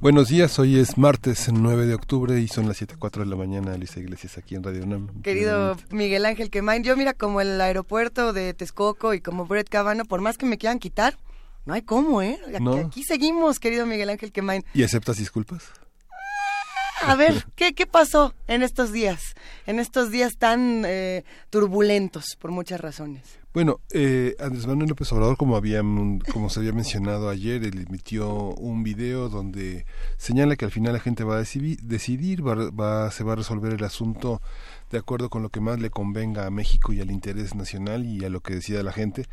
Buenos días, hoy es martes 9 de octubre y son las 7.04 de la mañana, Alicia Iglesias aquí en Radio UNAM. Querido Miguel Ángel Quemain, yo mira como el aeropuerto de Texcoco y como Brett Kavanaugh, por más que me quieran quitar, no hay cómo, ¿eh? Aquí, seguimos, querido Miguel Ángel Quemain. ¿Y aceptas disculpas? A ver, ¿qué, ¿qué pasó en estos días? En estos días tan eh, turbulentos por muchas razones. Bueno, eh, Andrés Manuel López Obrador, como, había, como se había mencionado ayer, él emitió un video donde señala que al final la gente va a decidir, decidir va, se va a resolver el asunto de acuerdo con lo que más le convenga a México y al interés nacional y a lo que decida la gente.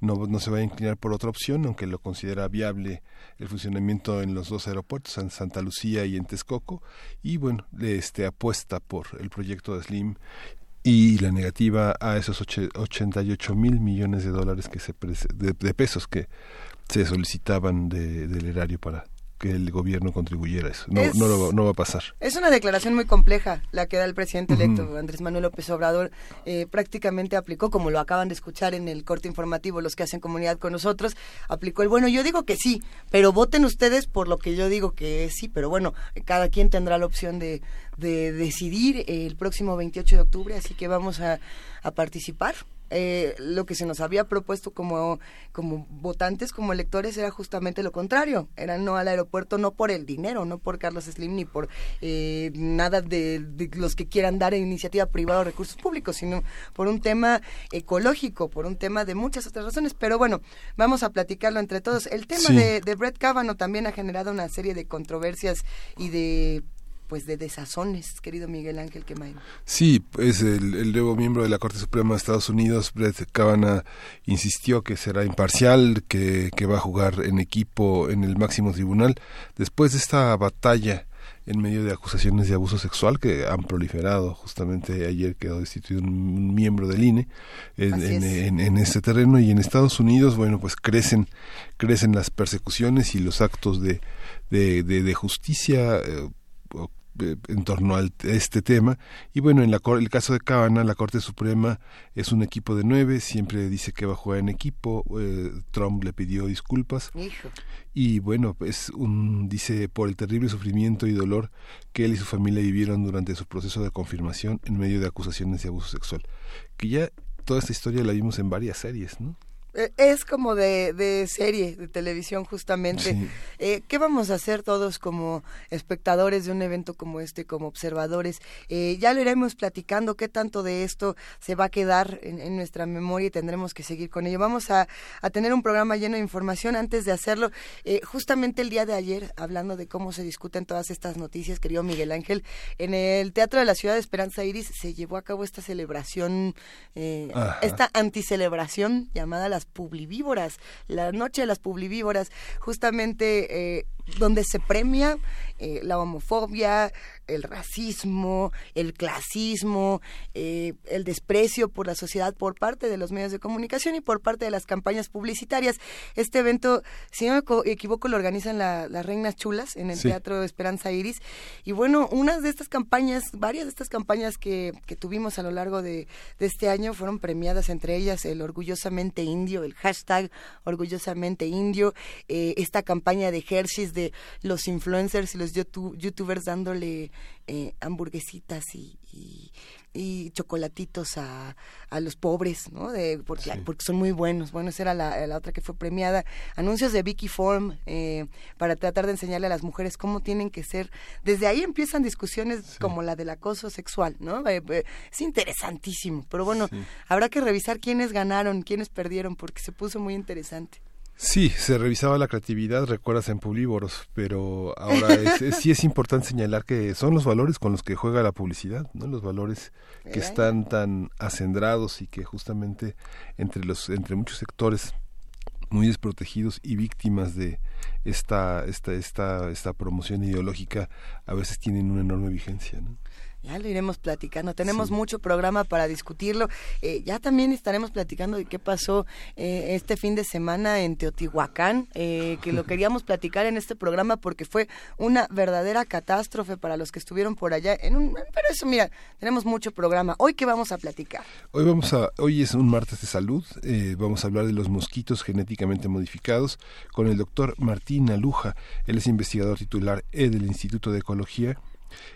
No, no se va a inclinar por otra opción, aunque lo considera viable el funcionamiento en los dos aeropuertos, en Santa Lucía y en Texcoco. Y bueno, este, apuesta por el proyecto de Slim y la negativa a esos 88 mil millones de dólares que se de, pesos que se solicitaban de, del erario para que el gobierno contribuyera a eso. No, no, va a pasar. Es una declaración muy compleja la que da el presidente electo Andrés Manuel López Obrador. Eh, prácticamente aplicó, como lo acaban de escuchar en el corte informativo, los que hacen comunidad con nosotros, aplicó el bueno, yo digo que sí, pero voten ustedes por lo que yo digo que sí, pero bueno, cada quien tendrá la opción de, de decidir el próximo 28 de octubre, así que vamos a, a participar. Eh, lo que se nos había propuesto como, como votantes, como electores, era justamente lo contrario. Era no al aeropuerto, no por el dinero, no por Carlos Slim, ni por eh, nada de, los que quieran dar iniciativa privada o recursos públicos, sino por un tema ecológico, por un tema de muchas otras razones. Pero bueno, vamos a platicarlo entre todos. El tema de, de Brett Kavanaugh también ha generado una serie de controversias y de pues de desazones, querido Miguel Ángel Quemain. Sí, es el, nuevo miembro de la Corte Suprema de Estados Unidos, Brett Kavanaugh, insistió que será imparcial, que, que va a jugar en equipo en el máximo tribunal. Después de esta batalla en medio de acusaciones de abuso sexual que han proliferado. Justamente ayer quedó destituido un, miembro del INE en, en, este terreno y en Estados Unidos, bueno, pues crecen, crecen las persecuciones y los actos de, de, de, justicia. Eh, en torno a este tema. Y bueno, en la, el caso de Cabana, la Corte Suprema es un equipo de nueve, siempre dice que va a jugar en equipo. Eh, Trump le pidió disculpas. Y bueno, es un, dice, por el terrible sufrimiento y dolor que él y su familia vivieron durante su proceso de confirmación en medio de acusaciones de abuso sexual. Que ya toda esta historia la vimos en varias series, ¿no? Eh, es como de, de, serie de televisión justamente. Eh, ¿Qué vamos a hacer todos como espectadores de un evento como este, como observadores? Eh, ya lo iremos platicando qué tanto de esto se va a quedar en, nuestra memoria y tendremos que seguir con ello. Vamos a, a tener un programa lleno de información. Antes de hacerlo, justamente el día de ayer, hablando de cómo se discuten todas estas noticias, querido Miguel Ángel, en el Teatro de la Ciudad de Esperanza Iris se llevó a cabo esta celebración, esta anticelebración llamada la publivívoras, la noche de las publivívoras, justamente eh, donde se premia eh, la homofobia, el racismo, el clasismo, eh, el desprecio por la sociedad por parte de los medios de comunicación y por parte de las campañas publicitarias. Este evento, si no me equivoco, lo organizan las Reinas Chulas en el Teatro Esperanza Iris. Y bueno, unas de estas campañas, varias de estas campañas que, que tuvimos a lo largo de, de este año fueron premiadas, entre ellas el Orgullosamente Indio, el hashtag Orgullosamente Indio, eh, esta campaña de Hershey's de los influencers y los youtubers dándole eh, hamburguesitas y, y, chocolatitos a, a, los pobres, ¿no? De, porque, porque son muy buenos. Bueno, esa era la, la, otra que fue premiada. Anuncios de Vicky Form eh, para tratar de enseñarle a las mujeres cómo tienen que ser. Desde ahí empiezan discusiones como la del acoso sexual, ¿no? Eh, es interesantísimo. Pero bueno, habrá que revisar quiénes ganaron, quiénes perdieron, porque se puso muy interesante. Sí, se revisaba la creatividad, recuerdas, en Pulívoros, pero ahora es, sí es importante señalar que son los valores con los que juega la publicidad, ¿no? Los valores que están tan acendrados y que justamente entre los entre muchos sectores muy desprotegidos y víctimas de esta, esta, esta, esta promoción ideológica a veces tienen una enorme vigencia. ¿no? Ya lo iremos platicando. Tenemos mucho programa para discutirlo. Eh, ya también estaremos platicando de qué pasó eh, este fin de semana en Teotihuacán, eh, que lo queríamos platicar en este programa porque fue una verdadera catástrofe para los que estuvieron por allá. En un, pero eso, mira, tenemos mucho programa. Hoy qué vamos a platicar. Hoy vamos a, hoy es un martes de salud. vamos a hablar de los mosquitos genéticamente modificados con el doctor Martín Aluja. Él es investigador titular del Instituto de Ecología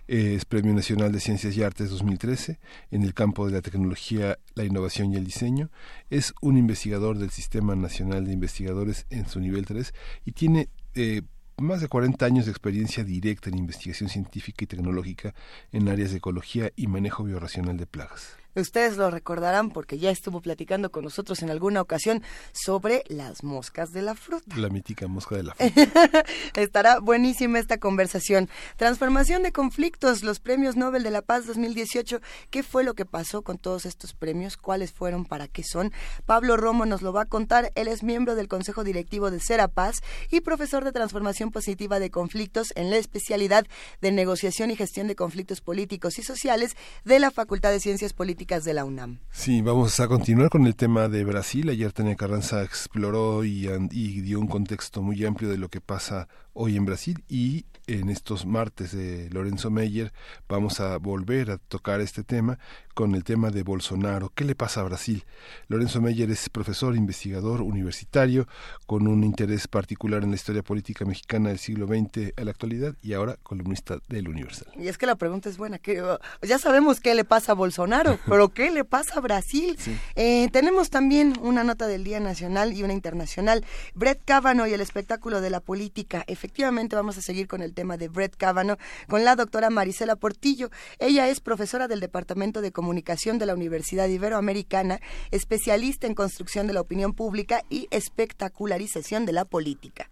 es Premio Nacional de Ciencias y Artes 2013 en el campo de la tecnología, la innovación y el diseño. Es un investigador del Sistema Nacional de Investigadores en su nivel 3 y tiene eh, más de 40 años de experiencia directa en investigación científica y tecnológica en áreas de ecología y manejo biorracional de plagas. Ustedes lo recordarán porque ya estuvo platicando con nosotros en alguna ocasión sobre las moscas de la fruta. La mítica mosca de la fruta. Estará buenísima esta conversación. Transformación de conflictos, los premios Nobel de la Paz 2018. ¿Qué fue lo que pasó con todos estos premios? ¿Cuáles fueron? ¿Para qué son? Pablo Romo nos lo va a contar. Él es miembro del Consejo Directivo de Serapaz y profesor de Transformación Positiva de Conflictos en la especialidad de Negociación y Gestión de Conflictos Políticos y Sociales de la Facultad de Ciencias Políticas de la UNAM. Sí, vamos a continuar con el tema de Brasil. Ayer Tania Carranza exploró y, y dio un contexto muy amplio de lo que pasa hoy en Brasil y en estos martes de Lorenzo Meyer vamos a volver a tocar este tema con el tema de Bolsonaro. ¿Qué le pasa a Brasil? Lorenzo Meyer es profesor, investigador universitario con un interés particular en la historia política mexicana del siglo XX a la actualidad y ahora columnista del Universal. Y es que la pregunta es buena. que ya sabemos qué le pasa a Bolsonaro, pero ¿qué le pasa a Brasil? Eh, tenemos también una nota del Día Nacional y una internacional. Brett Kavanaugh y el espectáculo de la política. Efectivamente vamos a seguir con el tema de Brett Kavanaugh con la doctora Marisela Portillo. Ella es profesora del Departamento de Comunicación de la Universidad Iberoamericana, especialista en construcción de la opinión pública y espectacularización de la política.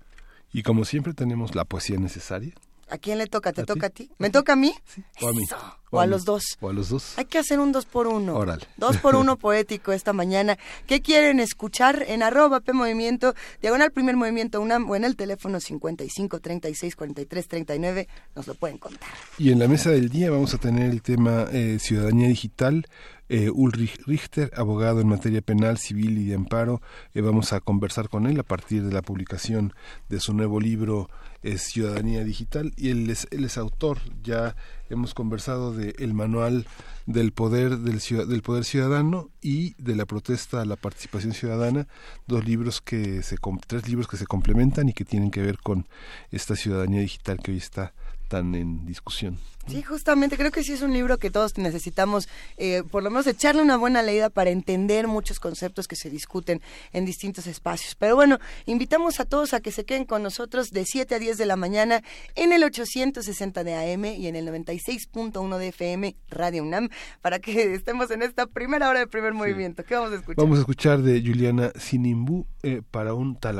Y como siempre tenemos la poesía necesaria. ¿A quién le toca? ¿Te toca a ti? ¿Me toca a mí? O a mí. O, a, los dos. O a los dos. Hay que hacer un dos por uno. Órale. Dos por uno poético esta mañana. ¿Qué quieren escuchar en arroba P Movimiento, diagonal primer movimiento UNAM o en el teléfono 55 36 43 39? Nos lo pueden contar. Y en la mesa del día vamos a tener el tema eh, Ciudadanía Digital. Eh, Ulrich Richter, abogado en materia penal, civil y de amparo. Eh, vamos a conversar con él a partir de la publicación de su nuevo libro es Ciudadanía Digital. Y él es, él es autor, ya hemos conversado de el manual del poder del, del poder ciudadano y de la protesta a la participación ciudadana, dos libros que se tres libros que se complementan y que tienen que ver con esta ciudadanía digital que hoy está tan en discusión. Sí, justamente creo que sí es un libro que todos necesitamos, eh, por lo menos echarle una buena leída para entender muchos conceptos que se discuten en distintos espacios. Pero bueno, invitamos a todos a que se queden con nosotros de 7 a 10 de la mañana en el 860 de AM y en el 96.1 de FM Radio UNAM para que estemos en esta primera hora de primer movimiento. ¿Qué vamos a escuchar? Vamos a escuchar de Juliana Sinimbu eh, para un tal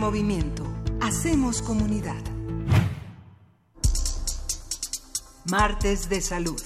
movimiento. Hacemos comunidad. Martes de Salud.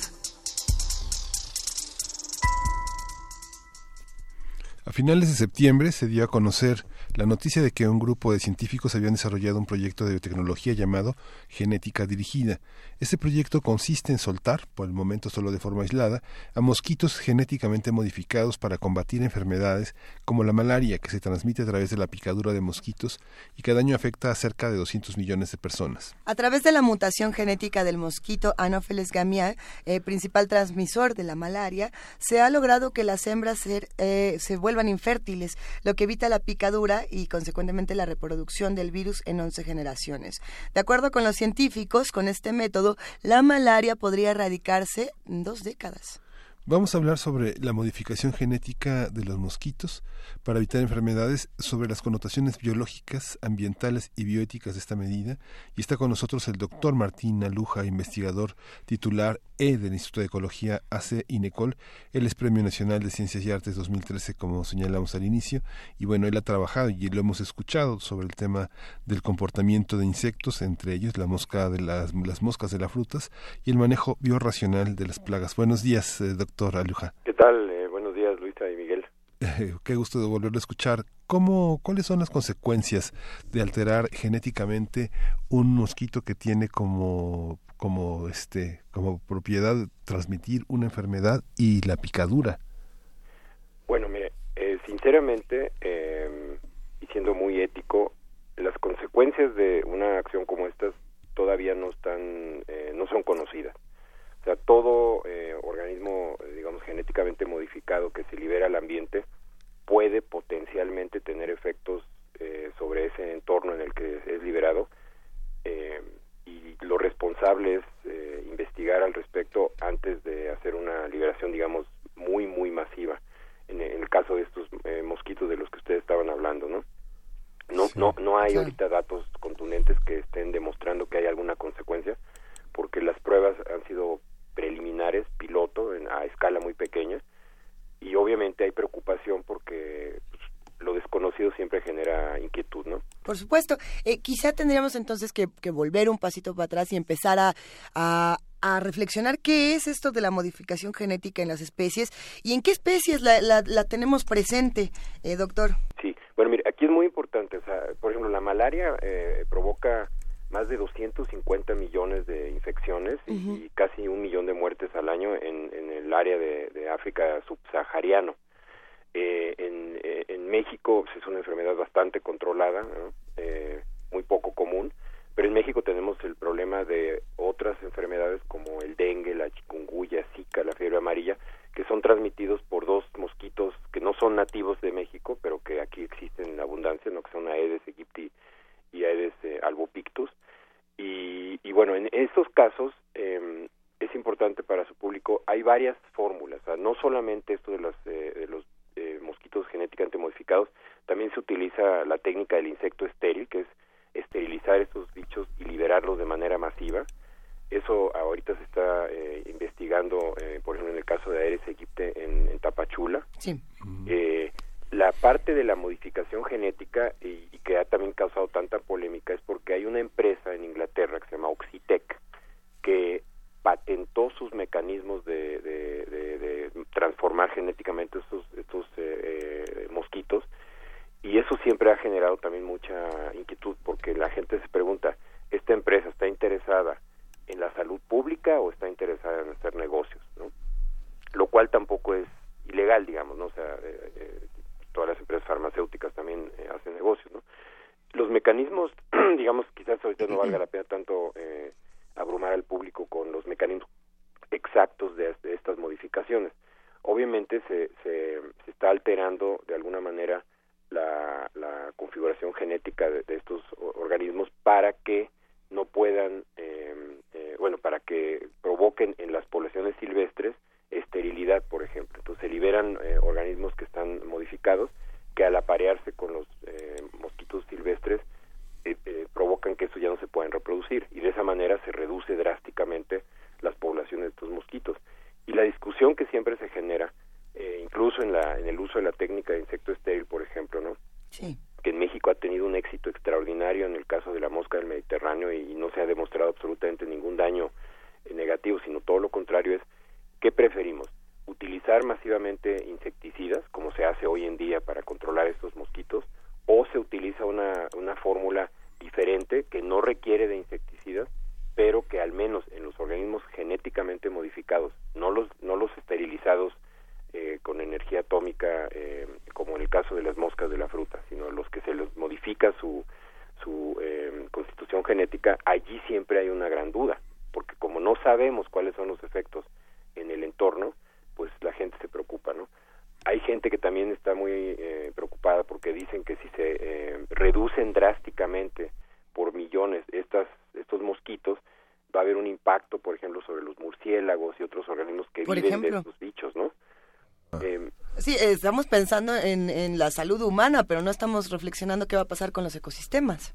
A finales de septiembre se dio a conocer la noticia de que un grupo de científicos habían desarrollado un proyecto de biotecnología llamado Genética Dirigida. Este proyecto consiste en soltar, por el momento solo de forma aislada, a mosquitos genéticamente modificados para combatir enfermedades como la malaria que se transmite a través de la picadura de mosquitos y cada año afecta a cerca de 200 millones de personas. A través de la mutación genética del mosquito Anopheles gamiae, eh, principal transmisor de la malaria, se ha logrado que las hembras eh, se vuelvan infértiles, lo que evita la picadura y consecuentemente la reproducción del virus en 11 generaciones. De acuerdo con los científicos, con este método, la malaria podría erradicarse en dos décadas. Vamos a hablar sobre la modificación genética de los mosquitos para evitar enfermedades, sobre las connotaciones biológicas, ambientales y bioéticas de esta medida. Y está con nosotros el doctor Martín Aluja, investigador titular E del Instituto de Ecología AC INECOL. Él es Premio Nacional de Ciencias y Artes 2013, como señalamos al inicio. Y bueno, él ha trabajado y lo hemos escuchado sobre el tema del comportamiento de insectos, entre ellos la mosca de las, las moscas de las frutas y el manejo biorracional de las plagas. Buenos días, eh, doctor. ¿Qué tal? Eh, buenos días, Luisa y Miguel. qué gusto de volverlo a escuchar. ¿Cómo, ¿Cuáles son las consecuencias de alterar genéticamente un mosquito que tiene como, como, este, como propiedad transmitir una enfermedad y la picadura? Bueno, mire, eh, sinceramente, eh, y siendo muy ético, las consecuencias de una acción como esta todavía no están, no son conocidas. O sea, todo eh, organismo, digamos, genéticamente modificado que se libera al ambiente puede potencialmente tener efectos eh, sobre ese entorno en el que es liberado eh, y lo responsable es investigar al respecto antes de hacer una liberación, digamos, muy, muy masiva. En, el caso de estos mosquitos de los que ustedes estaban hablando, ¿no? No, no, no hay ahorita datos contundentes que estén demostrando que hay alguna consecuencia, porque las pruebas han sido preliminares, piloto, en, a escala muy pequeña, y obviamente hay preocupación porque pues, lo desconocido siempre genera inquietud, ¿no? Por supuesto. Eh, quizá tendríamos entonces que, volver un pasito para atrás y empezar a, a, reflexionar qué es esto de la modificación genética en las especies y en qué especies la, la, tenemos presente, eh, doctor. Sí, bueno, mire, aquí es muy importante. O sea, por ejemplo, la malaria eh, provoca más de 250 millones de infecciones y, casi un millón de muertes al año en, el área de, África subsahariano. Eh, eh, en, México pues, es una enfermedad bastante controlada, eh, muy poco común, pero en México tenemos el problema de otras enfermedades como el dengue, la chikungunya, zika, la fiebre amarilla, que son transmitidos por dos mosquitos que no son nativos de México, pero que aquí existen en abundancia, ¿no? que son Aedes aegypti y Aedes albopictus, y, bueno, en estos casos eh, es importante para su público, hay varias fórmulas, no solamente esto de, los, eh, de los eh, mosquitos genéticamente modificados, también se utiliza la técnica del insecto estéril, que es esterilizar estos bichos y liberarlos de manera masiva. Eso ahorita se está eh, investigando eh, por ejemplo, en el caso de Aeres Aegypti en, en Tapachula. Sí. Eh, la parte de la modificación genética y, que ha también causado tanta polémica es porque hay una empresa en Inglaterra que se llama Oxitec que patentó sus mecanismos de, de, transformar genéticamente estos, estos eh, mosquitos y eso siempre ha generado también mucha inquietud porque la gente se pregunta, ¿esta empresa está interesada en la salud pública o está interesada en hacer negocios? ¿no? Lo cual tampoco es ilegal, digamos, ¿no? O sea, eh, eh, todas las empresas farmacéuticas también eh, hacen negocios, ¿no? Los mecanismos, digamos, quizás ahorita no valga la pena tanto abrumar al público con los mecanismos exactos de, estas modificaciones. Obviamente se, se, se está alterando de alguna manera la, la configuración genética de, estos organismos para que no puedan, em, eh, bueno, para que provoquen en las poblaciones silvestres esterilidad, por ejemplo. Entonces se liberan eh, organismos que están modificados que al aparearse con los eh, mosquitos silvestres provocan que eso ya no se puedan reproducir y de esa manera se reduce drásticamente las poblaciones de estos mosquitos. Y la discusión que siempre se genera eh, incluso en, la, en el uso de la técnica de insecto estéril, por ejemplo, ¿no? Sí. Que en México ha tenido un éxito extraordinario en el caso de la mosca del Mediterráneo y no se ha demostrado absolutamente ningún daño eh, negativo, sino todo lo contrario es, ¿qué preferimos? ¿Utilizar masivamente insecticidas, como se hace hoy en día para controlar estos mosquitos, o se utiliza una, una fórmula diferente que no requiere de insecticidas, pero que al menos en los organismos genéticamente modificados, no los, no los esterilizados eh, con energía atómica, eh, como en el caso de las moscas de la fruta, sino los que se les modifica su, su eh, constitución genética, allí siempre hay una gran duda, porque como no sabemos cuáles son los efectos en el entorno, pues la gente se preocupa, ¿no? Hay gente que también está muy preocupada porque dicen que si se reducen drásticamente por millones estas estos mosquitos, va a haber un impacto, por ejemplo, sobre los murciélagos y otros organismos que viven de estos bichos, ¿no? Eh, sí, estamos pensando en, en, la salud humana, pero no estamos reflexionando qué va a pasar con los ecosistemas.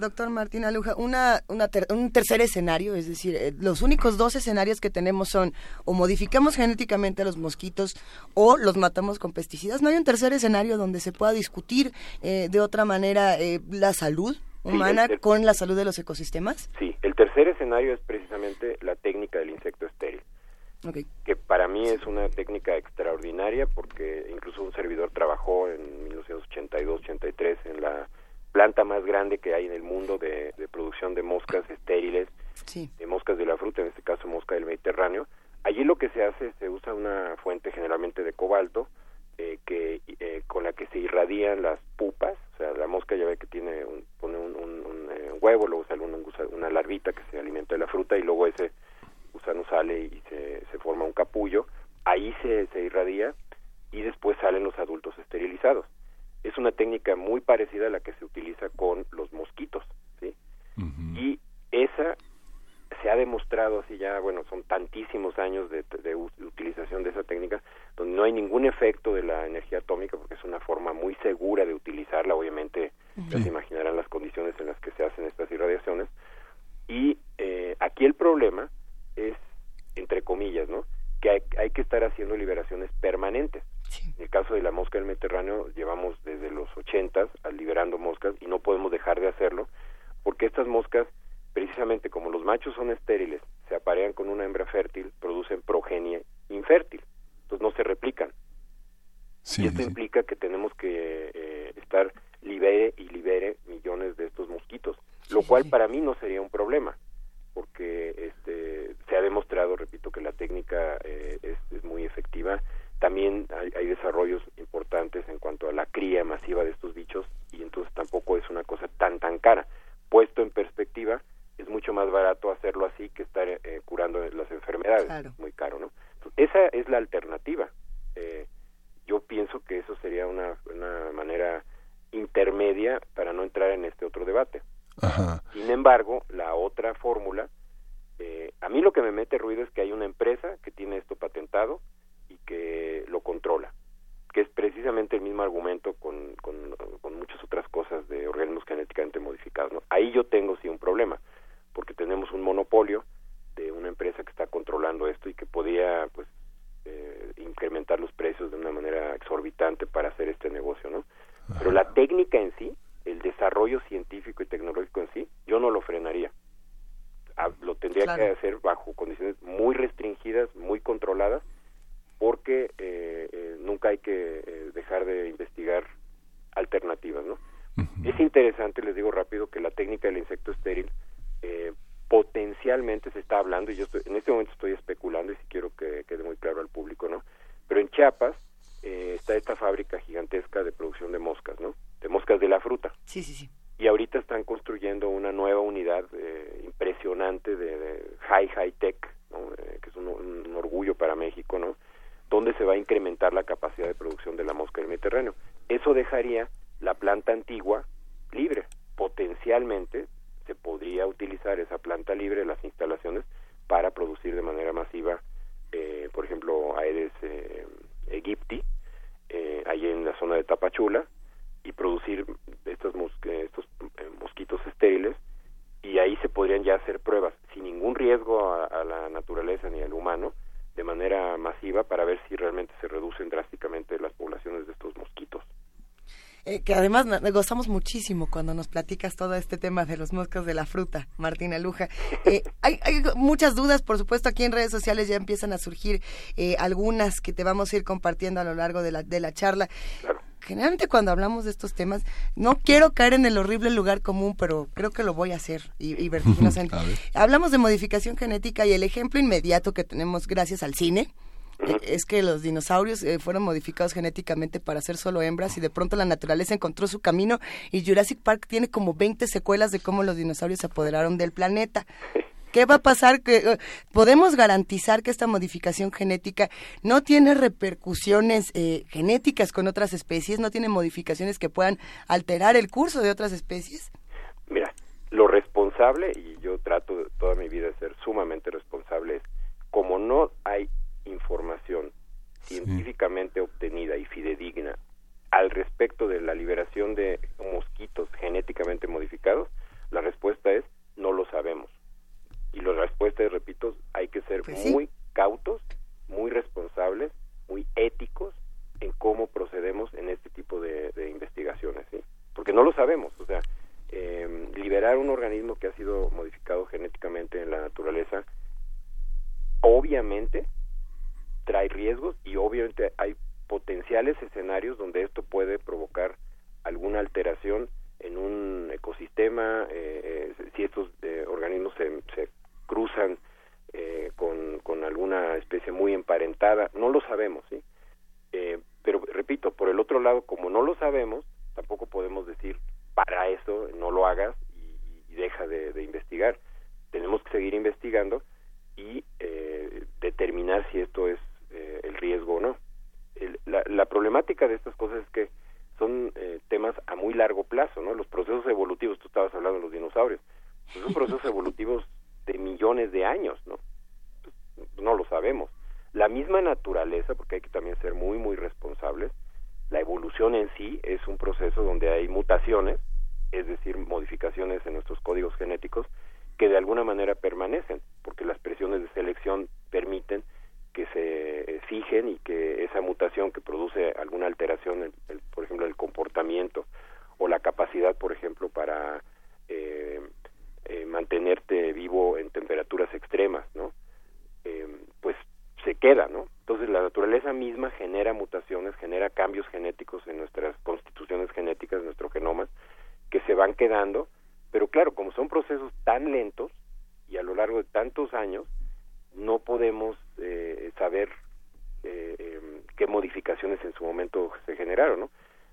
Doctor Martín Aluja, una, una un tercer escenario, es decir, eh, los únicos dos escenarios que tenemos son o modificamos genéticamente a los mosquitos o los matamos con pesticidas. ¿No hay un tercer escenario donde se pueda discutir eh, de otra manera la salud humana con la salud de los ecosistemas? Sí, el tercer escenario es precisamente la técnica del insecto estéril que para mí es una técnica extraordinaria porque incluso un servidor trabajó en 1982-83 en la planta más grande que hay en el mundo de, producción de moscas de moscas de la fruta, en este caso mosca del Mediterráneo. Allí lo que se hace, se usa una fuente generalmente de cobalto, eh, que eh, con la que se irradian las pupas, o sea, la mosca ya ve que tiene un, pone un, eh, huevo, luego sale una, una larvita que se alimenta de la fruta y luego ese gusano sale y se, se forma un capullo, ahí se, se irradia y después salen los adultos esterilizados. Es una técnica muy parecida a la que se utiliza con los mosquitos, ¿sí? Y esa demostrado así ya, bueno, son tantísimos años de, de, utilización de esa técnica, donde no hay ningún efecto de la energía atómica, porque es una forma muy segura de utilizarla, obviamente ya se imaginarán las condiciones en las que se hacen estas irradiaciones. Y eh, aquí el problema es, entre comillas, ¿no? Que hay, hay que estar haciendo liberaciones permanentes. En el caso de la mosca del Mediterráneo, llevamos desde los ochentas al liberando moscas y no podemos dejar de hacerlo, porque estas moscas, precisamente como los machos son estériles, se aparean con una hembra fértil, producen progenie infértil, entonces no se replican. y esto implica que tenemos que eh, estar libere y libere millones de estos mosquitos, lo cual para mí no sería un problema porque este, se ha demostrado, repito, que la técnica eh, es, muy efectiva. También hay, desarrollos importantes en cuanto a la cría masiva de además gozamos muchísimo cuando nos platicas todo este tema de los moscos de la fruta, Martina Luja. Eh, hay, hay, muchas dudas, por supuesto, aquí en redes sociales ya empiezan a surgir eh, algunas que te vamos a ir compartiendo a lo largo de la, de la charla. Generalmente cuando hablamos de estos temas, no quiero caer en el horrible lugar común, pero creo que lo voy a hacer y, y Hablamos de modificación genética y el ejemplo inmediato que tenemos gracias al cine, es que los dinosaurios eh, fueron modificados genéticamente para ser solo hembras y de pronto la naturaleza encontró su camino y Jurassic Park tiene como 20 secuelas de cómo los dinosaurios se apoderaron del planeta. ¿Qué va a pasar? Eh, ¿Podemos garantizar que esta modificación genética no tiene repercusiones eh, genéticas con otras especies? ¿No tiene modificaciones que puedan alterar el curso de otras especies? Mira, lo responsable, y yo trato toda mi vida de ser sumamente responsable, es como no hay información científicamente obtenida y fidedigna al respecto de la liberación de mosquitos genéticamente modificados, la respuesta es no lo sabemos. Y la respuesta es, repito, hay que ser pues muy cautos, muy responsables, muy éticos en cómo procedemos en este tipo de, investigaciones, ¿sí? Porque no lo sabemos, o sea, em, liberar un organismo que ha sido modificado genéticamente en la naturaleza, obviamente trae riesgos y obviamente hay potenciales escenarios donde esto puede provocar alguna alteración en un ecosistema, eh, eh, si estos eh, organismos se, cruzan con, con, alguna especie muy emparentada, no lo sabemos, ¿sí? pero repito, por el otro lado, como no lo sabemos, tampoco podemos decir para eso no lo hagas y, deja de, de, investigar. Tenemos que seguir investigando y determinar si esto es eh, el riesgo o no. la, la, problemática de estas cosas es que son eh, temas a muy largo plazo, ¿no? Los procesos evolutivos, tú estabas hablando de los dinosaurios, pues son procesos evolutivos de millones de años, ¿no? Pues, no lo sabemos. La misma naturaleza, porque hay que también ser muy, muy responsables, la evolución en sí es un proceso donde hay mutaciones, es decir, modificaciones en nuestros códigos genéticos, que de alguna manera permanecen, porque las presiones de selección permiten que se fijen y que esa mutación que produce alguna alteración, por ejemplo, el comportamiento o la capacidad, por ejemplo, para eh, eh, mantenerte vivo en temperaturas extremas, ¿no? Eh, pues se queda, ¿no? Entonces la naturaleza misma genera mutaciones, genera cambios genéticos en nuestras constituciones genéticas, en nuestro genoma, que se van quedando, pero claro, como son procesos tan lentos y a lo largo de tantos años, no podemos eh, saber eh, em, qué modificaciones en su momento se generaron, ¿no?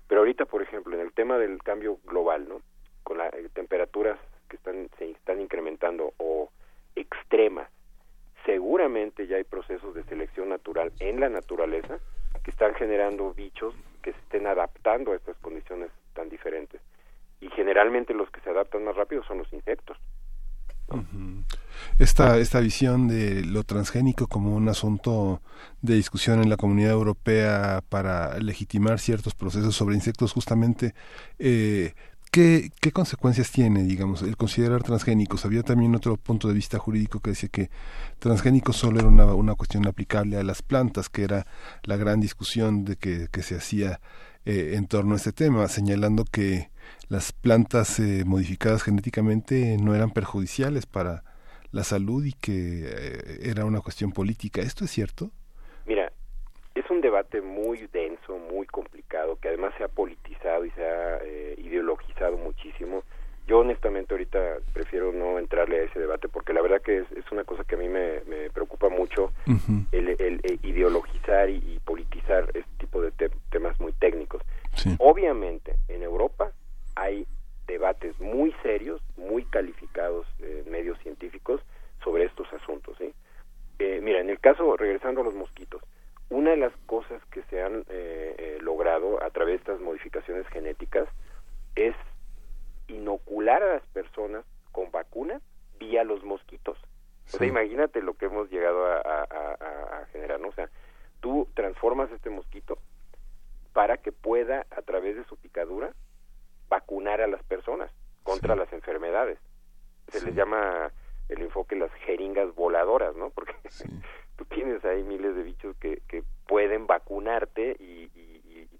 Pero ahorita, por ejemplo, en el tema del cambio global, ¿no? Con las eh, temperaturas que están se están incrementando o extremas, seguramente ya hay procesos de selección natural en la naturaleza que están generando bichos que se estén adaptando a estas condiciones tan diferentes. Y generalmente los que se adaptan más rápido son los insectos esta, esta visión de lo transgénico como un asunto de discusión en la comunidad europea para legitimar ciertos procesos sobre insectos justamente eh, ¿Qué, ¿Qué, consecuencias tiene, digamos, el considerar transgénicos? Había también otro punto de vista jurídico que decía que transgénicos solo era una, una cuestión aplicable a las plantas, que era la gran discusión de que, que se hacía eh, en torno a este tema, señalando que las plantas eh, modificadas genéticamente no eran perjudiciales para la salud y que eh, era una cuestión política. ¿Esto es cierto? Mira, es un debate muy denso, muy complicado, que además se ha politizado y se ha eh, ideologizado muchísimo. Yo honestamente ahorita prefiero no entrarle a ese debate porque la verdad que es, es una cosa que a mí me, me preocupa mucho el, el, ideologizar y, politizar este tipo de temas muy técnicos. Obviamente en Europa hay debates muy serios, muy calificados en medios científicos sobre estos asuntos. ¿sí? Eh, mira, en el caso, regresando a los mosquitos, una de las cosas que se han eh, eh, logrado a través de estas modificaciones genéticas es inocular a las personas con vacunas vía los mosquitos. O sea, imagínate lo que hemos llegado a, a, generar, ¿no? O sea, tú transformas este mosquito para que pueda, a través de su picadura, vacunar a las personas contra las enfermedades. Se les llama el enfoque las jeringas voladoras, ¿no? Porque sí. tú tienes ahí miles de bichos que, que pueden vacunarte y,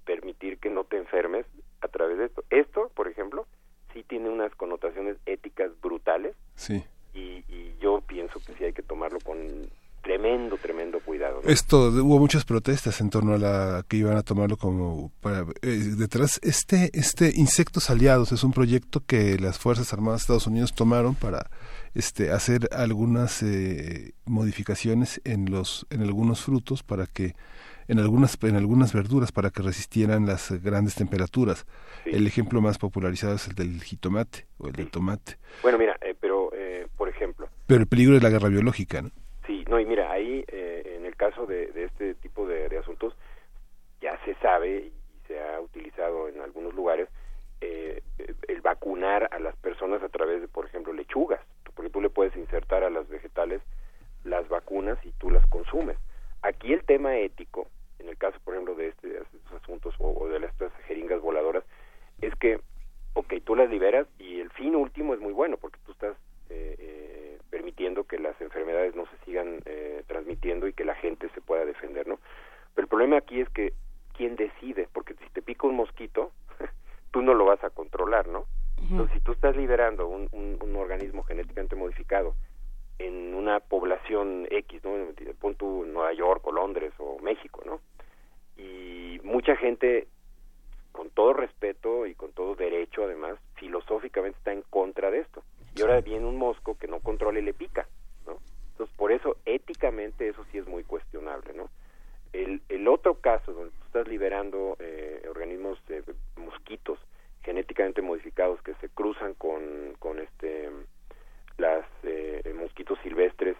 permitir que no te enfermes a través de esto. Esto, por ejemplo, sí tiene unas connotaciones éticas brutales. Sí. Y, y yo pienso que sí hay que tomarlo con tremendo, tremendo cuidado. Esto, hubo muchas protestas en torno a la que iban a tomarlo como para eh, detrás. Este, este Insectos Aliados es un proyecto que las Fuerzas Armadas de Estados Unidos tomaron para este, hacer algunas eh, modificaciones en los, en algunos frutos para que en algunas en algunas verduras para que resistieran las grandes temperaturas. El ejemplo más popularizado es el del jitomate o el del tomate. Bueno, mira, eh, pero por ejemplo. Pero el peligro es la guerra biológica, ¿no? Sí, no, y mira, ahí eh, en el caso de, este tipo de, asuntos ya se sabe y se ha utilizado en algunos lugares eh, el vacunar a las personas a través de, por ejemplo, lechugas, porque tú le puedes insertar a las vegetales las vacunas y tú las consumes. Aquí el tema ético, en el caso, por ejemplo, de, este, estos asuntos o, de estas jeringas voladoras, es que, ok, tú las liberas y el fin último es muy bueno, porque tú estás eh, permitiendo que las enfermedades no se sigan eh, transmitiendo y que la gente se pueda defender, ¿no? Pero el problema aquí es que quién decide, porque si te pica un mosquito, tú no lo vas a controlar, ¿no? Entonces, si tú estás liberando un, un, organismo genéticamente modificado en una población X, ¿no? Pon tú Nueva York o Londres o México, ¿no? Y mucha gente, con todo respeto y con todo derecho, además, filosóficamente está en contra de esto y ahora viene un mosco que no controla y le pica, ¿no? Entonces, por eso, éticamente, eso sí es muy cuestionable, ¿no? El, el otro caso, donde tú estás liberando eh, organismos de mosquitos genéticamente modificados que se cruzan con, con este las eh, mosquitos silvestres,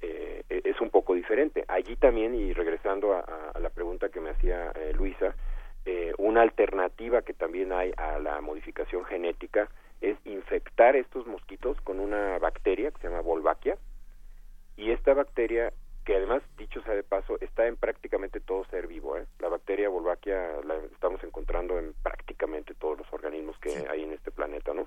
eh, es un poco diferente. Allí también, y regresando a, a la pregunta que me hacía Luisa, una alternativa que también hay a la modificación genética es infectar estos mosquitos con una bacteria que se llama Wolbachia. Y esta bacteria que además dicho sea de paso está en prácticamente todo ser vivo ¿eh? la bacteria Wolbachia la estamos encontrando en prácticamente todos los organismos que hay en este planeta no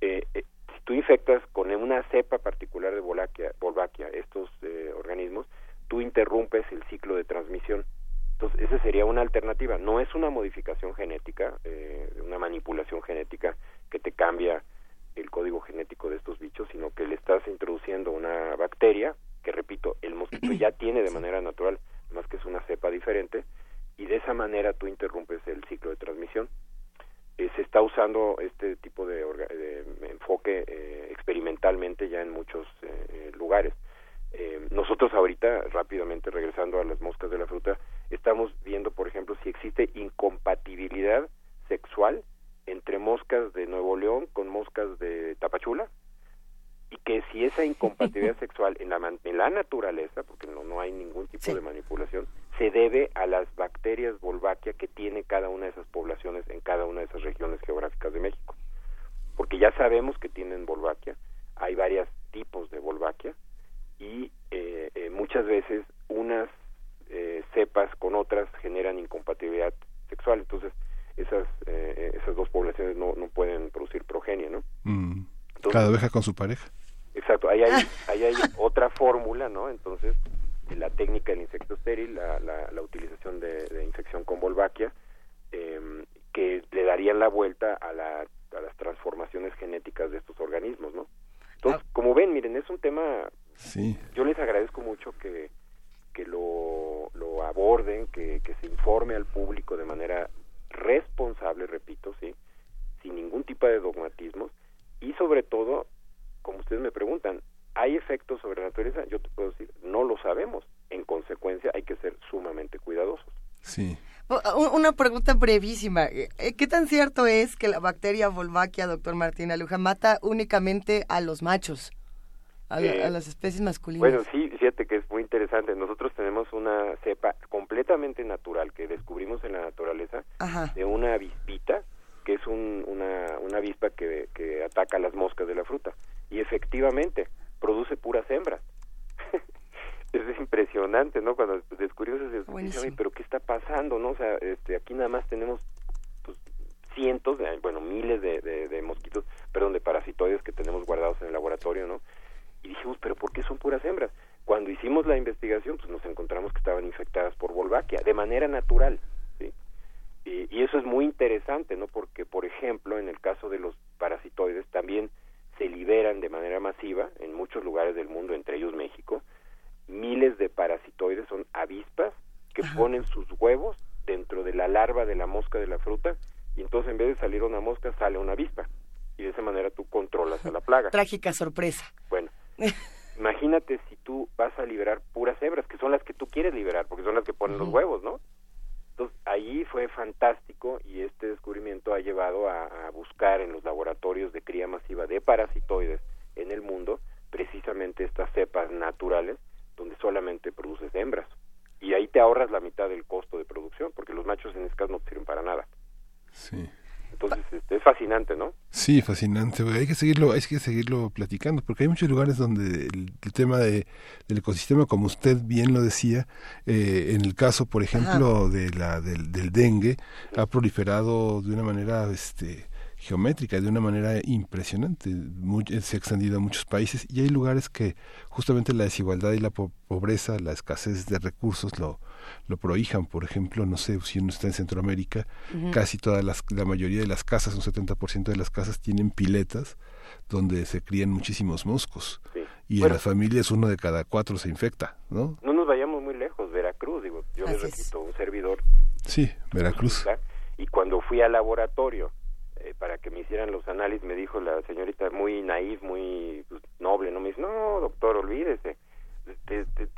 eh, eh, si tú infectas con una cepa particular de Wolbachia, estos eh, organismos tú interrumpes el ciclo de transmisión entonces, esa sería una alternativa. No es una modificación genética, eh, una manipulación genética que te cambia el código genético de estos bichos, sino que le estás introduciendo una bacteria, que repito, el mosquito ya tiene de manera natural, más que es una cepa diferente, y de esa manera tú interrumpes el ciclo de transmisión. Eh, se está usando este tipo de, enfoque eh, experimentalmente ya en muchos lugares. Eh, nosotros ahorita, rápidamente regresando a las moscas de la fruta, estamos viendo, por ejemplo, si existe incompatibilidad sexual entre moscas de Nuevo León con moscas de Tapachula y que si esa incompatibilidad sexual en la, en la naturaleza, porque no, no hay ningún tipo de manipulación, se debe a las bacterias Wolbachia que tiene cada una de esas poblaciones en cada una de esas regiones geográficas de México. Porque ya sabemos que tienen Wolbachia, hay varios tipos de Wolbachia, y eh, eh, muchas veces unas eh, cepas con otras generan incompatibilidad sexual, entonces esas esas dos poblaciones no, no pueden producir progenie, ¿no? Mm. Cada oveja con su pareja. Exacto, ahí hay, ahí hay otra fórmula, ¿no? Entonces, la técnica del insecto estéril, la, la, utilización de, infección con Wolbachia, que le darían la vuelta a, la, a las transformaciones genéticas de estos organismos, ¿no? Entonces, ah. como ven, miren, es un tema Sí. Yo les agradezco mucho que, que lo, lo aborden, que, que se informe al público de manera responsable, repito, sí, sin ningún tipo de dogmatismos y sobre todo, como ustedes me preguntan, ¿hay efectos sobre la naturaleza? Yo te puedo decir, no lo sabemos. En consecuencia, hay que ser sumamente cuidadosos. Sí. Una pregunta brevísima. Eh, ¿Qué tan cierto es que la bacteria Wolbachia, doctor Martín Aluja, mata únicamente a los machos? Eh, a, las especies masculinas. Bueno, sí, fíjate que es muy interesante. Nosotros tenemos una cepa completamente natural que descubrimos en la naturaleza de una avispita, que es una, una avispa que, que ataca las moscas de la fruta. Y efectivamente, produce puras hembras. es impresionante, ¿no? Cuando descubrimos eso, pero ¿qué está pasando, no? O sea, este, aquí nada más tenemos pues, cientos, de, bueno, miles de, de, de mosquitos, perdón, de parasitoides que tenemos guardados en el laboratorio, ¿no? Y dijimos, pero ¿por qué son puras hembras? Cuando hicimos la investigación, pues nos encontramos que estaban infectadas por Wolbachia, de manera natural, ¿sí? Y, y eso es muy interesante, ¿no? Porque, por ejemplo, en el caso de los parasitoides también se liberan de manera masiva muchos lugares del mundo, entre ellos México, miles de parasitoides, son avispas que ponen sus huevos dentro de la larva de la mosca de la fruta y entonces en vez de salir una mosca sale una avispa y de esa manera tú controlas a la plaga. Trágica sorpresa. Bueno, imagínate si tú vas a liberar puras hebras, que son las que tú quieres liberar, porque son las que ponen los huevos, ¿no? Entonces, ahí fue fantástico y este descubrimiento ha llevado a, buscar en los laboratorios de cría masiva de parasitoides en el mundo precisamente estas cepas naturales donde solamente produces hembras. Y ahí te ahorras la mitad del costo de producción, porque los machos en escas no sirven para nada. Sí. Entonces, este, es fascinante, ¿no? Sí, fascinante. Hay que seguirlo, hay que seguirlo platicando, porque hay muchos lugares donde el, tema de, del ecosistema, como usted bien lo decía, eh, en el caso, por ejemplo, de la del, del dengue, ha proliferado de una manera, este, geométrica de una manera impresionante. se ha extendido a muchos países y hay lugares que justamente la desigualdad y la pobreza, la escasez de recursos lo, lo prohijan. Por ejemplo, no sé, si uno está en Centroamérica, casi todas las, la mayoría de las casas, un 70% de las casas tienen piletas donde se crían muchísimos moscos. Y en las familias uno de cada cuatro se infecta, ¿no? No nos vayamos muy lejos, Veracruz, digo, yo me repito, un servidor. Sí, Veracruz. Y cuando fui al laboratorio eh, para que me hicieran los análisis, me dijo la señorita muy naif, muy pues, noble, no me dice, no, doctor, olvídese,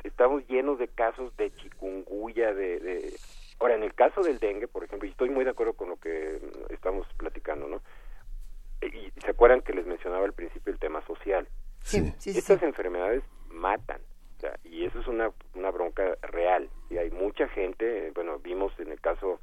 estamos llenos de casos de chikungunya, de, de... Ahora, en el caso del dengue, por ejemplo, y estoy muy de acuerdo con lo que estamos platicando, ¿no? Y, se acuerdan que les mencionaba al principio el tema social. Sí, sí, Estas enfermedades matan, o sea, y eso es una, una bronca real. Y hay mucha gente, bueno, vimos en el caso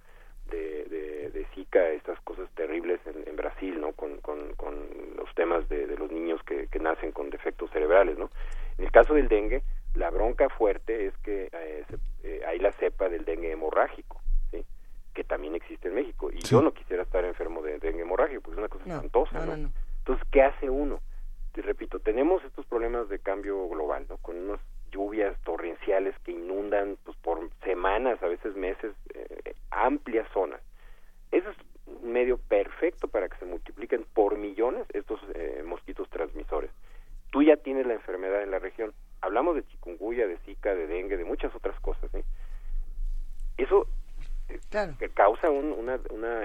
de, de, de Zika estas cosas terribles en, en Brasil, ¿no? Con, con, con los temas de, de los niños que, que, nacen con defectos cerebrales, ¿no? En el caso del dengue, la bronca fuerte es que eh, eh, hay la cepa del dengue hemorrágico, ¿sí? Que también existe en México. Y yo no quisiera estar enfermo de dengue hemorrágico, porque es una cosa espantosa, ¿no? Entonces, ¿qué hace uno? Te repito, tenemos estos problemas de cambio global, ¿no? Con unos lluvias torrenciales que inundan pues, por semanas, a veces meses, eh, amplias zonas. Eso es un medio perfecto para que se multipliquen por millones estos eh, mosquitos transmisores. Tú ya tienes la enfermedad en la región. Hablamos de chikungunya, de zika, de dengue, de muchas otras cosas. ¿eh? Eso que causa un, una,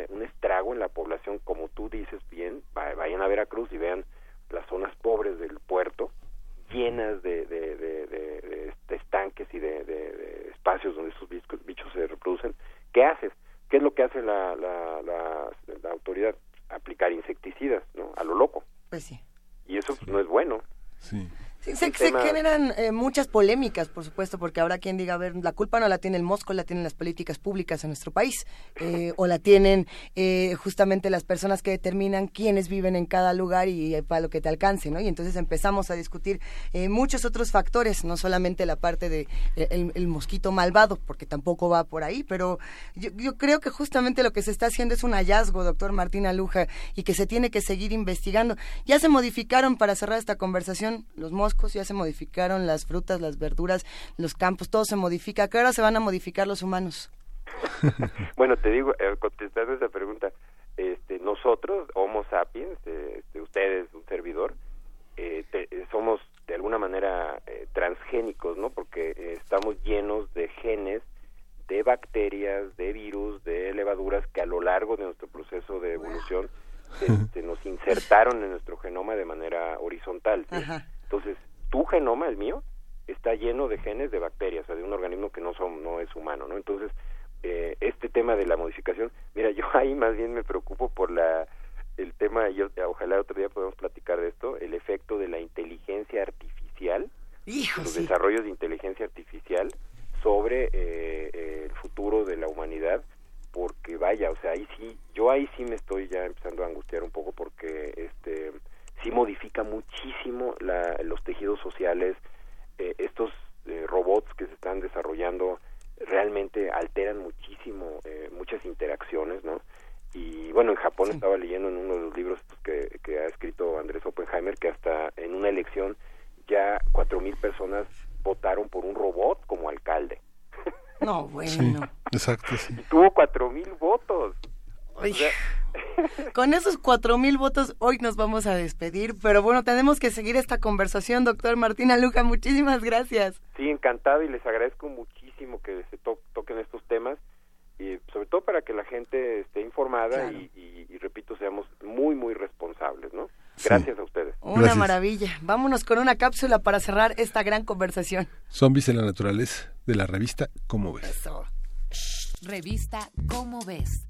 un estrago en la población, como tú dices bien, vayan a Veracruz y vean las zonas pobres del puerto, llenas de, de, de, estanques y de, espacios donde esos bichos, se reproducen, ¿qué haces? ¿Qué es lo que hace la, la, la, autoridad? Aplicar insecticidas, ¿no? A lo loco. Pues sí. Y eso no es bueno. Sí se, generan eh, muchas polémicas, por supuesto, porque habrá quien diga, a ver, la culpa no la tiene el Mosco, la tienen las políticas públicas en nuestro país, eh, o la tienen eh, justamente las personas que determinan quiénes viven en cada lugar y para lo que te alcance, ¿no? Y entonces empezamos a discutir muchos otros factores, no solamente la parte de el, mosquito malvado, porque tampoco va por ahí, pero yo, yo, creo que justamente lo que se está haciendo es un hallazgo, doctor Martín Aluja, y que se tiene que seguir investigando. Ya se modificaron para cerrar esta conversación los moscos ya se modificaron las frutas, las verduras, los campos, todo se modifica. ¿A qué hora se van a modificar los humanos? bueno, te digo, eh, contestando esa pregunta, este, nosotros, Homo sapiens, este, ustedes, un servidor, eh, somos de alguna manera eh, transgénicos, ¿no? Porque estamos llenos de genes de bacterias, de virus, de levaduras que a lo largo de nuestro proceso de evolución este, nos insertaron en nuestro genoma de manera horizontal. Entonces, tu genoma, el mío, está lleno de genes de bacterias, o sea, de un organismo que no, son, no es humano, ¿no? Entonces, eh, este tema de la modificación, mira, yo ahí más bien me preocupo por la el tema, yo ojalá otro día podamos platicar de esto, el efecto de la inteligencia artificial, los desarrollos de inteligencia artificial sobre eh, el futuro de la humanidad, porque vaya, o sea, ahí sí, yo ahí sí me estoy ya empezando a angustiar un poco porque este sí modifica muchísimo los tejidos sociales. Eh, estos eh, robots que se están desarrollando realmente alteran muchísimo eh, muchas interacciones, ¿no? Y bueno, en Japón estaba leyendo en uno de los libros que, que ha escrito Andrés Oppenheimer que hasta en una elección ya cuatro mil personas votaron por un robot como alcalde. No, bueno. exacto, sí. tuvo Con esos cuatro mil votos hoy nos vamos a despedir, pero bueno, tenemos que seguir esta conversación, doctor Martina Luca. Muchísimas gracias. Sí, encantado y les agradezco muchísimo que se toquen estos temas y sobre todo para que la gente esté informada y, repito, seamos muy, muy responsables, ¿no? Gracias a ustedes. Una maravilla. Vámonos con una cápsula para cerrar esta gran conversación. Zombies en la naturaleza de la revista ¿Cómo ves? Revista ¿Cómo ves?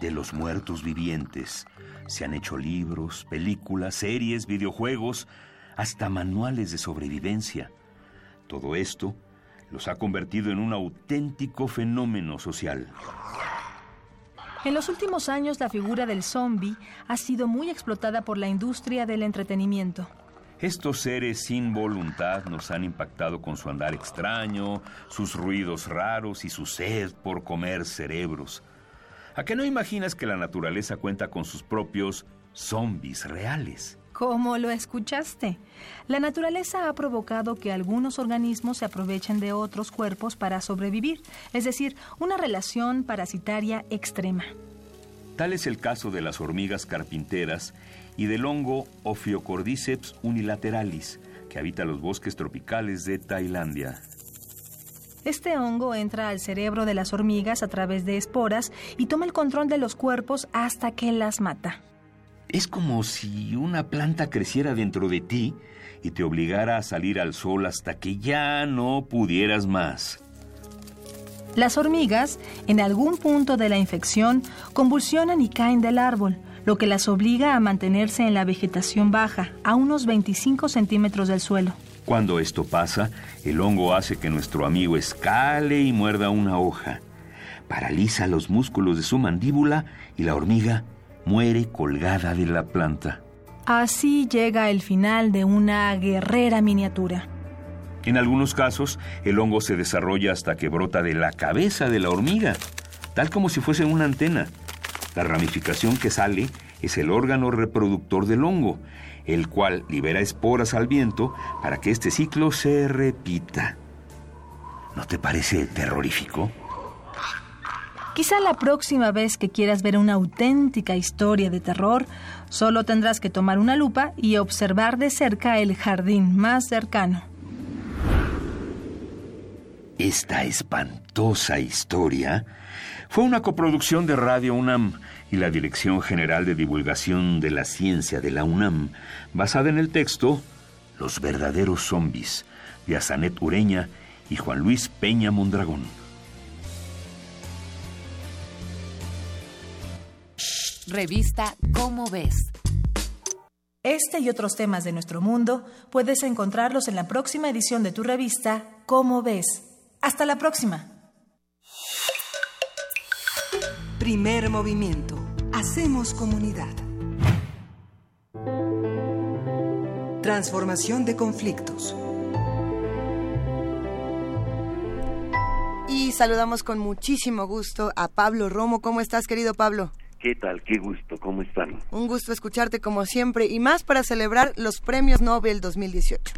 De los muertos vivientes se han hecho libros, películas, series, videojuegos, hasta manuales de sobrevivencia. Todo esto los ha convertido en un auténtico fenómeno social. En los últimos años la figura del zombie ha sido muy explotada por la industria del entretenimiento. Estos seres sin voluntad nos han impactado con su andar extraño, sus ruidos raros y su sed por comer cerebros. ¿A qué no imaginas que la naturaleza cuenta con sus propios zombies reales? ¿Cómo lo escuchaste? La naturaleza ha provocado que algunos organismos se aprovechen de otros cuerpos para sobrevivir, es decir, una relación parasitaria extrema. Tal es el caso de las hormigas carpinteras y del hongo Ophiocordyceps unilateralis, que habita los bosques tropicales de Tailandia. Este hongo entra al cerebro de las hormigas a través de esporas y toma el control de los cuerpos hasta que las mata. Es como si una planta creciera dentro de ti y te obligara a salir al sol hasta que ya no pudieras más. Las hormigas, en algún punto de la infección, convulsionan y caen del árbol, lo que las obliga a mantenerse en la vegetación baja, a unos 25 centímetros del suelo. Cuando esto pasa, el hongo hace que nuestro amigo escale y muerda una hoja. Paraliza los músculos de su mandíbula y la hormiga muere colgada de la planta. Así llega el final de una guerrera miniatura. En algunos casos, el hongo se desarrolla hasta que brota de la cabeza de la hormiga, tal como si fuese una antena. La ramificación que sale es el órgano reproductor del hongo, el cual libera esporas al viento para que este ciclo se repita. ¿No te parece terrorífico? Quizá la próxima vez que quieras ver una auténtica historia de terror, solo tendrás que tomar una lupa y observar de cerca el jardín más cercano. Esta espantosa historia fue una coproducción de Radio UNAM y la Dirección General de Divulgación de la Ciencia de la UNAM, basada en el texto Los verdaderos zombies de Azanet Ureña y Juan Luis Peña Mondragón. Revista Cómo ves. Este y otros temas de nuestro mundo puedes encontrarlos en la próxima edición de tu revista Cómo ves. Hasta la próxima. Primer movimiento. Hacemos comunidad. Transformación de conflictos. Y saludamos con muchísimo gusto a Pablo Romo. ¿Cómo estás, querido Pablo? ¿Qué tal? Qué gusto. ¿Cómo están? Un gusto escucharte como siempre y más para celebrar los premios Nobel 2018.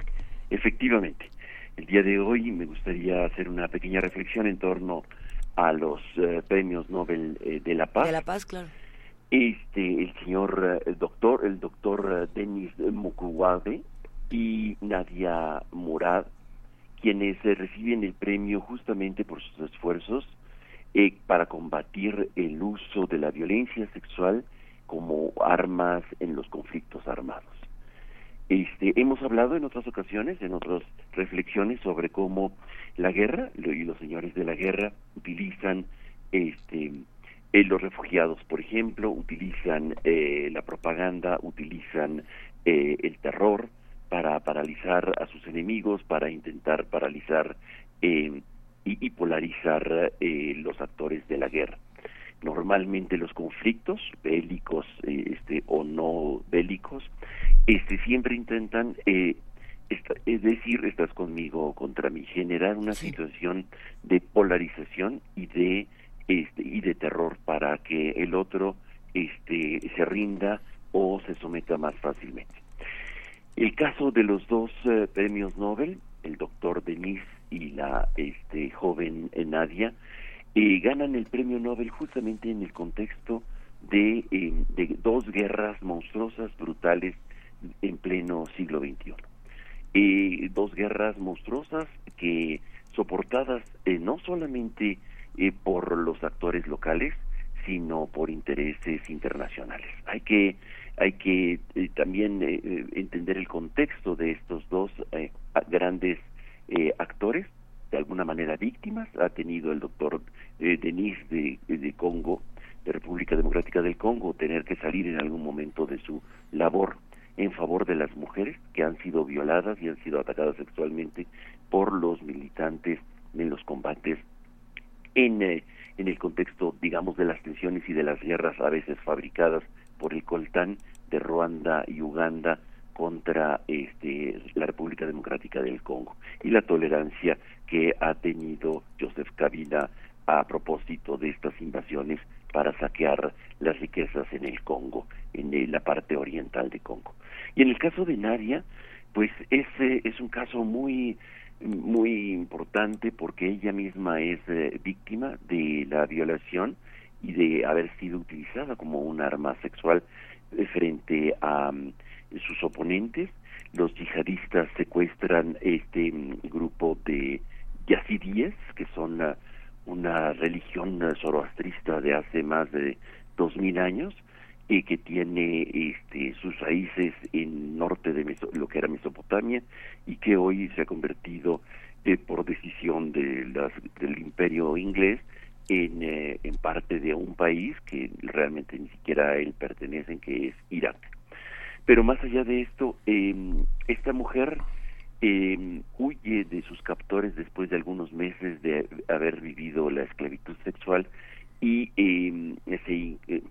Efectivamente. El día de hoy me gustaría hacer una pequeña reflexión en torno a los eh, premios Nobel eh, de la Paz. De la Paz, claro. Este, el señor el eh, doctor, el doctor Denis Mukwege y Nadia Murad, quienes reciben el premio justamente por sus esfuerzos para combatir el uso de la violencia sexual como armas en los conflictos armados. Este, hemos hablado en otras ocasiones, en otras reflexiones sobre cómo la guerra y los señores de la guerra utilizan este, eh, los refugiados, por ejemplo, utilizan eh, la propaganda, utilizan eh, el terror para paralizar a sus enemigos, para intentar paralizar y, y, polarizar los actores de la guerra normalmente los conflictos bélicos este o no bélicos este siempre intentan eh, es decir estás conmigo o contra mí generar una situación de polarización y de este y de terror para que el otro este se rinda o se someta más fácilmente. El caso de los dos eh, premios Nobel el doctor Denis y la este, joven Nadia eh, ganan el premio Nobel justamente en el contexto de, de dos guerras monstruosas, brutales, en pleno siglo XXI. Eh, dos guerras monstruosas que soportadas eh, no solamente eh, por los actores locales, sino por intereses internacionales. Hay que hay que eh, también entender el contexto de estos dos grandes actores, de alguna manera víctimas. Ha tenido el doctor Denis de, de Congo, de República Democrática del Congo, tener que salir en algún momento de su labor en favor de las mujeres que han sido violadas y han sido atacadas sexualmente por los militantes en los combates en, eh, en el contexto, digamos, de las tensiones y de las guerras a veces fabricadas por el coltán de Ruanda y Uganda contra este, la República Democrática del Congo y la tolerancia que ha tenido Joseph Kabila a propósito de estas invasiones para saquear las riquezas en el Congo, en la parte oriental de Congo. Y en el caso de Nadia, pues ese es un caso muy muy importante porque ella misma es eh, víctima de la violación y de haber sido utilizada como un arma sexual frente a mm, sus oponentes. Los yihadistas secuestran este mm, grupo de yazidíes, que son una religión zoroastrista de hace más de dos mil años, y que tiene este, sus raíces en norte de lo que era Mesopotamia y que hoy se ha convertido eh, por decisión de las, del imperio inglés en, eh, parte de un país que realmente ni siquiera a él pertenecen, que es Irak. Pero más allá de esto, eh, esta mujer eh, huye de sus captores después de algunos meses de haber vivido la esclavitud sexual y eh, se, eh,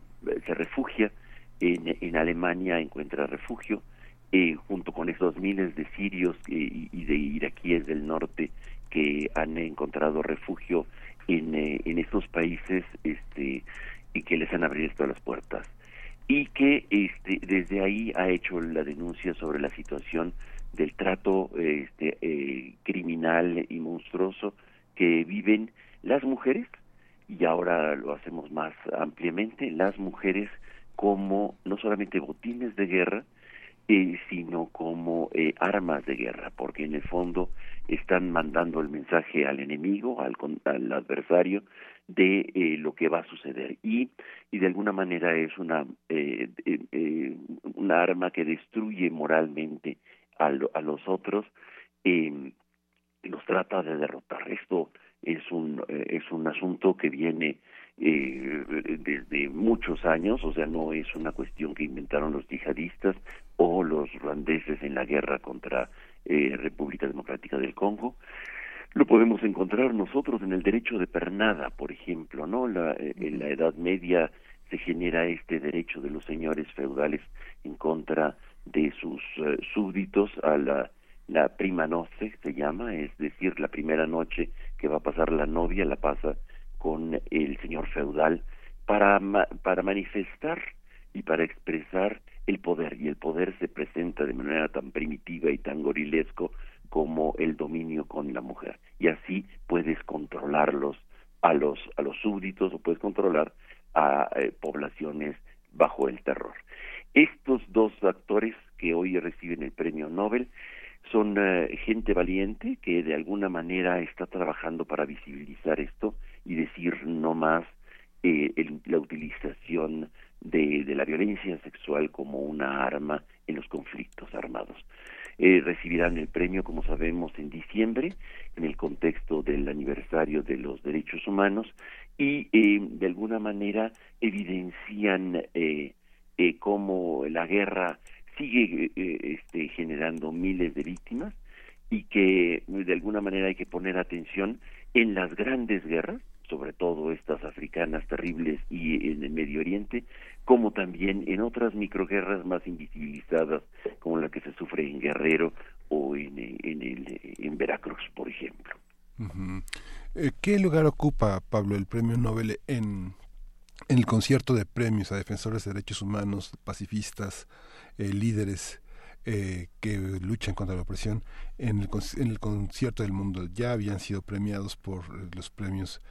se, refugia en, en, Alemania, encuentra refugio eh, junto con esos miles de sirios y, de iraquíes del norte que han encontrado refugio en, en estos países este, y que les han abierto las puertas. Y que este, desde ahí ha hecho la denuncia sobre la situación del trato este, eh, criminal y monstruoso que viven las mujeres, y ahora lo hacemos más ampliamente, las mujeres como no solamente botines de guerra, eh, sino como eh, armas de guerra, porque en el fondo están mandando el mensaje al enemigo, al, al adversario, de eh, lo que va a suceder. Y, y de alguna manera es una, eh, una arma que destruye moralmente a, a los otros eh, los trata de derrotar. Esto es un, eh, es un asunto que viene eh, desde muchos años, o sea, no es una cuestión que inventaron los yihadistas o los ruandeses en la guerra contra eh, República Democrática del Congo. Lo podemos encontrar nosotros en el derecho de pernada, por ejemplo, ¿no? La, eh, en la Edad Media se genera este derecho de los señores feudales en contra de sus uh, súbditos a la, la prima noche se llama, es decir, la primera noche que va a pasar la novia la pasa con el señor feudal para, ma para manifestar y para expresar el poder. Y el poder se presenta de manera tan primitiva y tan gorilesco como el dominio con la mujer. Y así puedes controlarlos a los a los súbditos o puedes controlar a eh, poblaciones bajo el terror estos dos actores que hoy reciben el premio Nobel son uh, gente valiente que de alguna manera está trabajando para visibilizar esto y decir no más eh, el, la utilización de, de, la violencia sexual como una arma en los conflictos armados. Eh, recibirán el premio, como sabemos, en diciembre, en el contexto del aniversario de los derechos humanos, y eh, de alguna manera evidencian eh, eh, cómo la guerra sigue eh, este, generando miles de víctimas y que de alguna manera hay que poner atención en las grandes guerras, sobre todo estas africanas terribles y en el Medio Oriente, como también en otras microguerras más invisibilizadas, como la que se sufre en Guerrero o en, en, el, en Veracruz, por ejemplo. ¿Qué lugar ocupa, Pablo, el premio Nobel en en el concierto de premios a defensores de derechos humanos, pacifistas, eh, líderes eh, que luchan contra la opresión en el, en el concierto del mundo. Ya habían sido premiados por los premios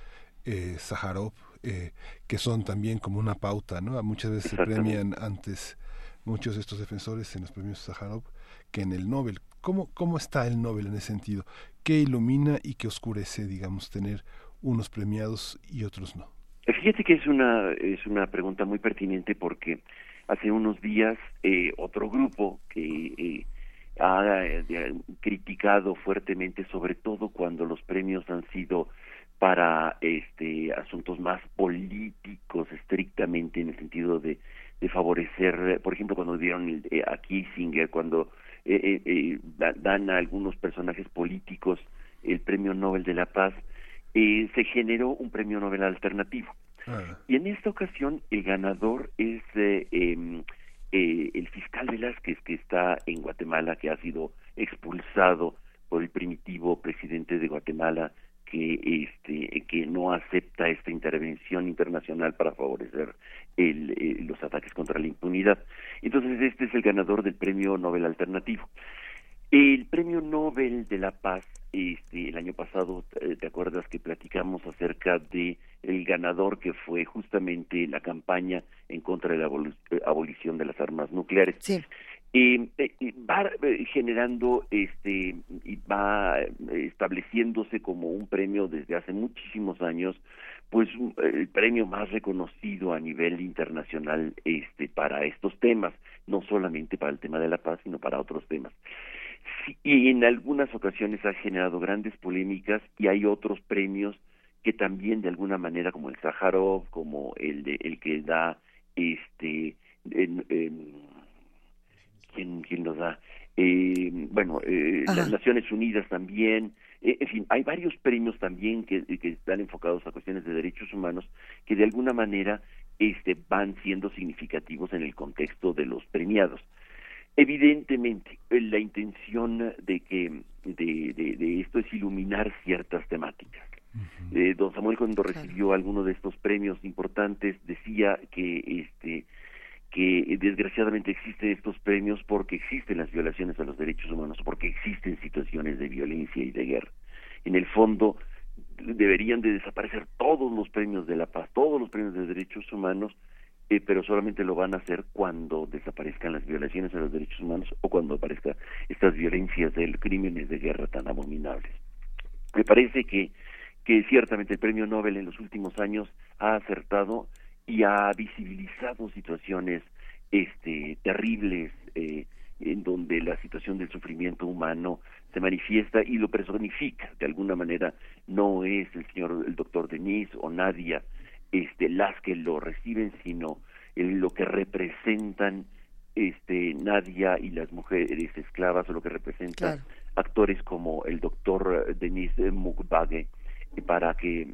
eh, Sájarov, eh, que son también como una pauta, ¿no? Muchas veces se premian antes muchos de estos defensores en los premios Sájarov que en el Nobel. ¿Cómo, ¿Cómo está el Nobel en ese sentido? ¿Qué ilumina y qué oscurece, digamos, tener unos premiados y otros no? Fíjate que es una, es una pregunta muy pertinente porque hace unos días eh, otro grupo que eh, ha eh, criticado fuertemente, sobre todo cuando los premios han sido para este asuntos más políticos estrictamente en el sentido de, favorecer, por ejemplo, cuando dieron a Kissinger, cuando dan a algunos personajes políticos el Premio Nobel de la Paz, se generó un Premio Nobel alternativo Ah. Y en esta ocasión el ganador es eh, em, eh, el fiscal Velázquez, que está en Guatemala, que ha sido expulsado por el primitivo presidente de Guatemala, que este que no acepta esta intervención internacional para favorecer el, eh, los ataques contra la impunidad. Entonces este es el ganador del Premio Nobel Alternativo. El Premio Nobel de la Paz este, el año pasado, eh, ¿te acuerdas que platicamos acerca de el ganador que fue justamente la campaña en contra de la eh, abolición de las armas nucleares? Sí. Eh, va generando este y va estableciéndose como un premio desde hace muchísimos años pues el premio más reconocido a nivel internacional este para estos temas no solamente para el tema de la paz sino para otros temas y en algunas ocasiones ha generado grandes polémicas y hay otros premios que también de alguna manera como el Sájarov como el de el que da este en, ¿quién, quién lo da eh, bueno eh, las Naciones Unidas también. Eh, en fin hay varios premios también que, que están enfocados a cuestiones de derechos humanos que de alguna manera este van siendo significativos en el contexto de los premiados Evidentemente, la intención de que de, de, esto es iluminar ciertas temáticas. Eh, don Samuel cuando recibió alguno de estos premios importantes decía que este que desgraciadamente existen estos premios porque existen las violaciones a los derechos humanos, porque existen situaciones de violencia y de guerra. En el fondo deberían de desaparecer todos los premios de la paz, todos los premios de derechos humanos eh, pero solamente lo van a hacer cuando desaparezcan las violaciones a los derechos humanos o cuando aparezcan estas violencias de crímenes de guerra tan abominables. Me parece que, que ciertamente el premio Nobel en los últimos años ha acertado y ha visibilizado situaciones este, terribles eh, en donde la situación del sufrimiento humano se manifiesta y lo personifica. De alguna manera no es el señor, el doctor Denis o Nadia este, las que lo reciben, sino lo que representan este, Nadia y las mujeres esclavas, o lo que representan actores como el doctor Denis Mukwege, para que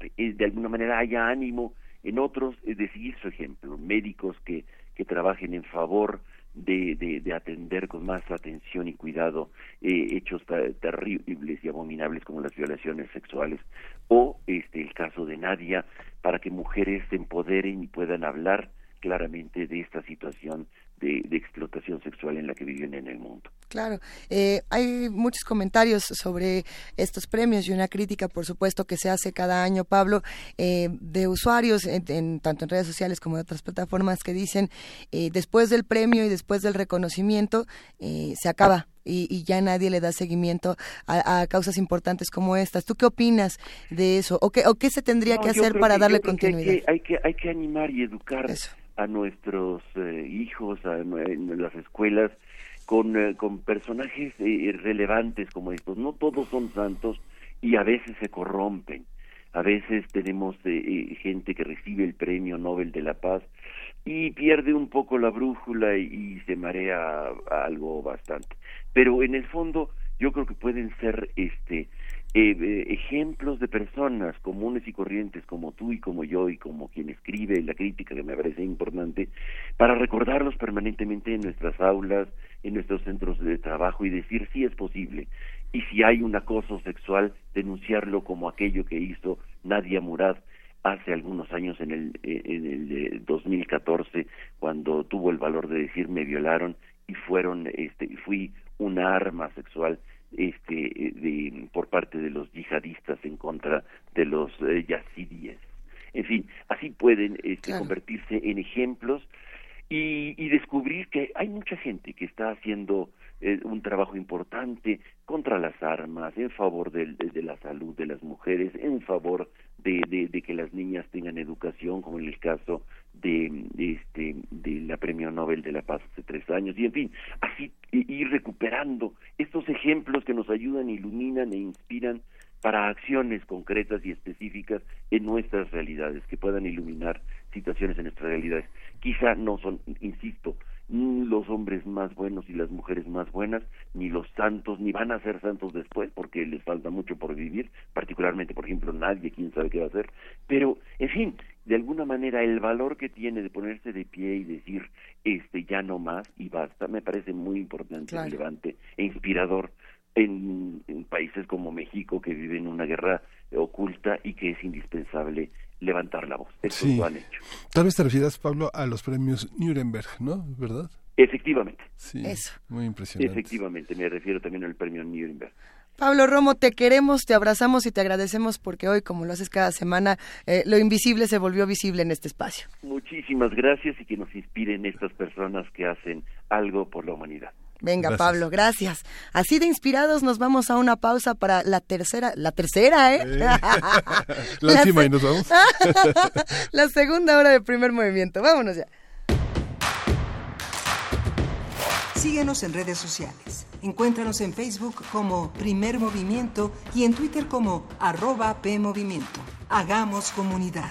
eh, de alguna manera haya ánimo en otros de seguir su ejemplo, médicos que, que trabajen en favor de, de, atender con más atención y cuidado eh, hechos terribles y abominables como las violaciones sexuales o este el caso de Nadia para que mujeres se empoderen y puedan hablar claramente de esta situación de, explotación sexual en la que viven en el mundo. Claro, eh, hay muchos comentarios sobre estos premios y una crítica, por supuesto, que se hace cada año, Pablo, eh, de usuarios, en, tanto en redes sociales como en otras plataformas, que dicen, eh, después del premio y después del reconocimiento, se acaba y, ya nadie le da seguimiento a, causas importantes como estas. ¿Tú qué opinas de eso? ¿O qué, o qué se tendría que hacer para darle continuidad? hay, que, hay, que, animar y educar a nuestros eh, hijos, a, en las escuelas, con, eh, con personajes eh, relevantes como estos. No todos son santos y a veces se corrompen. A veces tenemos gente que recibe el premio Nobel de la Paz y pierde un poco la brújula y, se marea algo bastante. Pero en el fondo yo creo que pueden ser este eh, eh, ejemplos de personas comunes y corrientes como tú y como yo y como quien escribe la crítica que me parece importante para recordarlos permanentemente en nuestras aulas, en nuestros centros de trabajo y decir si es posible y si hay un acoso sexual denunciarlo como aquello que hizo Nadia Murad hace algunos años en el en el 2014 cuando tuvo el valor de decir me violaron y fueron, este, fui una arma sexual este, de, por parte de los yihadistas en contra de los eh, yazidíes. En fin, así pueden este, convertirse en ejemplos y, y, descubrir que hay mucha gente que está haciendo eh, un trabajo importante contra las armas, en favor de, de, la salud de las mujeres, en favor de, de, que las niñas tengan educación, como en el caso de, este, de la Premio Nobel de la Paz hace tres años, y en fin, así ir recuperando estos ejemplos que nos ayudan, iluminan e inspiran para acciones concretas y específicas en nuestras realidades, que puedan iluminar situaciones en nuestras realidades. Quizá no son, insisto, ni los hombres más buenos y las mujeres más buenas, ni los santos, ni van a ser santos después, porque les falta mucho por vivir, particularmente, por ejemplo, nadie, quién sabe qué va a hacer, pero, en fin, de alguna manera el valor que tiene de ponerse de pie y decir, este, ya no más y basta, me parece muy importante, relevante e inspirador en, países como México, que viven una guerra oculta y que es indispensable levantar la voz. Eso lo han hecho. Tal vez te refieras, Pablo, a los premios Nuremberg, ¿no? ¿Verdad? Efectivamente. Sí, Eso. muy impresionante. Efectivamente, me refiero también al premio Nuremberg. Pablo Romo, te queremos, te abrazamos y te agradecemos porque hoy, como lo haces cada semana, eh, lo invisible se volvió visible en este espacio. Muchísimas gracias y que nos inspiren estas personas que hacen algo por la humanidad. Venga, Pablo, gracias. Así de inspirados nos vamos a una pausa para la tercera, la tercera, ¿eh? la última y nos vamos. la segunda hora de primer movimiento. Vámonos ya. Síguenos en redes sociales. Encuéntranos en Facebook como Primer Movimiento y en Twitter como arroba PMovimiento. Hagamos comunidad.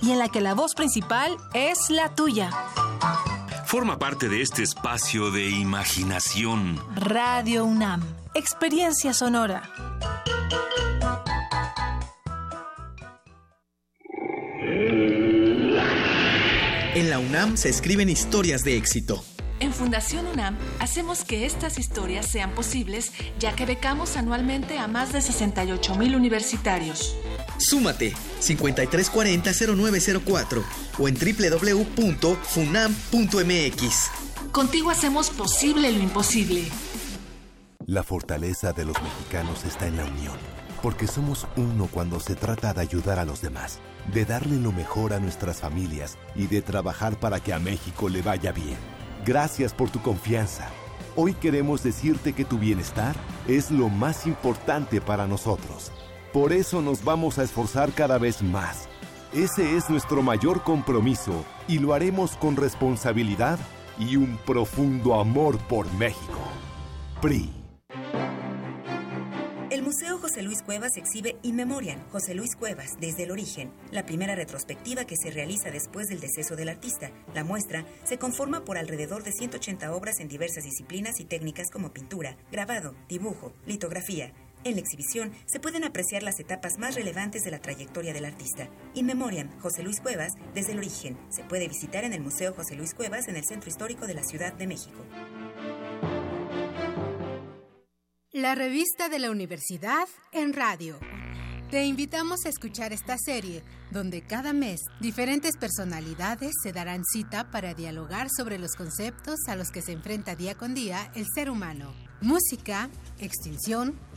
y en la que la voz principal es la tuya. Forma parte de este espacio de imaginación. Radio UNAM, experiencia sonora. En la UNAM se escriben historias de éxito en Fundación UNAM hacemos que estas historias sean posibles ya que becamos anualmente a más de 68 mil universitarios. Súmate 5340-0904 o en www.funam.mx. Contigo hacemos posible lo imposible. La fortaleza de los mexicanos está en la unión, porque somos uno cuando se trata de ayudar a los demás, de darle lo mejor a nuestras familias y de trabajar para que a México le vaya bien. Gracias por tu confianza. Hoy queremos decirte que tu bienestar es lo más importante para nosotros. Por eso nos vamos a esforzar cada vez más. Ese es nuestro mayor compromiso y lo haremos con responsabilidad y un profundo amor por México. PRI. Museo José Luis Cuevas exhibe In Memoriam, José Luis Cuevas, desde el origen, la primera retrospectiva que se realiza después del deceso del artista. La muestra se conforma por alrededor de 180 obras en diversas disciplinas y técnicas como pintura, grabado, dibujo, litografía. En la exhibición se pueden apreciar las etapas más relevantes de la trayectoria del artista. In Memoriam, José Luis Cuevas, desde el origen. Se puede visitar en el Museo José Luis Cuevas en el Centro Histórico de la Ciudad de México. La revista de la universidad en radio. Te invitamos a escuchar esta serie, donde cada mes diferentes personalidades se darán cita para dialogar sobre los conceptos a los que se enfrenta día con día el ser humano. Música, extinción,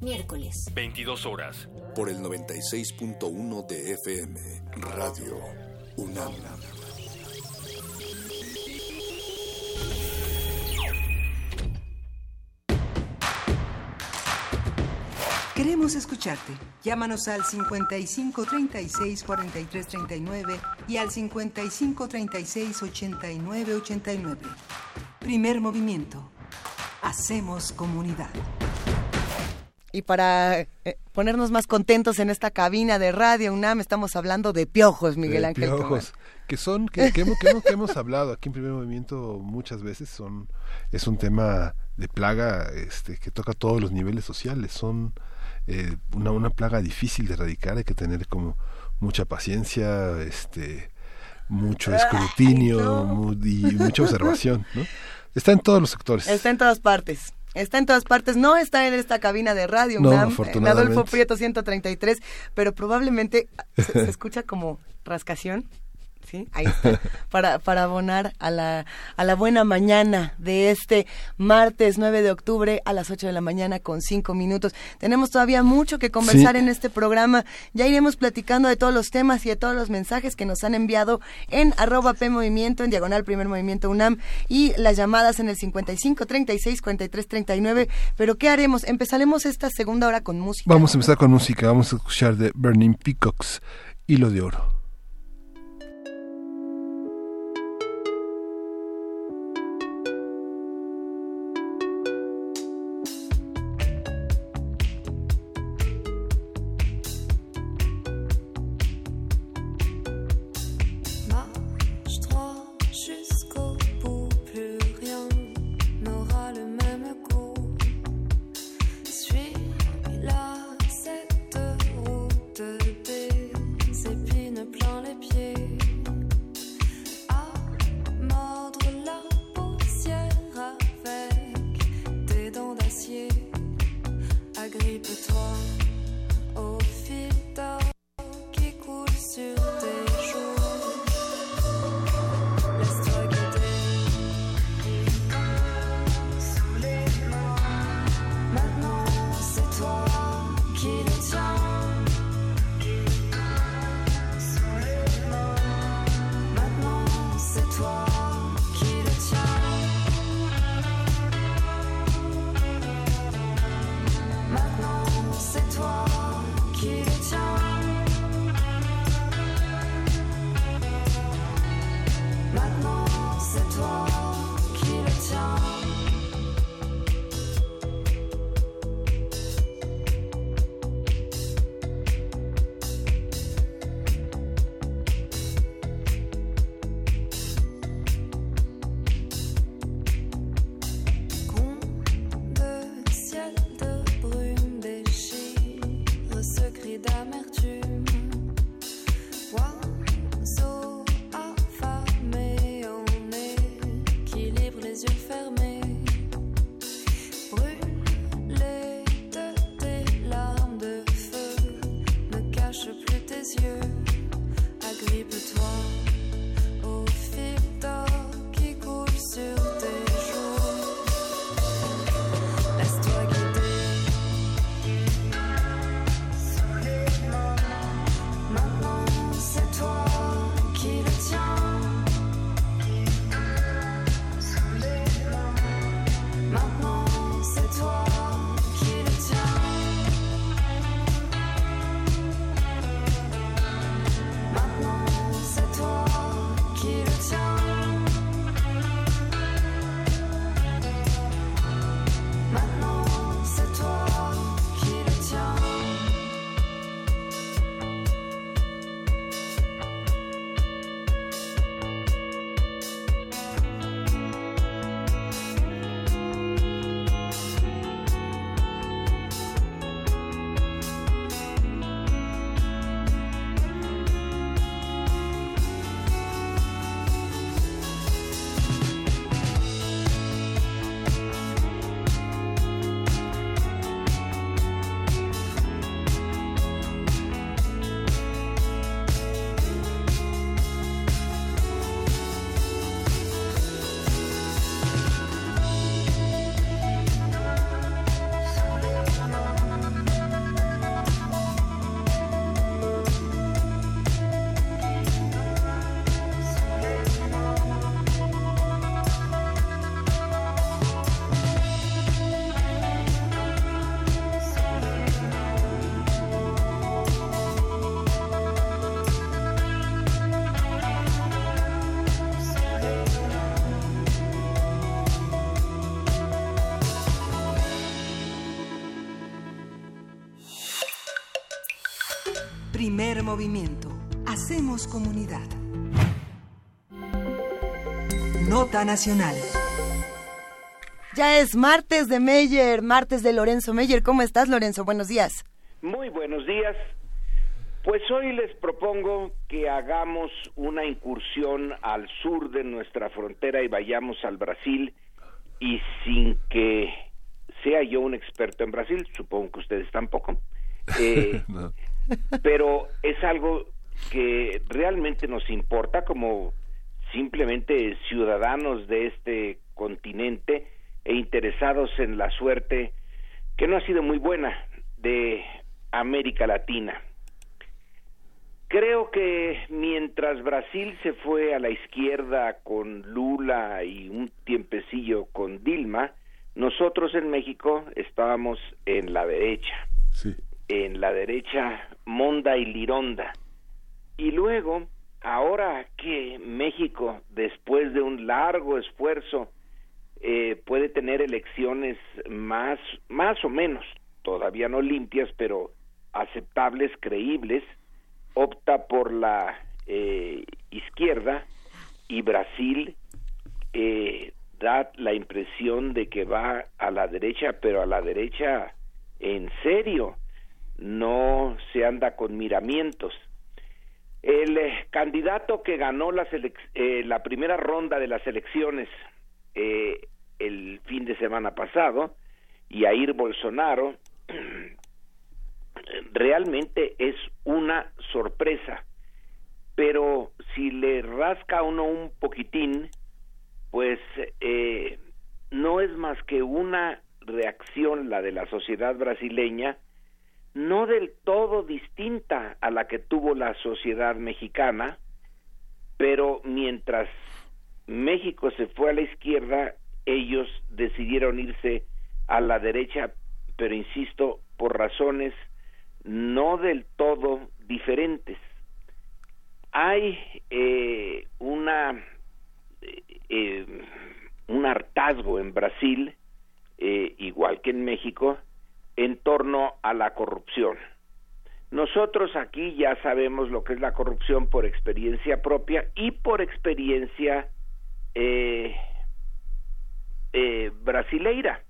Miércoles. 22 horas. Por el 96.1 de FM. Radio UNAM. Queremos escucharte. Llámanos al 55 36 43 39 y al 55 36 89 89. Primer movimiento. Hacemos comunidad. Y para eh, ponernos más contentos en esta cabina de Radio UNAM, estamos hablando de piojos, Miguel de Ángel. Piojos, que son, que, que, hemos, que, hemos, que, hemos, hablado aquí en Primer Movimiento muchas veces, son es un tema de plaga este, que toca todos los niveles sociales, son eh, una, una plaga difícil de erradicar, hay que tener como mucha paciencia, este mucho escrutinio no. y mucha observación, ¿no? Está en todos los sectores. Está en todas partes. Está en todas partes, no está en esta cabina de radio no, UNAM, en Adolfo Prieto 133, pero probablemente se, se escucha como rascación. ¿Sí? Ahí está, para, para abonar a la, a la buena mañana de este martes 9 de octubre a las 8 de la mañana con 5 minutos. Tenemos todavía mucho que conversar sí. en este programa. Ya iremos platicando de todos los temas y de todos los mensajes que nos han enviado en arroba P Movimiento, en diagonal Primer Movimiento UNAM y las llamadas en el 55 36 43 39. Pero ¿qué haremos? Empezaremos esta segunda hora con música. Vamos a empezar con música. Vamos a escuchar de Burning Peacocks, Hilo de Oro. Primer movimiento. Hacemos comunidad. Nota Nacional. Ya es martes de Meyer, martes de Lorenzo Meyer. ¿Cómo estás, Lorenzo? Buenos días. Muy buenos días. Pues hoy les propongo que hagamos una incursión al sur de nuestra frontera y vayamos al Brasil y sin que sea yo un experto en Brasil, supongo que ustedes tampoco, eh, pero es algo que realmente nos importa como simplemente ciudadanos de este continente e interesados en la suerte que no ha sido muy buena de América Latina. Creo que mientras Brasil se fue a la izquierda con Lula y un tiempecillo con Dilma, nosotros en México estábamos en la derecha, en la derecha monda y lironda. Y luego, ahora que México, después de un largo esfuerzo, eh, puede tener elecciones más, más o menos, todavía no limpias, pero aceptables, creíbles, opta por la eh, izquierda y Brasil eh, da la impresión de que va a la derecha, pero a la derecha en serio, no se anda con miramientos. El eh, candidato que ganó la, la primera ronda de las elecciones el fin de semana pasado, Jair Bolsonaro, realmente es una sorpresa. Pero si le rasca uno un poquitín, pues eh, no es más que una reacción, la de la sociedad brasileña, no del todo distinta a la que tuvo la sociedad mexicana, pero mientras México se fue a la izquierda, ellos decidieron irse a la derecha, pero insisto, por razones no del todo diferentes. Hay eh, una eh, eh, un hartazgo en Brasil, igual que en México, en torno a la corrupción. Nosotros aquí ya sabemos lo que es la corrupción por experiencia propia y por experiencia brasileira,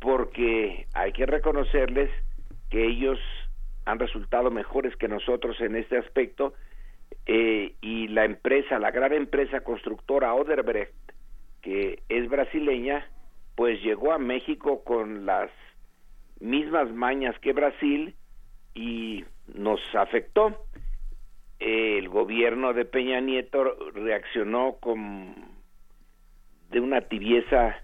porque hay que reconocerles que ellos han resultado mejores que nosotros en este aspecto eh, y la empresa, la gran empresa constructora Oderbrecht, que es brasileña, pues llegó a México con las mismas mañas que Brasil y nos afectó. El gobierno de Peña Nieto reaccionó con de una tibieza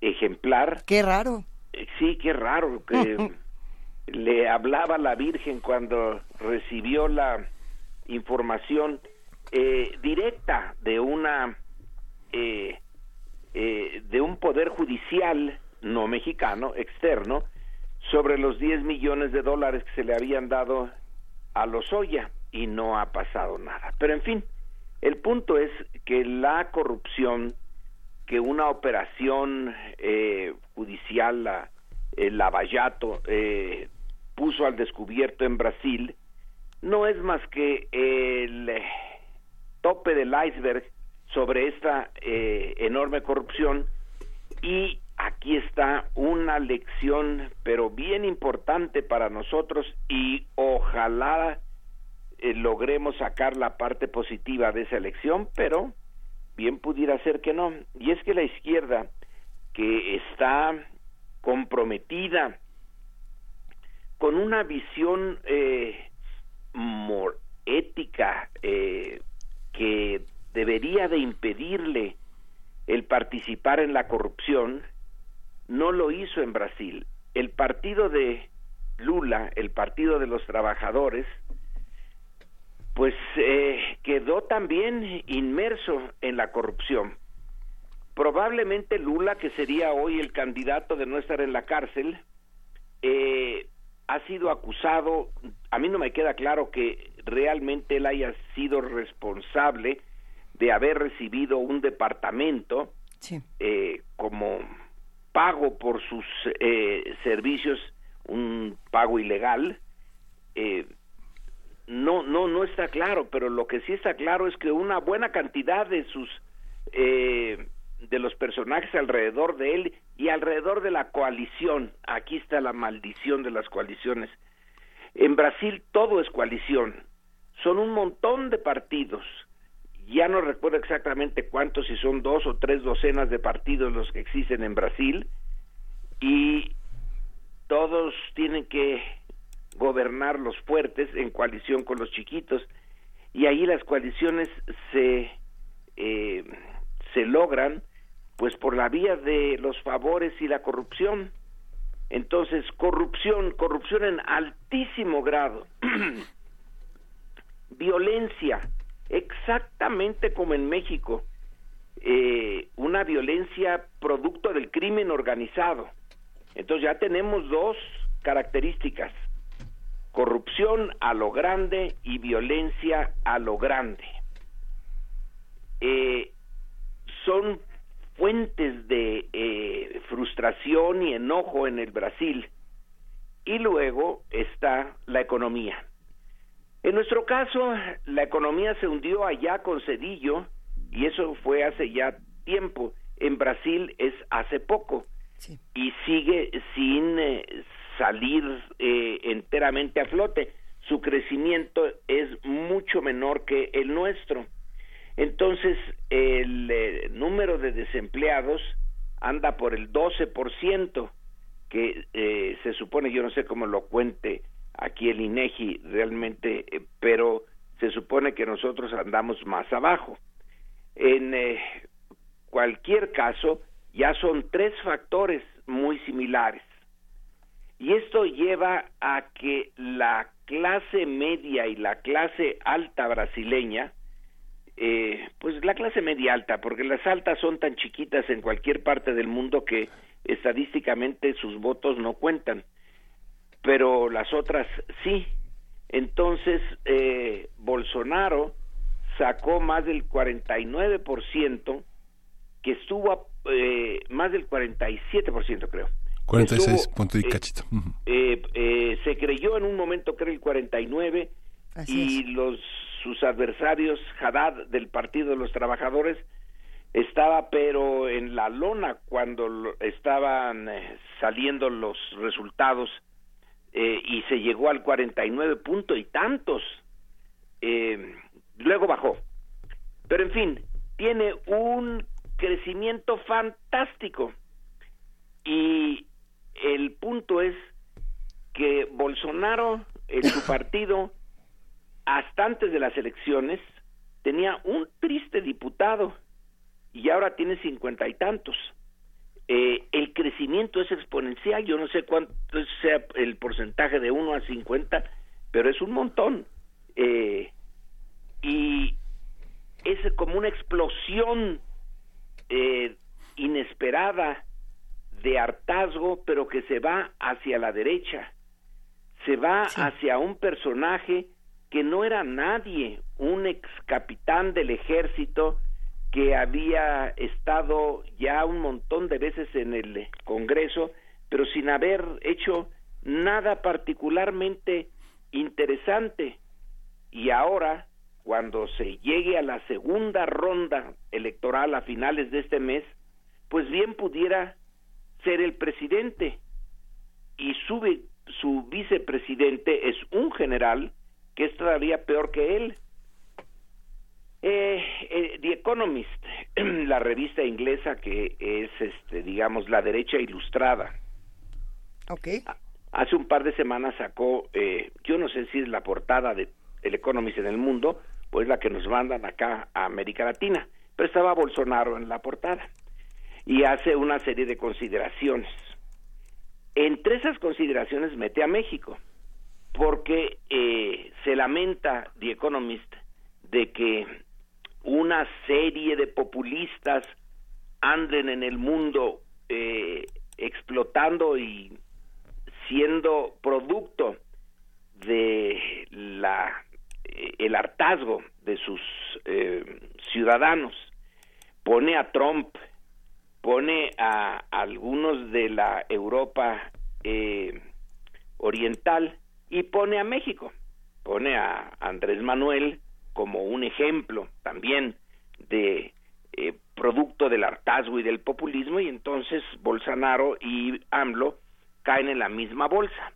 ejemplar. Qué raro. Eh, sí, qué raro que le hablaba la Virgen cuando recibió la información eh, directa de una eh, eh, de un poder judicial no mexicano externo sobre los 10 millones de dólares que se le habían dado a Lozoya y no ha pasado nada. Pero en fin, el punto es que la corrupción que una operación judicial, la, el Lavallato, eh, puso al descubierto en Brasil no es más que el eh, tope del iceberg sobre esta eh, enorme corrupción y aquí está una lección pero bien importante para nosotros y ojalá eh, logremos sacar la parte positiva de esa elección pero bien pudiera ser que no. Y es que la izquierda que está comprometida con una visión eh, ética eh, que debería de impedirle el participar en la corrupción, no lo hizo en Brasil. El partido de Lula, el partido de los trabajadores, pues eh, quedó también inmerso en la corrupción. Probablemente Lula, que sería hoy el candidato de no estar en la cárcel, eh, ha sido acusado, a mí no me queda claro que realmente él haya sido responsable de haber recibido un departamento eh, como pago por sus eh, servicios, un pago ilegal. Eh, no, no, no está claro, pero lo que sí está claro es que una buena cantidad de sus eh, de los personajes alrededor de él y alrededor de la coalición, aquí está la maldición de las coaliciones. En Brasil todo es coalición, son un montón de partidos. Ya no recuerdo exactamente cuántos, si son dos o tres docenas de partidos los que existen en Brasil, y todos tienen que gobernar los fuertes en coalición con los chiquitos y ahí las coaliciones se eh, se logran pues por la vía de los favores y la corrupción. Entonces corrupción corrupción en altísimo grado. Violencia exactamente como en México eh, una violencia producto del crimen organizado entonces ya tenemos dos características corrupción a lo grande y violencia a lo grande. Eh, son fuentes de eh, frustración y enojo en el Brasil. Y luego está la economía. En nuestro caso, la economía se hundió allá con Cedillo y eso fue hace ya tiempo. En Brasil es hace poco y sigue sin eh, salir eh, enteramente a flote. Su crecimiento es mucho menor que el nuestro. Entonces, el eh, número de desempleados anda por el 12%, que eh, se supone, yo no sé cómo lo cuente aquí el INEGI realmente, pero se supone que nosotros andamos más abajo. En cualquier caso, ya son tres factores muy similares. Y esto lleva a que la clase media y la clase alta brasileña, eh, pues la clase media alta, porque las altas son tan chiquitas en cualquier parte del mundo que estadísticamente sus votos no cuentan, pero las otras sí. Entonces, eh, Bolsonaro sacó más del 49%, que estuvo eh, más del 47%, creo 46 puntos y eh, cachito. Eh, eh, se creyó en un momento que era el 49 y los sus adversarios, Haddad del Partido de los Trabajadores, estaba pero en la lona cuando estaban saliendo los resultados y se llegó al 49 punto y tantos. luego bajó. Pero en fin, tiene un crecimiento fantástico y el punto es que Bolsonaro, en su partido, hasta antes de las elecciones, tenía un triste diputado y ahora tiene cincuenta y tantos. Eh, el crecimiento es exponencial, yo no sé cuánto sea el porcentaje de uno a cincuenta, pero es un montón. Eh, y es como una explosión eh, inesperada de hartazgo, pero que se va hacia la derecha, se va hacia un personaje que no era nadie, un ex capitán del ejército que había estado ya un montón de veces en el Congreso, pero sin haber hecho nada particularmente interesante. Y ahora, cuando se llegue a la segunda ronda electoral a finales de este mes, pues bien pudiera ser el presidente y su, vicepresidente es un general que es todavía peor que él. Eh, eh, The Economist, la revista inglesa que es, este, digamos, la derecha ilustrada. Okay. Hace un par de semanas sacó, eh, yo no sé si es la portada de El Economist en el mundo, pues la que nos mandan acá a América Latina, pero estaba Bolsonaro en la portada y hace una serie de consideraciones. Entre esas consideraciones mete a México, porque eh, se lamenta The Economist de que una serie de populistas anden en el mundo eh, explotando y siendo producto de la eh, el hartazgo de sus ciudadanos pone a Trump pone a algunos de la Europa eh, oriental y pone a México. pone a Andrés Manuel como un ejemplo también de eh, producto del hartazgo y del populismo y entonces Bolsonaro y AMLO caen en la misma bolsa.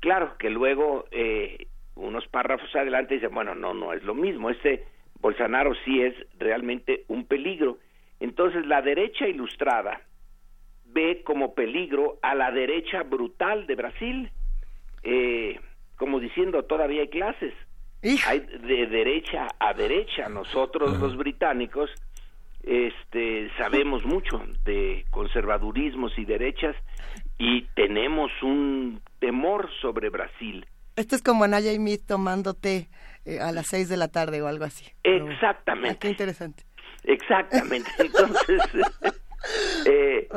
Claro que luego eh, unos párrafos adelante dicen, bueno, no, no es lo mismo, este Bolsonaro sí es realmente un peligro. Entonces la derecha ilustrada ve como peligro a la derecha brutal de Brasil, eh, como diciendo todavía hay clases, hay de derecha a derecha. Nosotros los británicos este, sabemos mucho de conservadurismos y derechas y tenemos un temor sobre Brasil. Esto es como Naya y Mead tomando té eh, a las seis de la tarde o algo así. Exactamente. qué interesante. Exactamente. Entonces, eh,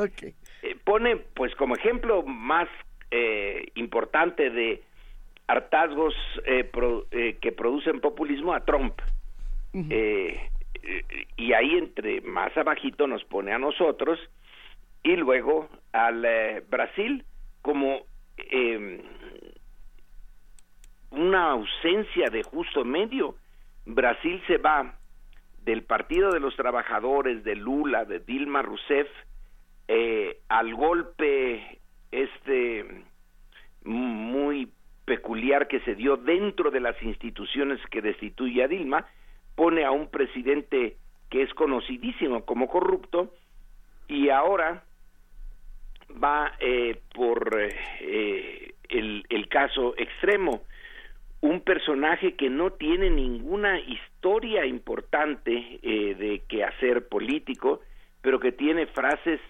eh, pone pues como ejemplo más eh, importante de hartazgos eh, eh, que producen populismo a Trump. y ahí entre más abajito nos pone a nosotros y luego al Brasil como em, una ausencia de justo medio. Brasil se va del Partido de los Trabajadores, de Lula, de Dilma Rousseff, al golpe este muy peculiar que se dio dentro de las instituciones que destituye a Dilma, pone a un presidente que es conocidísimo como corrupto y ahora va eh, por eh, el, el caso extremo, un personaje que no tiene ninguna historia importante eh, de que hacer político, pero que tiene frases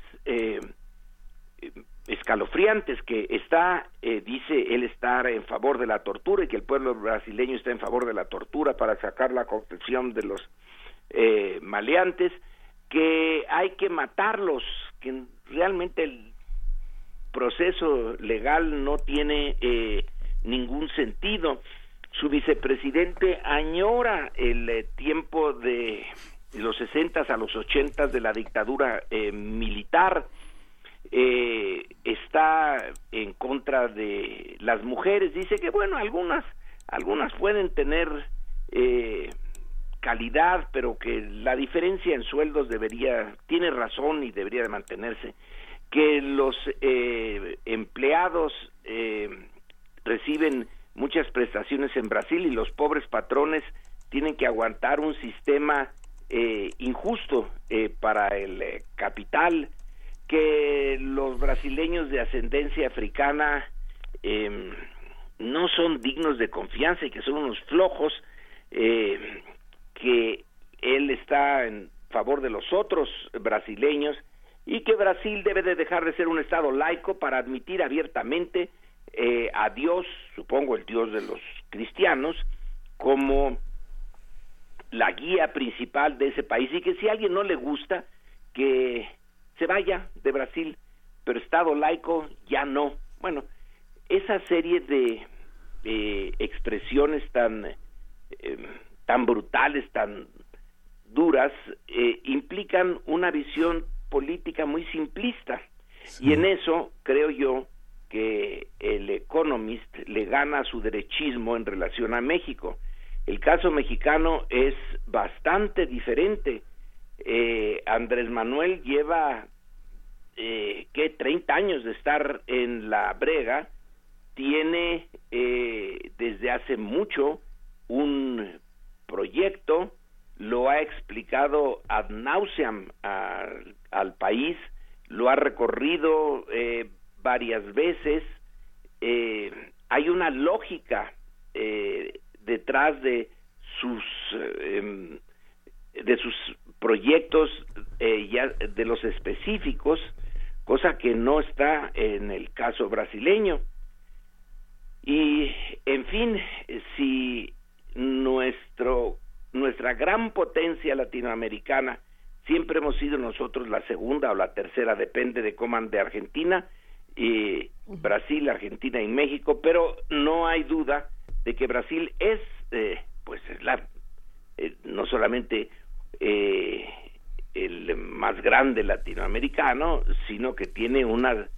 escalofriantes que está, eh, dice él estar en favor de la tortura y que el pueblo brasileño está en favor de la tortura para sacar la confesión de los eh, maleantes, que hay que matarlos, que realmente el proceso legal no tiene eh, ningún sentido. Su vicepresidente añora el tiempo de los sesentas a los ochentas de la dictadura militar, eh, está en contra de las mujeres. Dice que, bueno, algunas, algunas pueden tener eh, calidad, pero que la diferencia en sueldos debería, tiene razón y debería de mantenerse. Que los eh, empleados eh, reciben muchas prestaciones en Brasil y los pobres patrones tienen que aguantar un sistema eh, injusto eh, para el capital que los brasileños de ascendencia africana eh, no son dignos de confianza y que son unos flojos, eh, que él está en favor de los otros brasileños y que Brasil debe de dejar de ser un Estado laico para admitir abiertamente eh, a Dios, supongo el Dios de los cristianos, como la guía principal de ese país. Y que si a alguien no le gusta, que se vaya de Brasil, pero Estado laico ya no. Bueno, esa serie de expresiones tan, eh, tan brutales, tan duras, eh, implican una visión política muy simplista. Y en eso creo yo que el Economist le gana su derechismo en relación a México. El caso mexicano es bastante diferente eh, Andrés Manuel lleva eh, que 30 años de estar en la brega, tiene eh, desde hace mucho un proyecto, lo ha explicado ad nauseam al, país, lo ha recorrido eh, varias veces, eh, hay una lógica eh, detrás de sus em, de sus proyectos eh, ya de los específicos, cosa que no está en el caso brasileño. Y, en fin, si nuestro, nuestra gran potencia latinoamericana, siempre hemos sido nosotros la segunda o la tercera, depende de cómo de Argentina, y Brasil, Argentina y México, pero no hay duda de que Brasil es, eh, pues, la, eh, no solamente eh, el más grande latinoamericano, sino que tiene una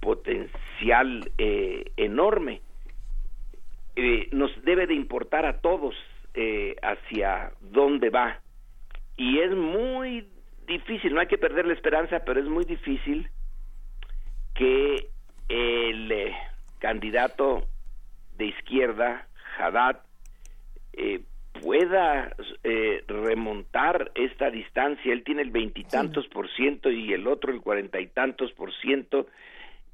potencial eh, enorme. eh, nos debe de importar a todos eh, hacia dónde va. Y es muy difícil, no hay que perder la esperanza, pero es muy difícil que el eh, candidato de izquierda, Haddad, eh, pueda eh, remontar esta distancia. Él tiene el veintitantos por ciento y el otro el cuarenta y tantos por ciento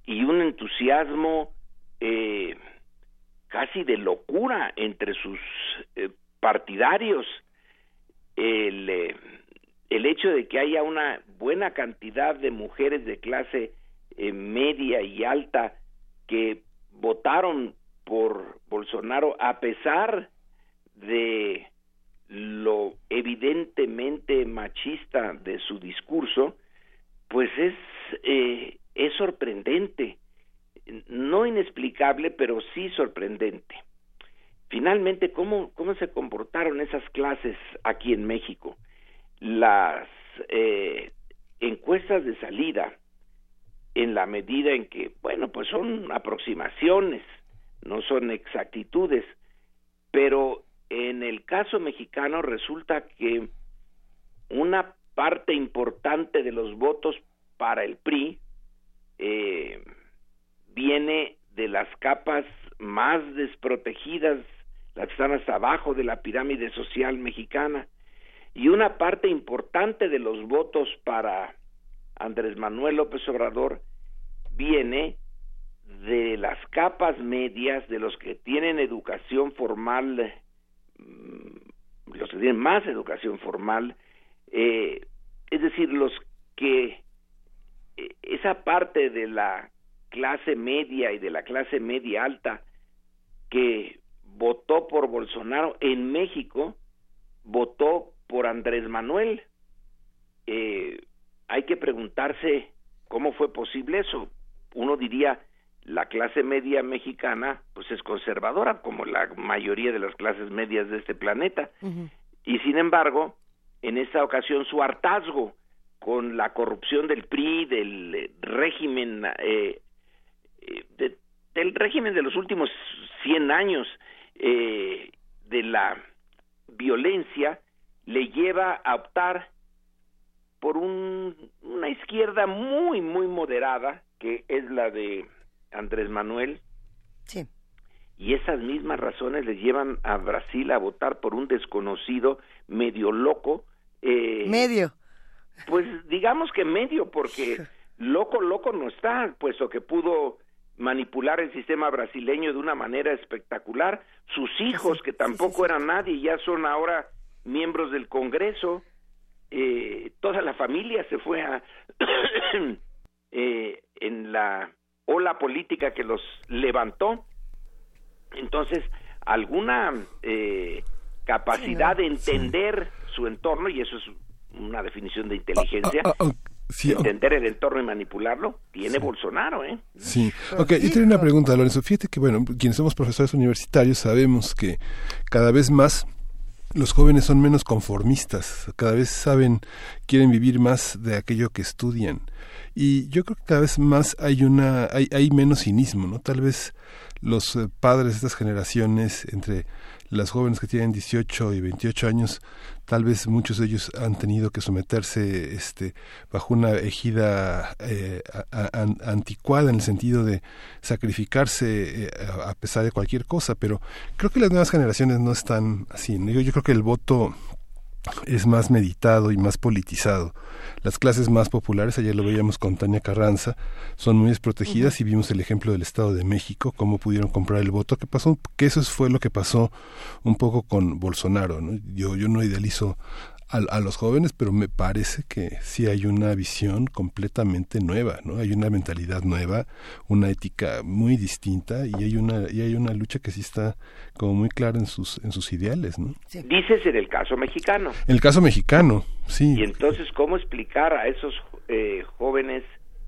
y un entusiasmo eh, casi de locura entre sus eh, partidarios. El, el hecho de que haya una buena cantidad de mujeres de clase media y alta que votaron por Bolsonaro a pesar de lo evidentemente machista de su discurso, pues es eh, es sorprendente, no inexplicable, pero sí sorprendente. Finalmente, ¿cómo, cómo se comportaron esas clases aquí en México? Las eh, encuestas de salida, en la medida en que, bueno, pues son aproximaciones, no son exactitudes, pero en el caso mexicano resulta que una parte importante de los votos para el PRI eh, viene de las capas más desprotegidas, las que están hasta abajo de la pirámide social mexicana, y una parte importante de los votos para Andrés Manuel López Obrador viene de las capas medias, de los que tienen educación formal, los que tienen más educación formal, eh, es decir, los que eh, esa parte de la clase media y de la clase media alta que votó por Bolsonaro en México, votó por Andrés Manuel. Eh, hay que preguntarse cómo fue posible eso. Uno diría, la clase media mexicana pues es conservadora, como la mayoría de las clases medias de este planeta. Y sin embargo, en esta ocasión su hartazgo con la corrupción del PRI, del eh, régimen, eh, eh, de, del régimen de los últimos 100 años, eh, de la violencia, le lleva a optar por un, una izquierda muy, muy moderada, que es la de Andrés Manuel. Sí. Y esas mismas razones les llevan a Brasil a votar por un desconocido medio loco. Eh, medio. Pues digamos que medio, porque loco, loco no está, puesto que pudo manipular el sistema brasileño de una manera espectacular. Sus hijos, que tampoco eran nadie, ya son ahora miembros del Congreso. Eh, toda la familia se fue a eh, en la ola política que los levantó. Entonces, alguna eh, capacidad de entender su entorno, y eso es una definición de inteligencia, Ah, ah, ah, sí, ah. entender el entorno y manipularlo, tiene Bolsonaro, ¿eh? Sí, ok, yo tengo una pregunta, Lorenzo. Fíjate que, bueno, quienes somos profesores universitarios sabemos que cada vez más los jóvenes son menos conformistas, cada vez saben, quieren vivir más de aquello que estudian. Y yo creo que cada vez más hay una, hay, hay menos cinismo, ¿no? Tal vez los eh, padres de estas generaciones, entre las jóvenes que tienen 18 y 28 años, tal vez muchos de ellos han tenido que someterse este, bajo una ejida eh, anticuada en el sentido de sacrificarse eh, a pesar de cualquier cosa, pero creo que las nuevas generaciones no están así. Yo, yo creo que el voto es más meditado y más politizado. Las clases más populares, ayer lo veíamos con Tania Carranza, son muy desprotegidas y vimos el ejemplo del Estado de México, cómo pudieron comprar el voto, que pasó, que eso fue lo que pasó un poco con Bolsonaro. ¿no? Yo, yo no idealizo a, a los jóvenes, pero me parece que sí hay una visión completamente nueva, ¿no? Hay una mentalidad nueva, una ética muy distinta y hay una y hay una lucha que sí está como muy clara en sus en sus ideales, ¿no? Dices en el caso mexicano. En el caso mexicano, sí. Y entonces, ¿cómo explicar a esos eh, jóvenes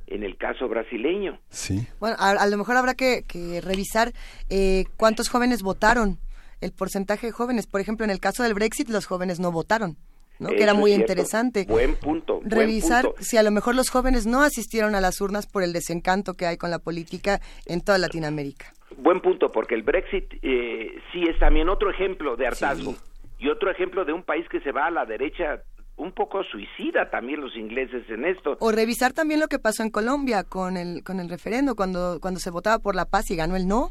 en el caso brasileño? Sí. Bueno, a, a lo mejor habrá que, que revisar eh, cuántos jóvenes votaron, el porcentaje de jóvenes. Por ejemplo, en el caso del Brexit, los jóvenes no votaron. ¿No? que era muy interesante. Buen punto. Revisar si a lo mejor los jóvenes no asistieron a las urnas por el desencanto que hay con la política en toda Latinoamérica. Buen punto, porque el Brexit eh, sí es también otro ejemplo de hartazgo y otro ejemplo de un país que se va a la derecha un poco suicida también los ingleses en esto. O revisar también lo que pasó en Colombia con el con el referendo cuando cuando se votaba por la paz y ganó el no.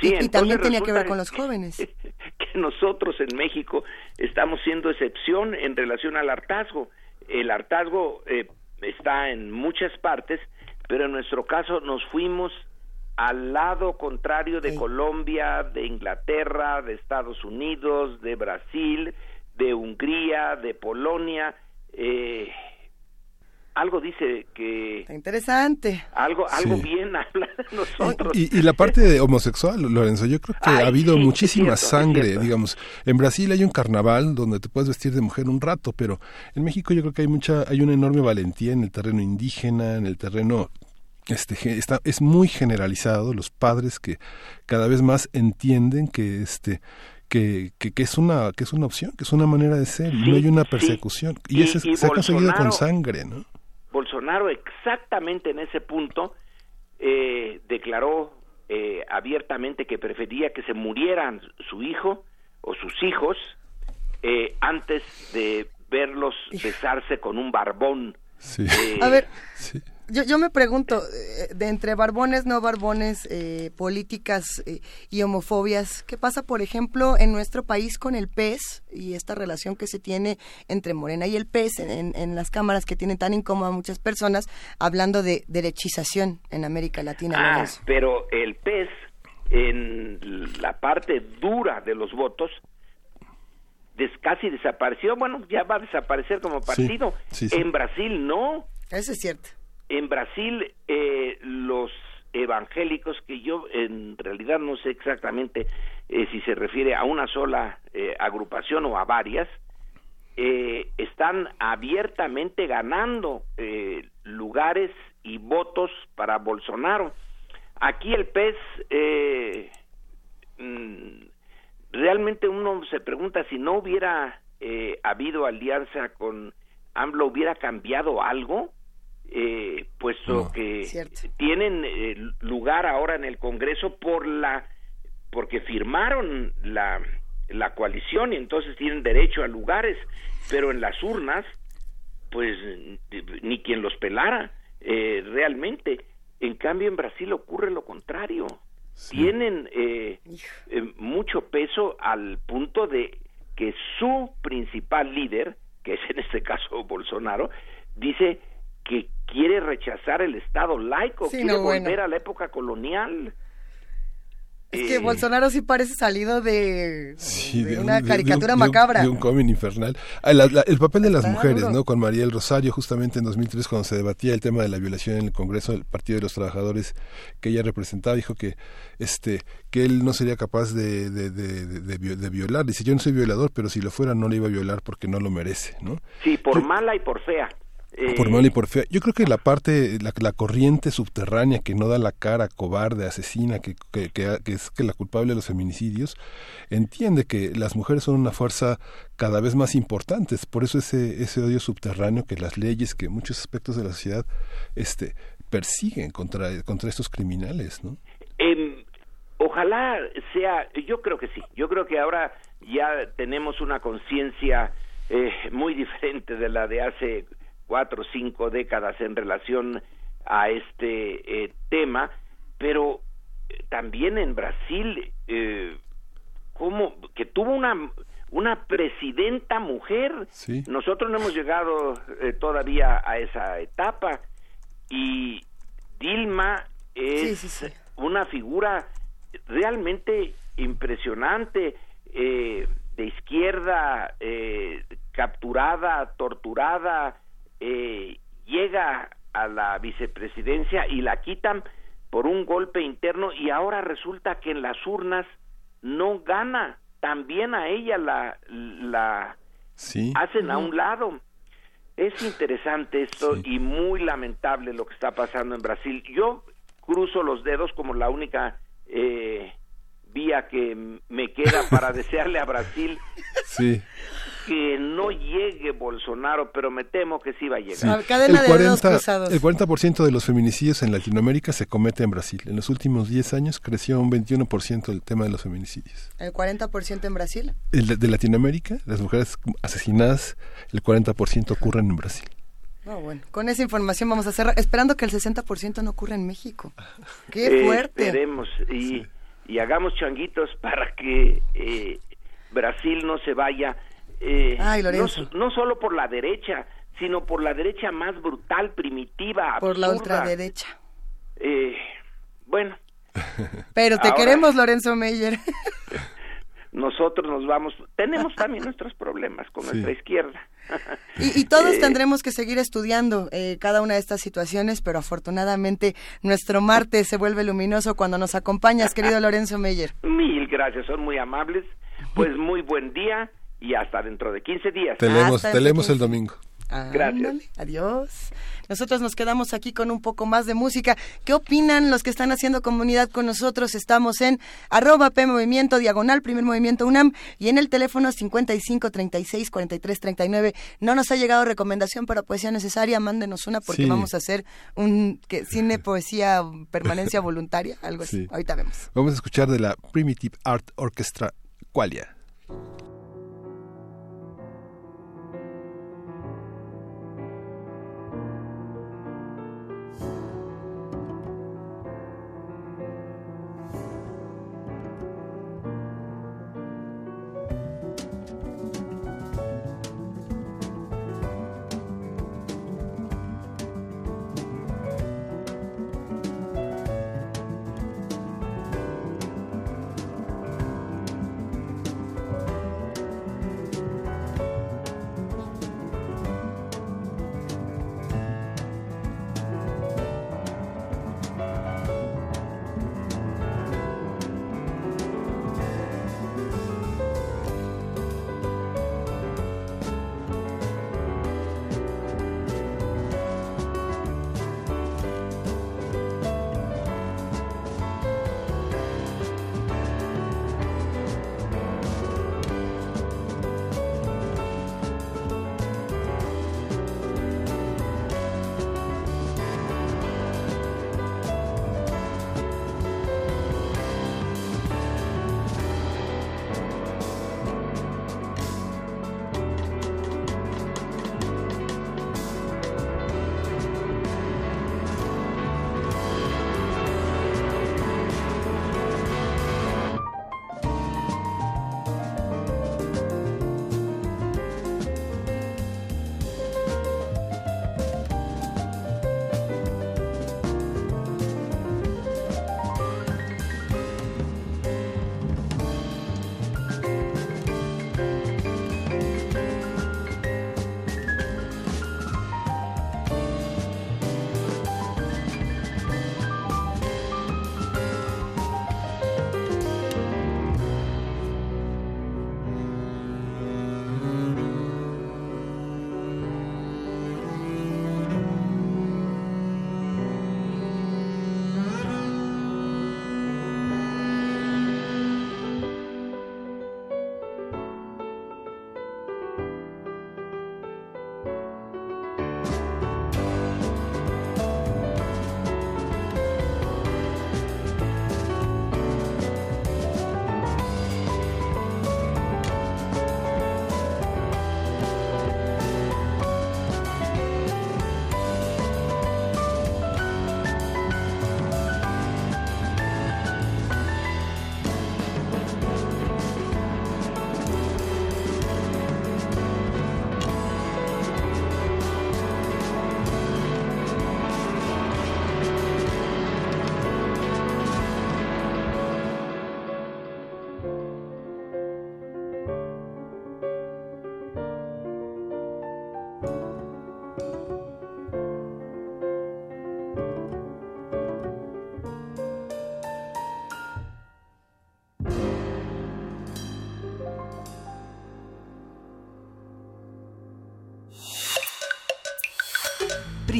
Sí, y, también tenía que ver con los jóvenes. Que nosotros en México estamos siendo excepción en relación al hartazgo. El hartazgo eh, está en muchas partes, pero en nuestro caso nos fuimos al lado contrario de Colombia, de Inglaterra, de Estados Unidos, de Brasil, de Hungría, de Polonia. Eh, algo dice que interesante. algo algo bien habla de nosotros. Y, la parte de homosexual Lorenzo yo creo que ha habido muchísima sangre digamos. En Brasil hay un carnaval donde te puedes vestir de mujer un rato pero en México yo creo que hay mucha hay una enorme valentía en el terreno indígena en el terreno este está es muy generalizado los padres que cada vez más entienden que este que, que, es una que es una opción que es una manera de ser y no hay una persecución. Y, eso se ha conseguido con sangre no Bolsonaro exactamente en ese punto eh, declaró eh, abiertamente que prefería que se murieran su hijo o sus hijos eh, antes de verlos besarse con un barbón. A ver, yo, yo me pregunto, eh, de entre barbones, no barbones, eh, políticas eh, y homofobias, ¿qué pasa, por ejemplo, en nuestro país con el PES y esta relación que se tiene entre Morena y el PES en, en las cámaras que tienen tan incómoda a muchas personas, hablando de derechización en América Latina? Ah, pero el PES, en la parte dura de los votos, casi desapareció, bueno, ya va a desaparecer como partido. En Brasil no. Eso es cierto en Brasil eh, los evangélicos, que yo en realidad no sé exactamente eh, si se refiere a una sola eh, agrupación o a varias, están abiertamente ganando lugares y votos para Bolsonaro. Aquí el PES, mm, realmente uno se pregunta si no hubiera habido alianza con AMLO, ¿hubiera cambiado algo? Eh, puesto que tienen eh, lugar ahora en el Congreso por la porque firmaron la, la coalición y entonces tienen derecho a lugares, pero en las urnas, pues ni quien los pelara eh, realmente. En cambio, en Brasil ocurre lo contrario. Tienen eh, mucho peso al punto de que su principal líder, que es en este caso Bolsonaro, dice que quiere rechazar el Estado laico, quiere volver a la época colonial. Es que eh, Bolsonaro sí parece salido de, una caricatura macabra. De un, cómic infernal. Ah, el papel de las mujeres, ¿no? Con María del Rosario, justamente en 2003, cuando se debatía el tema de la violación en el Congreso del Partido de los Trabajadores que ella representaba, dijo que este que él no sería capaz de, de, de, violar. Dice, yo no soy violador, pero si lo fuera no le iba a violar porque no lo merece, ¿no? Sí, por mala y por fea. Por mal y por fea. Yo creo que la parte, la, corriente subterránea que no da la cara, cobarde, asesina, que, que, que, es que la culpable de los feminicidios, entiende que las mujeres son una fuerza cada vez más importante. Por eso ese, ese odio subterráneo que las leyes, que muchos aspectos de la sociedad este, persiguen contra, contra estos criminales, ¿no? Em, ojalá sea, yo creo que sí. Yo creo que ahora ya tenemos una conciencia eh, muy diferente de la de hace cuatro o cinco décadas en relación a este eh, tema, pero eh, también en Brasil, eh, como que tuvo una una presidenta mujer. Nosotros no hemos llegado eh, todavía a esa etapa. Y Dilma es una figura realmente impresionante de izquierda capturada, torturada, eh, llega a la vicepresidencia y la quitan por un golpe interno y ahora resulta que en las urnas no gana, también a ella la, la hacen a un lado. Es interesante esto y muy lamentable lo que está pasando en Brasil. Yo cruzo los dedos como la única eh, vía que me queda para desearle a Brasil que no llegue Bolsonaro, pero me temo que sí va a llegar. Cadena el, de 40, cruzados. el 40% de los feminicidios en Latinoamérica se comete en Brasil. En los últimos 10 años creció un 21% el tema de los feminicidios. ¿El 40% en Brasil? El de, Latinoamérica, las mujeres asesinadas, el 40% ocurren en Brasil. No, bueno, con esa información vamos a cerrar, esperando que el 60% no ocurra en México. ¡Qué Eh, fuerte! esperemos y, y hagamos changuitos para que eh, Brasil no se vaya. Eh, Ay, no, Lorenzo. no solo por la derecha, sino por la derecha más brutal, primitiva, Por la ultraderecha. Eh, bueno, Pero te Ahora- queremos, Lorenzo Meyer. nosotros nos vamos. Tenemos también nuestros problemas con nuestra izquierda. Y, y todos Eh, tendremos que seguir estudiando eh, cada una de estas situaciones, pero afortunadamente nuestro martes se vuelve luminoso cuando nos acompañas, querido Lorenzo Meyer. Mil gracias, son muy amables. Pues muy buen día y hasta dentro de 15 días. Te leemos, te el leemos 15. el domingo. Gracias. Ándale, adiós. Nosotros nos quedamos aquí con un poco más de música. ¿Qué opinan los que están haciendo comunidad con nosotros? Estamos en arroba P Movimiento, diagonal, primer movimiento UNAM, y en el teléfono 55 36 43 39. No nos ha llegado recomendación para poesía necesaria, mándenos una porque Sí. vamos a hacer un que, cine, poesía, permanencia voluntaria, algo así. Sí. Ahorita vemos. Vamos a escuchar de la Primitive Art Orchestra Qualia.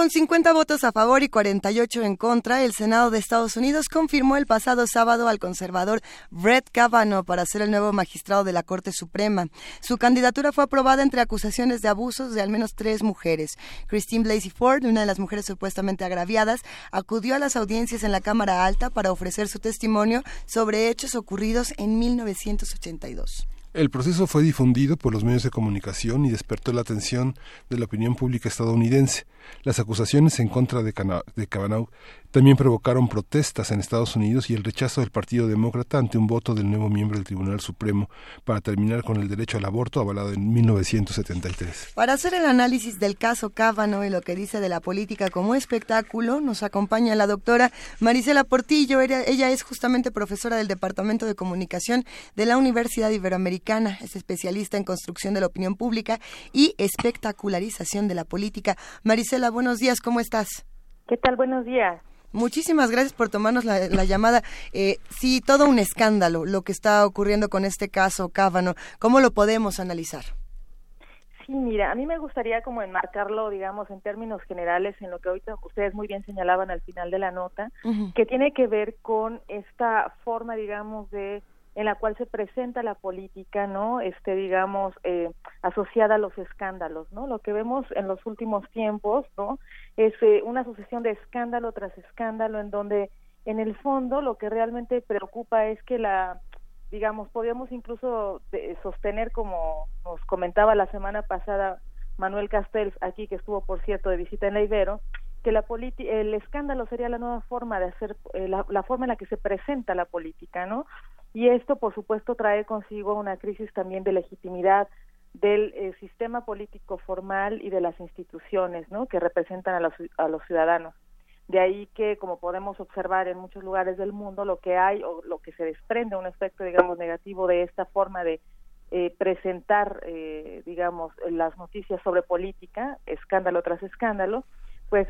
Con 50 votos a favor y 48 en contra, el Senado de Estados Unidos confirmó el pasado sábado al conservador Brett Kavanaugh para ser el nuevo magistrado de la Corte Suprema. Su candidatura fue aprobada entre acusaciones de abusos de al menos tres mujeres. Christine Blasey Ford, una de las mujeres supuestamente agraviadas, acudió a las audiencias en la Cámara Alta para ofrecer su testimonio sobre hechos ocurridos en 1982. El proceso fue difundido por los medios de comunicación y despertó la atención de la opinión pública estadounidense. Las acusaciones en contra de, Kavanaugh también provocaron protestas en Estados Unidos y el rechazo del Partido Demócrata ante un voto del nuevo miembro del Tribunal Supremo para terminar con el derecho al aborto avalado en 1973. Para hacer el análisis del caso Kavanaugh y lo que dice de la política como espectáculo, nos acompaña la doctora Marisela Portillo. Ella, ella es justamente profesora del Departamento de Comunicación de la Universidad Iberoamericana. Es especialista en construcción de la opinión pública y espectacularización de la política. Marisela, buenos días, ¿cómo estás? ¿Qué tal? Buenos días. Muchísimas gracias por tomarnos la, llamada. Eh, sí, todo un escándalo lo que está ocurriendo con este caso Cábano. ¿Cómo lo podemos analizar? Sí, mira, a mí me gustaría como enmarcarlo, digamos, en términos generales, en lo que ahorita ustedes muy bien señalaban al final de la nota, que tiene que ver con esta forma, digamos, de en la cual se presenta la política, ¿no? Este, digamos, eh, asociada a los escándalos, ¿no? Lo que vemos en los últimos tiempos, ¿no? Es eh, una sucesión de escándalo tras escándalo en donde, en el fondo, lo que realmente preocupa es que la, digamos, podríamos incluso sostener, como nos comentaba la semana pasada Manuel Castells, aquí que estuvo, por cierto, de visita en la que la el escándalo sería la nueva forma de hacer, eh, la forma en la que se presenta la política, ¿no? Y esto por supuesto trae consigo una crisis también de legitimidad del eh, sistema político formal y de las instituciones ¿no? que representan a los, a los ciudadanos. De ahí que, como podemos observar en muchos lugares del mundo, lo que hay o lo que se desprende, un efecto, digamos, negativo de esta forma de eh, presentar, eh, digamos, las noticias sobre política, escándalo tras escándalo, pues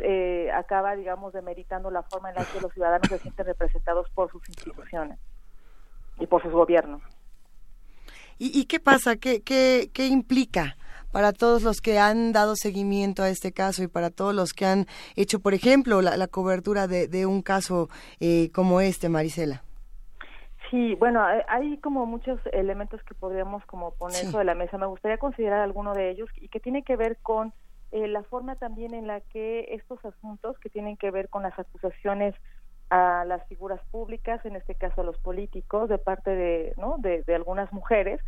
acaba, digamos, demeritando la forma en la que los ciudadanos se sienten representados por sus instituciones y por sus gobiernos. ¿Y, qué pasa? ¿Qué, qué, qué implica? para todos los que han dado seguimiento a este caso y para todos los que han hecho, por ejemplo, la, cobertura de, un caso eh, como este, Marisela? Sí, bueno, hay como muchos elementos que podríamos como poner sobre la mesa. Me gustaría considerar alguno de ellos y que tiene que ver con eh, la forma también en la que estos asuntos que tienen que ver con las acusaciones a las figuras públicas, en este caso a los políticos, de parte de, ¿no? de, algunas mujeres,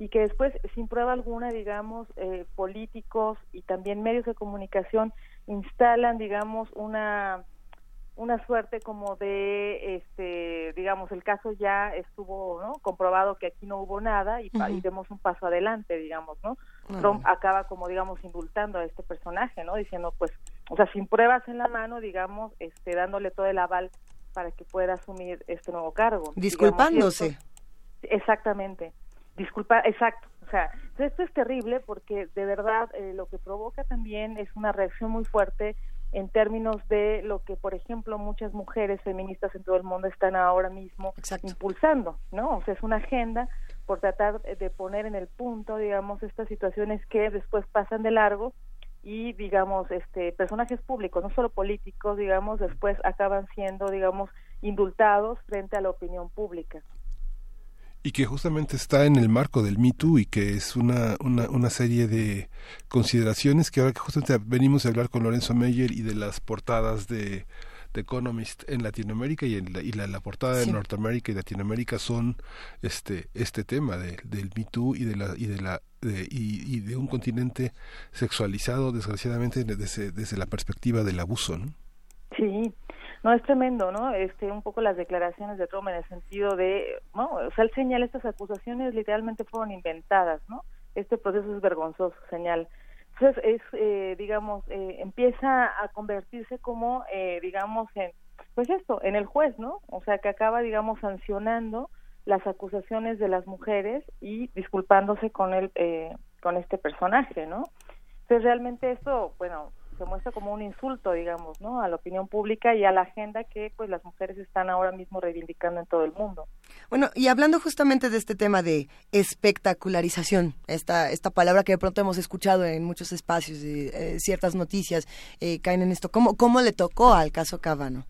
y que después, sin prueba alguna, digamos, eh, políticos y también medios de comunicación instalan, digamos, una una suerte como de este digamos el caso ya estuvo no comprobado que aquí no hubo nada y, y demos un paso adelante digamos no Trump acaba como digamos indultando a este personaje no diciendo pues o sea sin pruebas en la mano digamos este dándole todo el aval para que pueda asumir este nuevo cargo. Disculpándose. exactamente. Disculpa, exacto. O sea, esto es terrible porque de verdad eh, lo que provoca también es una reacción muy fuerte en términos de lo que, por ejemplo, muchas mujeres feministas en todo el mundo están ahora mismo impulsando, ¿no? O sea, es una agenda por tratar de poner en el punto, digamos, estas situaciones que después pasan de largo y digamos este personajes públicos no solo políticos digamos después acaban siendo digamos indultados frente a la opinión pública. Y que justamente está en el marco del Me Too y que es una, una, una serie de consideraciones que ahora que justamente venimos a hablar con Lorenzo Meyer y de las portadas de The Economist en Latinoamérica y, en la, y la, portada de Norteamérica y Latinoamérica son este este tema de, del Me Too y de la y de la y, de un continente sexualizado desgraciadamente desde, desde la perspectiva del abuso, ¿no? Sí, no es tremendo, ¿no? Este un poco las declaraciones de Trump en el sentido de, no, o sea, él señala estas acusaciones literalmente fueron inventadas, ¿no? Este proceso es vergonzoso, señal entonces, es, eh, digamos, eh, empieza a convertirse como, eh, digamos, en, pues esto, en el juez, ¿no? O sea, que acaba, digamos, sancionando las acusaciones de las mujeres y disculpándose con el, con este personaje, ¿no? Entonces, realmente esto, bueno, se muestra como un insulto, digamos, ¿no? A la opinión pública y a la agenda que pues las mujeres están ahora mismo reivindicando en todo el mundo. Bueno, y hablando justamente de este tema de espectacularización, esta esta palabra que de pronto hemos escuchado en muchos espacios y eh, ciertas noticias eh, caen en esto, ¿cómo cómo le tocó al caso Cabano?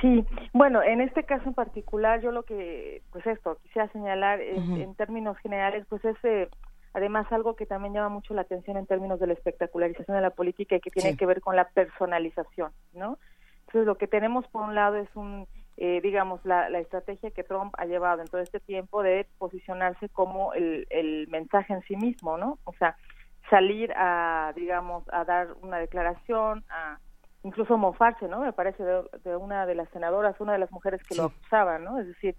Sí, bueno, en este caso en particular yo lo que, pues esto, quisiera señalar en términos generales, pues es eh, además algo que también llama mucho la atención en términos de la espectacularización de la política y que tiene que ver con la personalización, ¿no? Entonces lo que tenemos por un lado es un, eh, digamos, la, la estrategia que Trump ha llevado en todo este tiempo de posicionarse como el, el mensaje en sí mismo, ¿no? O sea, salir a, digamos, a dar una declaración, a incluso mofarse, ¿no? Me parece de, una de las senadoras, una de las mujeres que lo acusaban, ¿no? Es decir,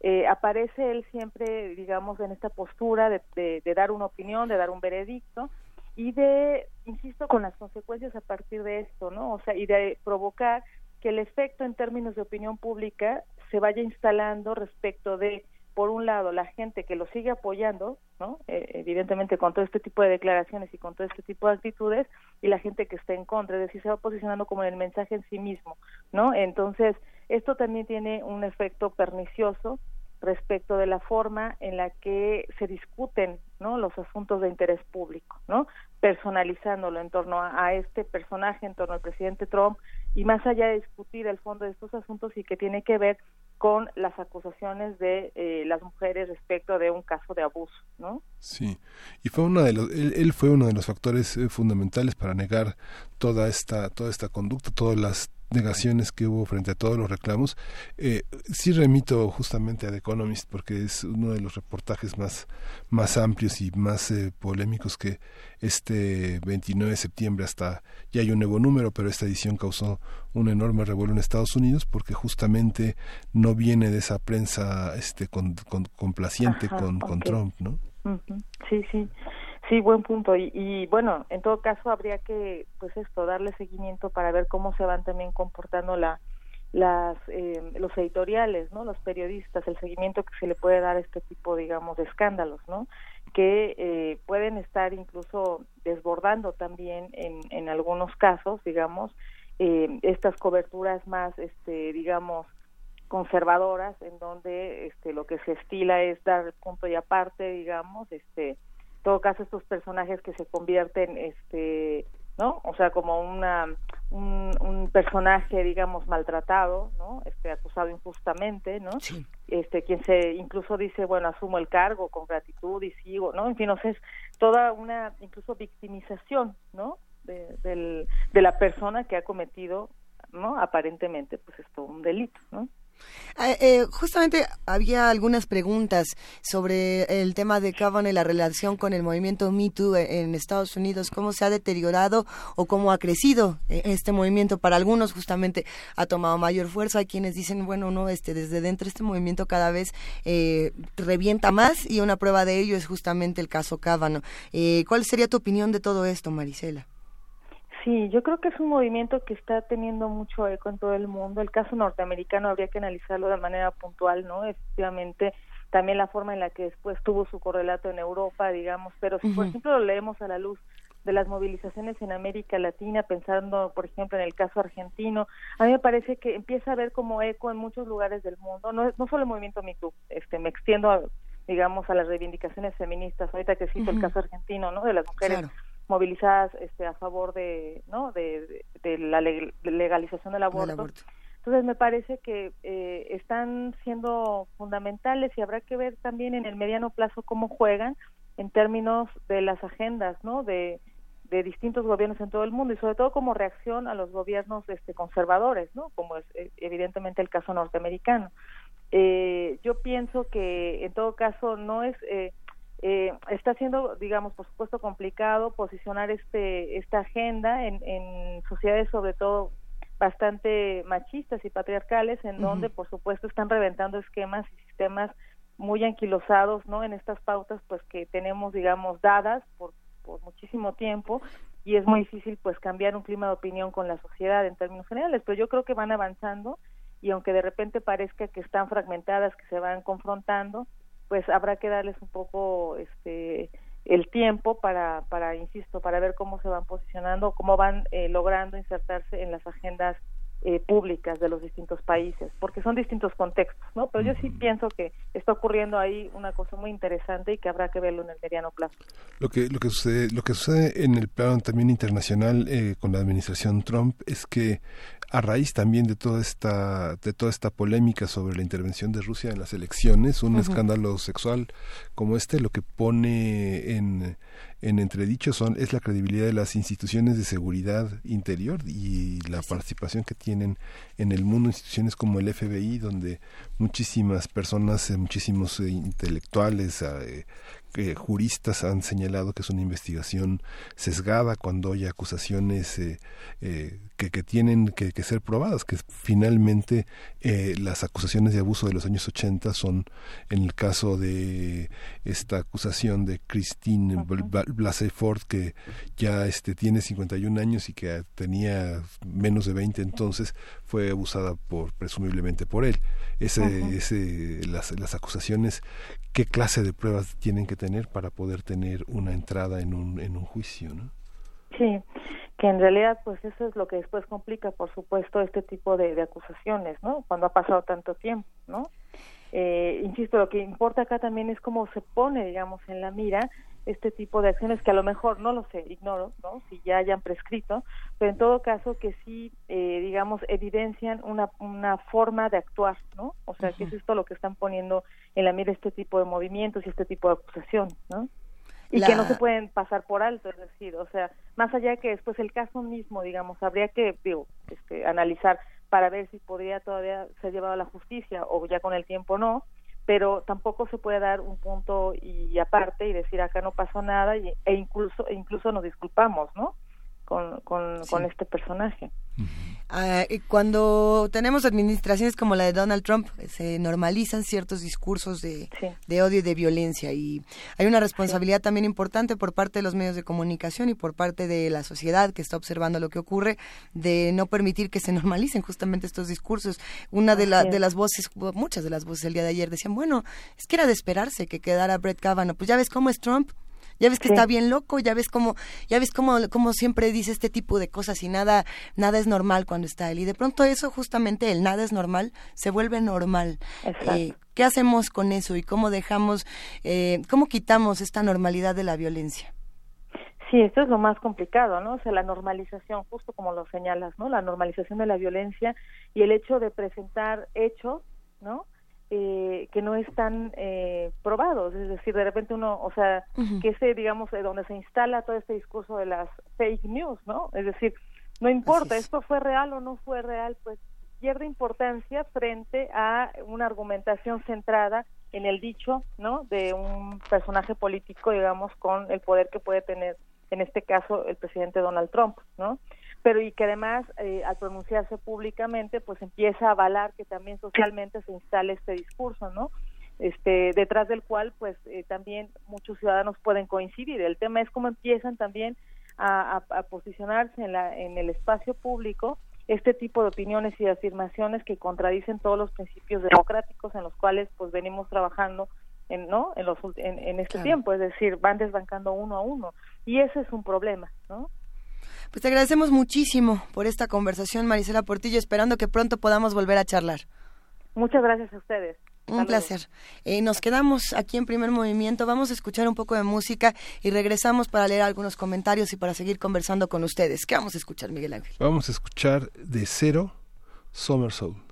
eh, aparece él siempre, digamos, en esta postura de, de, dar una opinión, de dar un veredicto y de, insisto, con las consecuencias a partir de esto, ¿no? O sea, y de provocar que el efecto en términos de opinión pública se vaya instalando respecto de por un lado, la gente que lo sigue apoyando, ¿no? Eh, evidentemente con todo este tipo de declaraciones y con todo este tipo de actitudes, y la gente que está en contra, es decir, se va posicionando como en el mensaje en sí mismo, ¿no? Entonces, esto también tiene un efecto pernicioso respecto de la forma en la que se discuten no los asuntos de interés público no personalizándolo en torno a, este personaje en torno al presidente Trump y más allá de discutir el fondo de estos asuntos y que tiene que ver con las acusaciones de eh, las mujeres respecto de un caso de abuso, ¿no? Sí, y fue uno de los, él, fue uno de los factores eh, fundamentales para negar toda esta, toda esta conducta, todas las negaciones que hubo frente a todos los reclamos. Eh, sí remito justamente a The Economist porque es uno de los reportajes más, más amplios y más eh, polémicos que este 29 de septiembre hasta ya hay un nuevo número, pero esta edición causó un enorme revuelo en Estados Unidos porque justamente no viene de esa prensa este con, complaciente con, con Trump, ¿no? Sí, sí. Sí, buen punto. Y, bueno, en todo caso habría que, pues esto, darle seguimiento para ver cómo se van también comportando la, las, eh, los editoriales, ¿no? Los periodistas, el seguimiento que se le puede dar a este tipo, digamos, de escándalos, ¿no? Que eh, pueden estar incluso desbordando también en, en algunos casos, digamos, eh, estas coberturas más, este, digamos, conservadoras, en donde este, lo que se estila es dar punto y aparte, digamos, este, todo caso estos personajes que se convierten este no o sea como una un, un personaje digamos maltratado no este acusado injustamente no este quien se incluso dice bueno asumo el cargo con gratitud y sigo no en fin o sea, es toda una incluso victimización no de, del, de la persona que ha cometido no aparentemente pues esto un delito no Ah, eh, justamente había algunas preguntas sobre el tema de Kavanaugh y la relación con el movimiento Me Too en Estados Unidos, cómo se ha deteriorado o cómo ha crecido eh, este movimiento. Para algunos justamente ha tomado mayor fuerza, hay quienes dicen, bueno, no, este, desde dentro este movimiento cada vez eh, revienta más y una prueba de ello es justamente el caso Kavanaugh. ¿Cuál sería tu opinión de todo esto, Marisela? Sí, yo creo que es un movimiento que está teniendo mucho eco en todo el mundo. El caso norteamericano habría que analizarlo de manera puntual, ¿no? Efectivamente, también la forma en la que después tuvo su correlato en Europa, digamos, pero si por ejemplo lo leemos a la luz de las movilizaciones en América Latina, pensando, por ejemplo, en el caso argentino, a mí me parece que empieza a haber como eco en muchos lugares del mundo, no, no solo el movimiento MeToo, este, me extiendo, a, digamos, a las reivindicaciones feministas, ahorita que cito el caso argentino, ¿no?, de las mujeres movilizadas este, a favor de, ¿no? de, la legalización del aborto. Entonces me parece que eh, están siendo fundamentales y habrá que ver también en el mediano plazo cómo juegan en términos de las agendas, ¿no? De, de distintos gobiernos en todo el mundo y sobre todo como reacción a los gobiernos este, conservadores, ¿no? Como es eh, evidentemente el caso norteamericano. Eh, yo pienso que en todo caso no es eh, eh, está siendo, digamos, por supuesto complicado posicionar este esta agenda en, en sociedades sobre todo bastante machistas y patriarcales, en donde, por supuesto, están reventando esquemas y sistemas muy anquilosados, ¿no? En estas pautas, pues, que tenemos, digamos, dadas por, por muchísimo tiempo y es muy difícil, pues, cambiar un clima de opinión con la sociedad en términos generales, pero yo creo que van avanzando y aunque de repente parezca que están fragmentadas, que se van confrontando, pues habrá que darles un poco este el tiempo para, para, insisto, para ver cómo se van posicionando, cómo van eh, logrando insertarse en las agendas eh, públicas de los distintos países, porque son distintos contextos, ¿no? Pero yo sí pienso que está ocurriendo ahí una cosa muy interesante y que habrá que verlo en el mediano plazo. Lo que lo que sucede lo que sucede en el plano también internacional eh, con la administración Trump es que a raíz también de toda esta de toda esta polémica sobre la intervención de Rusia en las elecciones, un escándalo sexual como este lo que pone en en entredicho son es la credibilidad de las instituciones de seguridad interior y la participación que tienen en el mundo instituciones como el FBI donde muchísimas personas eh, muchísimos eh, intelectuales eh, juristas han señalado que es una investigación sesgada cuando hay acusaciones eh, eh, que, que, tienen que, ser probadas, que finalmente eh, las acusaciones de abuso de los años 80 son, en el caso de esta acusación de Christine Blasey Ford, que ya este, tiene 51 años y que tenía menos de 20 entonces, fue abusada por presumiblemente por él. Ese, ese, las, las acusaciones qué clase de pruebas tienen que tener para poder tener una entrada en un, en un juicio, ¿no? Sí, que en realidad pues eso es lo que después complica, por supuesto, este tipo de, de acusaciones, ¿no? Cuando ha pasado tanto tiempo, ¿no? Eh, insisto, lo que importa acá también es cómo se pone, digamos, en la mira este tipo de acciones que a lo mejor no lo sé, ignoro, ¿no? Si ya hayan prescrito, pero en todo caso que sí, eh, digamos, evidencian una, una forma de actuar, ¿no? O sea, que es esto lo que están poniendo en la mira este tipo de movimientos y este tipo de acusaciones, ¿no? Y que no se pueden pasar por alto, es decir, o sea, más allá que después el caso mismo, digamos, habría que, digo, este, analizar para ver si podría todavía ser llevado a la justicia o ya con el tiempo no, pero tampoco se puede dar un punto y aparte y decir acá no pasó nada y, e incluso e incluso nos disculpamos, ¿no? Con, con, con este personaje. Ah, cuando tenemos administraciones como la de Donald Trump, se normalizan ciertos discursos de, odio y de violencia. Y hay una responsabilidad también importante por parte de los medios de comunicación y por parte de la sociedad que está observando lo que ocurre de no permitir que se normalicen justamente estos discursos. Una de, de las voces, muchas de las voces el día de ayer decían, bueno, es que era de esperarse que quedara Brett Kavanaugh. Pues ya ves cómo es Trump, ya ves que está bien loco, ya ves cómo, ya ves cómo, cómo siempre dice este tipo de cosas y nada, nada es normal cuando está él. Y de pronto eso, justamente el nada es normal, se vuelve normal. Eh, ¿Qué hacemos con eso y cómo dejamos, eh, cómo quitamos esta normalidad de la violencia? Sí, esto es lo más complicado, ¿no? O sea, la normalización, justo como lo señalas, ¿no? La normalización de la violencia y el hecho de presentar hechos, ¿no? Eh, que no están eh, probados, es decir, de repente uno, o sea, que ese, digamos, de donde se instala todo este discurso de las fake news, ¿no? Es decir, no importa, esto fue real o no fue real, pues pierde importancia frente a una argumentación centrada en el dicho, ¿no? De un personaje político, digamos, con el poder que puede tener, en este caso, el presidente Donald Trump, ¿no? Pero y que además eh, al pronunciarse públicamente pues empieza a avalar que también socialmente se instale este discurso, ¿no? Este, detrás del cual pues eh, también muchos ciudadanos pueden coincidir. El tema es cómo empiezan también a, posicionarse en, la, en el espacio público este tipo de opiniones y afirmaciones que contradicen todos los principios democráticos en los cuales pues venimos trabajando en no en los en, este tiempo. Es decir van desbancando uno a uno. Y ese es un problema no pues te agradecemos muchísimo por esta conversación, Marisela Portillo, esperando que pronto podamos volver a charlar. Muchas gracias a ustedes. Un placer. Eh, nos quedamos aquí en primer movimiento. Vamos a escuchar un poco de música y regresamos para leer algunos comentarios y para seguir conversando con ustedes. ¿Qué vamos a escuchar, Miguel Ángel? Vamos a escuchar de cero Summer Soul.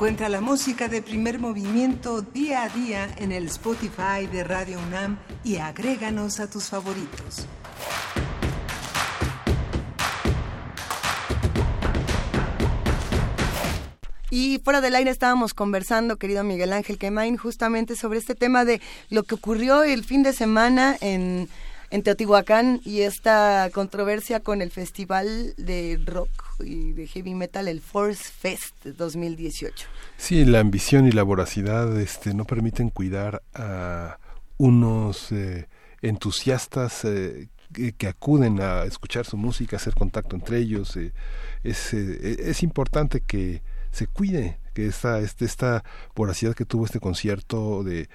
Encuentra la música de primer movimiento día a día en el Spotify de Radio UNAM y agréganos a tus favoritos. Y fuera del aire estábamos conversando, querido Miguel Ángel Quemain, justamente sobre este tema de lo que ocurrió el fin de semana en en Teotihuacán y esta controversia con el festival de rock y de heavy metal, el Force Fest 2018. Sí, la ambición y la voracidad este, no permiten cuidar a unos eh, entusiastas eh, que, acuden a escuchar su música, hacer contacto entre ellos. Eh, es, importante que se cuide que esta, este, esta voracidad que tuvo este concierto de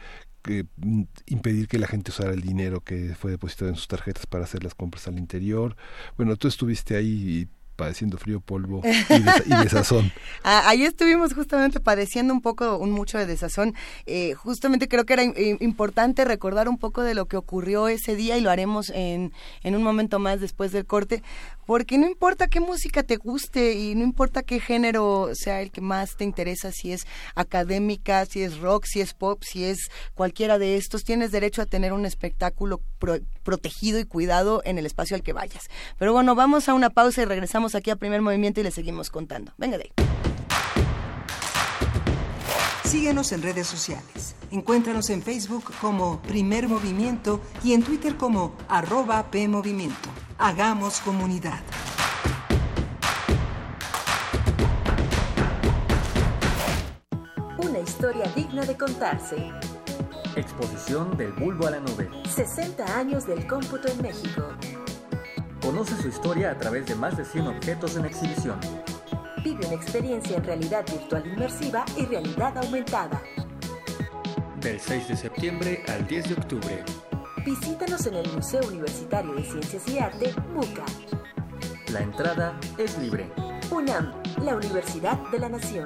mm, impedir que la gente usara el dinero que fue depositado en sus tarjetas para hacer las compras al interior. Bueno, tú estuviste ahí padeciendo frío, polvo y, desazón. Ah, ahí estuvimos justamente padeciendo un poco, un mucho de desazón. Eh, justamente creo que era importante recordar un poco de lo que ocurrió ese día y lo haremos en, en un momento más después del corte, porque no importa qué música te guste y no importa qué género sea el que más te interesa, si es académica, si es rock, si es pop, si es cualquiera de estos, tienes derecho a tener un espectáculo protegido y cuidado en el espacio al que vayas. Pero bueno, vamos a una pausa y regresamos aquí a Primer Movimiento y le seguimos contando. Venga de ahí. Síguenos en redes sociales. Encuéntranos en Facebook como Primer Movimiento y en Twitter como arroba PMovimiento. Hagamos comunidad. Una historia digna de contarse. Exposición del bulbo a la nube. 60 años del cómputo en México. Conoce su historia a través de más de 100 objetos en exhibición. Vive una experiencia en realidad virtual inmersiva y realidad aumentada. Del 6 de septiembre al 10 de octubre. Visítanos en el Museo Universitario de Ciencias y Arte, MUCA. La entrada es libre. UNAM, la Universidad de la Nación.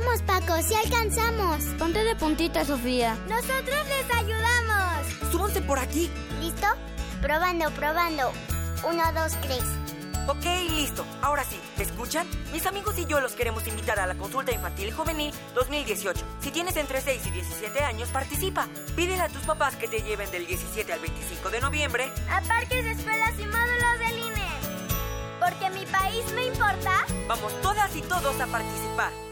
Vamos, Paco, si alcanzamos. Ponte de puntita, Sofía. Nosotros les ayudamos. Súbanse por aquí. ¿Listo? Probando, probando. Uno, dos, tres. Ok, listo. Ahora sí, ¿te escuchan? Mis amigos y yo los queremos invitar a la consulta infantil y juvenil 2018. Si tienes entre 6 y 17 años, participa. Pídele a tus papás que te lleven del 17 al 25 de noviembre a parques de escuelas y módulos del INE. Porque mi país me importa. Vamos todas y todos a participar.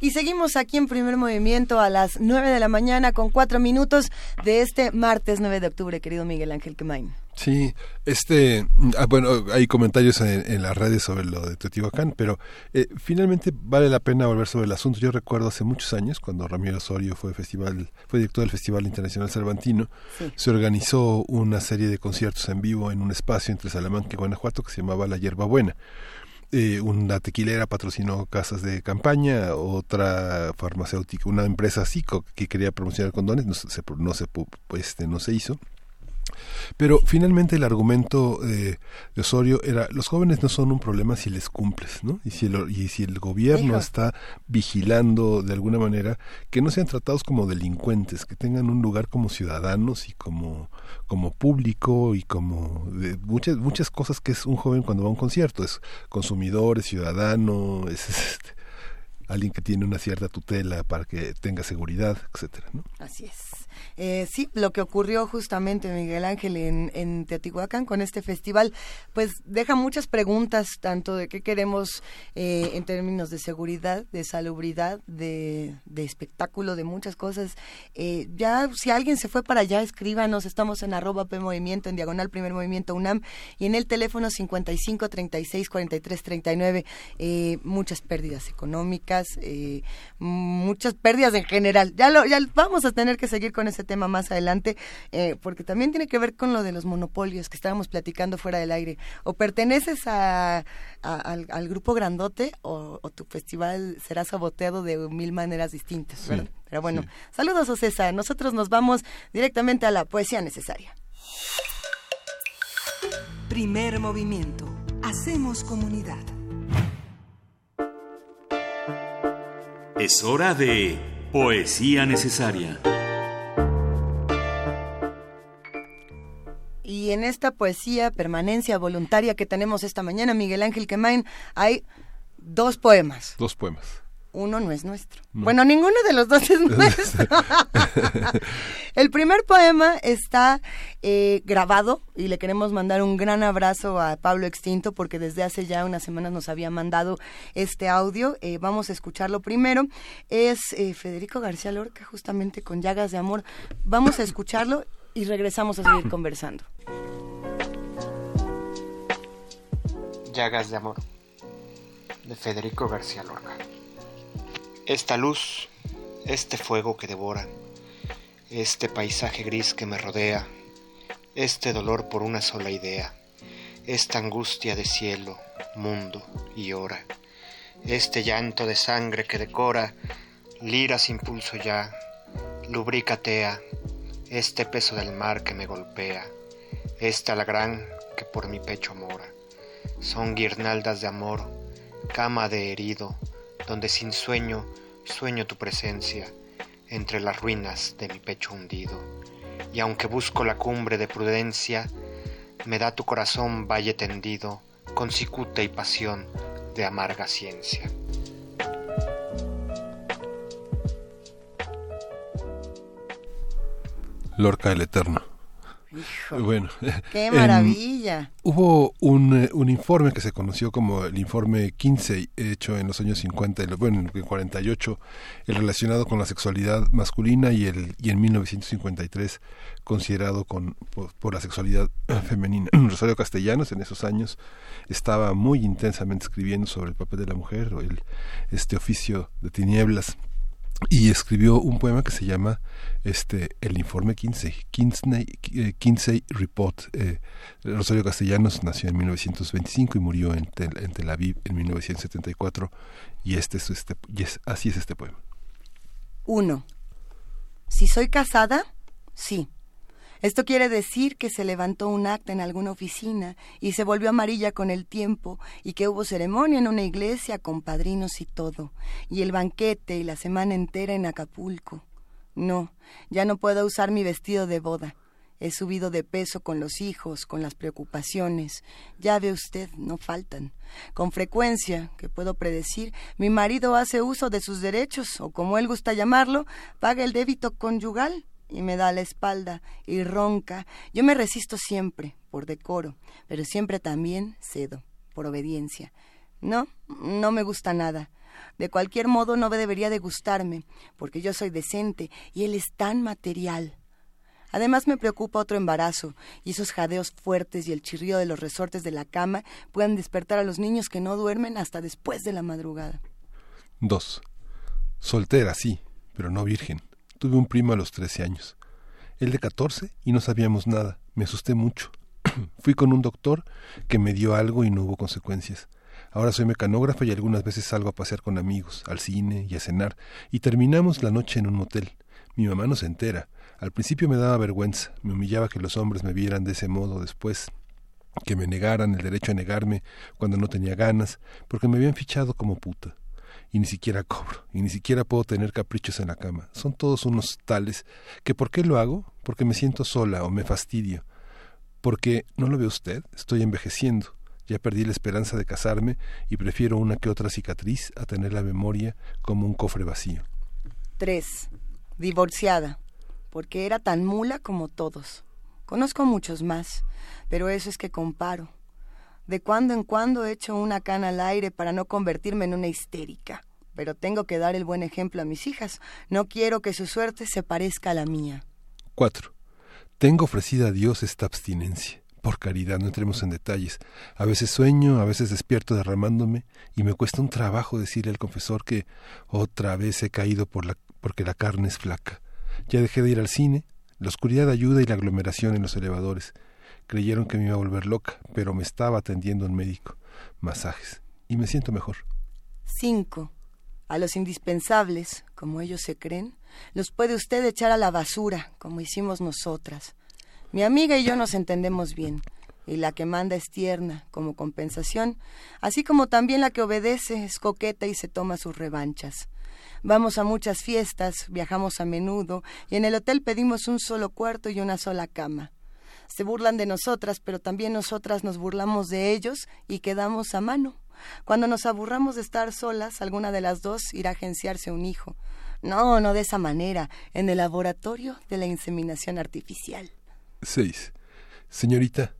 Y seguimos aquí en primer movimiento a las 9 de la mañana con cuatro minutos de este martes 9 de octubre, querido Miguel Ángel Quemain. Sí, este, ah, bueno, hay comentarios en, las redes sobre lo de Teotihuacán, pero eh, finalmente vale la pena volver sobre el asunto. Yo recuerdo hace muchos años, cuando Ramiro Osorio fue festival, fue director del Festival Internacional Cervantino, se organizó una serie de conciertos en vivo en un espacio entre Salamanca y Guanajuato que se llamaba La Hierba Buena eh, una tequilera patrocinó casas de campaña, otra farmacéutica, una empresa psico que quería promocionar condones, no se, no se, este, no se hizo. Pero finalmente el argumento eh, de Osorio era, los jóvenes no son un problema si les cumples, ¿no? Y si el, y si el gobierno está vigilando de alguna manera que no sean tratados como delincuentes, que tengan un lugar como ciudadanos y como, como público y como de muchas, muchas cosas que es un joven cuando va a un concierto, es consumidor, es ciudadano, es, este, alguien que tiene una cierta tutela para que tenga seguridad, etcétera, ¿no? Así es. Eh, sí, lo que ocurrió justamente, Miguel Ángel, en, Teotihuacán con este festival, pues deja muchas preguntas, tanto de qué queremos eh, en términos de seguridad, de salubridad, de, espectáculo, de muchas cosas. Eh, ya, si alguien se fue para allá, escríbanos, estamos en arroba P en diagonal Primer Movimiento UNAM, y en el teléfono 55 36 43 39, muchas pérdidas económicas, muchas pérdidas en general. Ya, lo, ya vamos a tener que seguir con ese tema más adelante, eh, porque también tiene que ver con lo de los monopolios que estábamos platicando fuera del aire. O perteneces a, al, grupo grandote o, tu festival será saboteado de mil maneras distintas, Pero bueno, saludos, Ocesa. Nosotros nos vamos directamente a la poesía necesaria. Primer movimiento. Hacemos comunidad. Es hora de poesía necesaria. Y en esta poesía, permanencia voluntaria que tenemos esta mañana, Miguel Ángel Quemain, hay dos poemas. Dos poemas. Uno no es nuestro. Bueno, ninguno de los dos es nuestro. El primer poema está eh, grabado y le queremos mandar un gran abrazo a Pablo Extinto porque desde hace ya unas semanas nos había mandado este audio. Eh, vamos a escucharlo primero. Es eh, Federico García Lorca, justamente con Llagas de Amor. Vamos a escucharlo y regresamos a seguir conversando. Llagas de Amor, de Federico García Lorca. Esta luz, este fuego que devora, este paisaje gris que me rodea, este dolor por una sola idea, esta angustia de cielo, mundo y hora, este llanto de sangre que decora, lira sin pulso ya, lubricatea, este peso del mar que me golpea, esta la gran que por mi pecho mora. Son guirnaldas de amor, cama de herido, donde sin sueño sueño tu presencia entre las ruinas de mi pecho hundido. Y aunque busco la cumbre de prudencia, me da tu corazón valle tendido, con cicuta y pasión de amarga ciencia. Lorca el Eterno. Bueno, qué maravilla. hubo un, eh, un, informe que se conoció como el informe 15, hecho en los años 50, bueno, en el 48, el relacionado con la sexualidad masculina y, el, y en 1953 considerado con, por, la sexualidad femenina. Rosario Castellanos en esos años estaba muy intensamente escribiendo sobre el papel de la mujer, o el, este oficio de tinieblas y escribió un poema que se llama este el informe 15 15 eh, Report eh, Rosario Castellanos nació en 1925 y murió en Tel, Aviv en 1974 y este es este y es, así es este poema. Uno. Si soy casada sí esto quiere decir que se levantó un acta en alguna oficina y se volvió amarilla con el tiempo y que hubo ceremonia en una iglesia con padrinos y todo, y el banquete y la semana entera en Acapulco. No, ya no puedo usar mi vestido de boda. He subido de peso con los hijos, con las preocupaciones. Ya ve usted, no faltan. Con frecuencia, que puedo predecir, mi marido hace uso de sus derechos, o como él gusta llamarlo, paga el débito conyugal y me da la espalda y ronca. Yo me resisto siempre, por decoro, pero siempre también cedo, por obediencia. No, no me gusta nada. De cualquier modo no debería de gustarme, porque yo soy decente y él es tan material. Además me preocupa otro embarazo, y esos jadeos fuertes y el chirrío de los resortes de la cama pueden despertar a los niños que no duermen hasta después de la madrugada. 2. Soltera, sí, pero no virgen. Tuve un primo a los 13 años. Él de 14 y no sabíamos nada. Me asusté mucho. Fui con un doctor que me dio algo y no hubo consecuencias. Ahora soy mecanógrafa y algunas veces salgo a pasear con amigos, al cine y a cenar, y terminamos la noche en un motel. Mi mamá no se entera. Al principio me daba vergüenza, me humillaba que los hombres me vieran de ese modo después, que me negaran el derecho a negarme cuando no tenía ganas, porque me habían fichado como puta. Y ni siquiera cobro, y ni siquiera puedo tener caprichos en la cama. Son todos unos tales que ¿por qué lo hago? Porque me siento sola o me fastidio. Porque, ¿no lo ve usted? Estoy envejeciendo. Ya perdí la esperanza de casarme y prefiero una que otra cicatriz a tener la memoria como un cofre vacío. 3. Divorciada, porque era tan mula como todos. Conozco muchos más, pero eso es que comparo. De cuando en cuando echo una cana al aire para no convertirme en una histérica, pero tengo que dar el buen ejemplo a mis hijas. No quiero que su suerte se parezca a la mía. 4. Tengo ofrecida a Dios esta abstinencia. Por caridad, no entremos en detalles. A veces sueño, a veces despierto derramándome, y me cuesta un trabajo decirle al confesor que otra vez he caído por la, porque la carne es flaca. Ya dejé de ir al cine, la oscuridad ayuda y la aglomeración en los elevadores. Creyeron que me iba a volver loca, pero me estaba atendiendo un médico. Masajes. Y me siento mejor. 5. A los indispensables, como ellos se creen, los puede usted echar a la basura, como hicimos nosotras. Mi amiga y yo nos entendemos bien, y la que manda es tierna, como compensación, así como también la que obedece es coqueta y se toma sus revanchas. Vamos a muchas fiestas, viajamos a menudo, y en el hotel pedimos un solo cuarto y una sola cama. Se burlan de nosotras, pero también nosotras nos burlamos de ellos y quedamos a mano. Cuando nos aburramos de estar solas, alguna de las dos irá a agenciarse un hijo. No, no de esa manera, en el laboratorio de la inseminación artificial. 6. Señorita.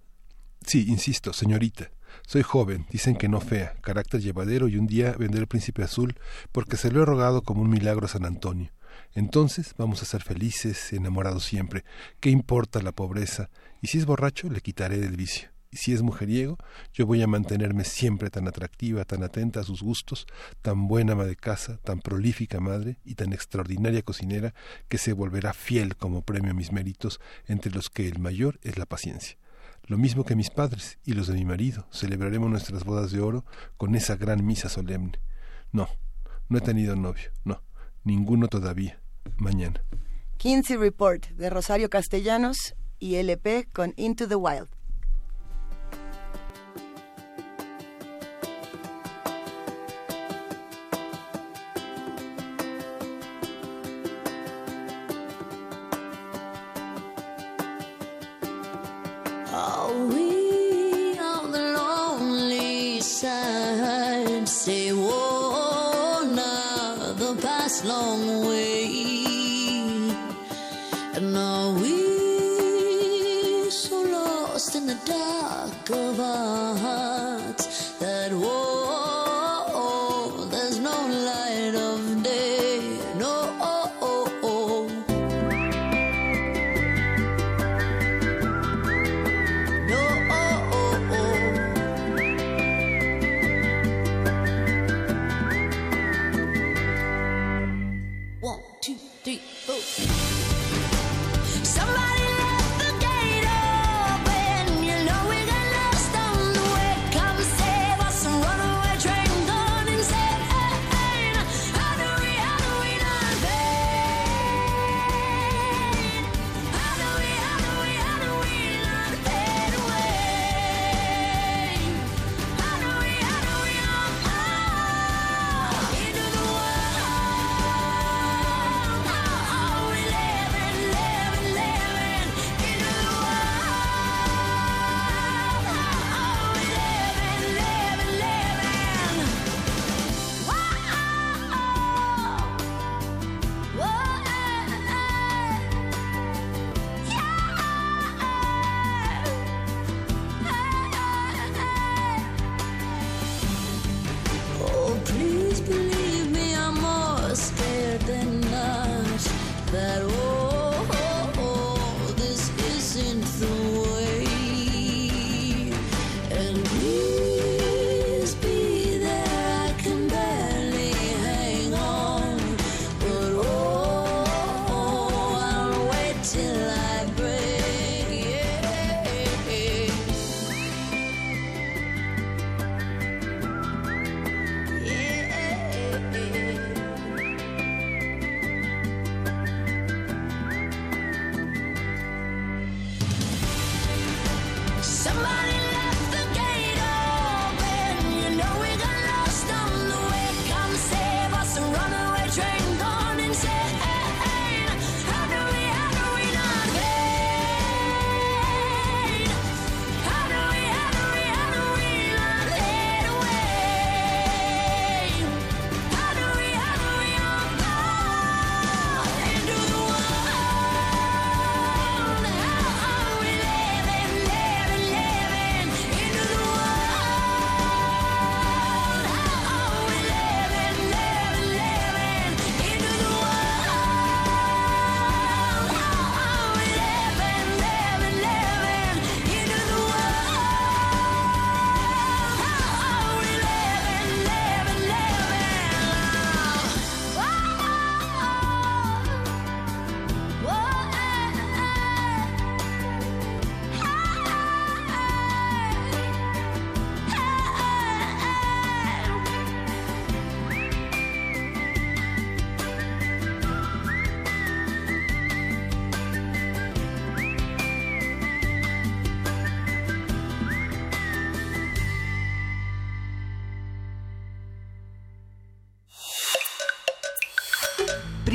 Sí, insisto, señorita. Soy joven, dicen que no fea, carácter llevadero y un día vendré el príncipe azul porque se lo he rogado como un milagro a San Antonio. Entonces vamos a ser felices, enamorados siempre. ¿Qué importa la pobreza? Y si es borracho, le quitaré del vicio. Y si es mujeriego, yo voy a mantenerme siempre tan atractiva, tan atenta a sus gustos, tan buena ama de casa, tan prolífica madre y tan extraordinaria cocinera que se volverá fiel como premio a mis méritos, entre los que el mayor es la paciencia. Lo mismo que mis padres y los de mi marido, celebraremos nuestras bodas de oro con esa gran misa solemne. No, no he tenido novio, no, ninguno todavía. Mañana. Kinsey Report de Rosario Castellanos y LP con Into the Wild.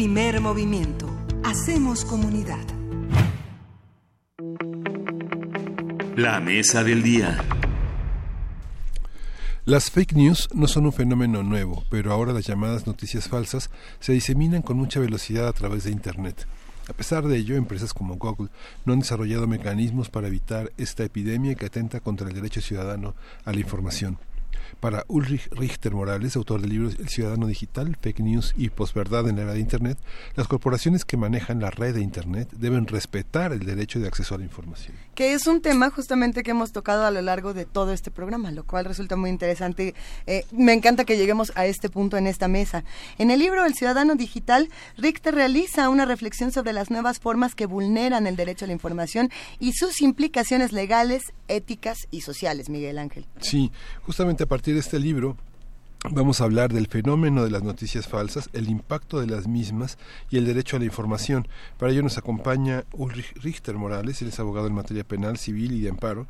Primer movimiento. Hacemos comunidad. La mesa del día. Las fake news no son un fenómeno nuevo, pero ahora las llamadas noticias falsas se diseminan con mucha velocidad a través de Internet. A pesar de ello, empresas como Google no han desarrollado mecanismos para evitar esta epidemia que atenta contra el derecho ciudadano a la información. Para Ulrich Richter Morales, autor del libro El Ciudadano Digital, Fake News y Posverdad en la era de Internet, las corporaciones que manejan la red de Internet deben respetar el derecho de acceso a la información. Que es un tema justamente que hemos tocado a lo largo de todo este programa, lo cual resulta muy interesante. Eh, me encanta que lleguemos a este punto en esta mesa. En el libro El Ciudadano Digital, Richter realiza una reflexión sobre las nuevas formas que vulneran el derecho a la información y sus implicaciones legales, éticas y sociales, Miguel Ángel. Sí, justamente a partir de este libro vamos a hablar del fenómeno de las noticias falsas, el impacto de las mismas y el derecho a la información. Para ello nos acompaña Ulrich Richter Morales, él es abogado en materia penal, civil y de amparo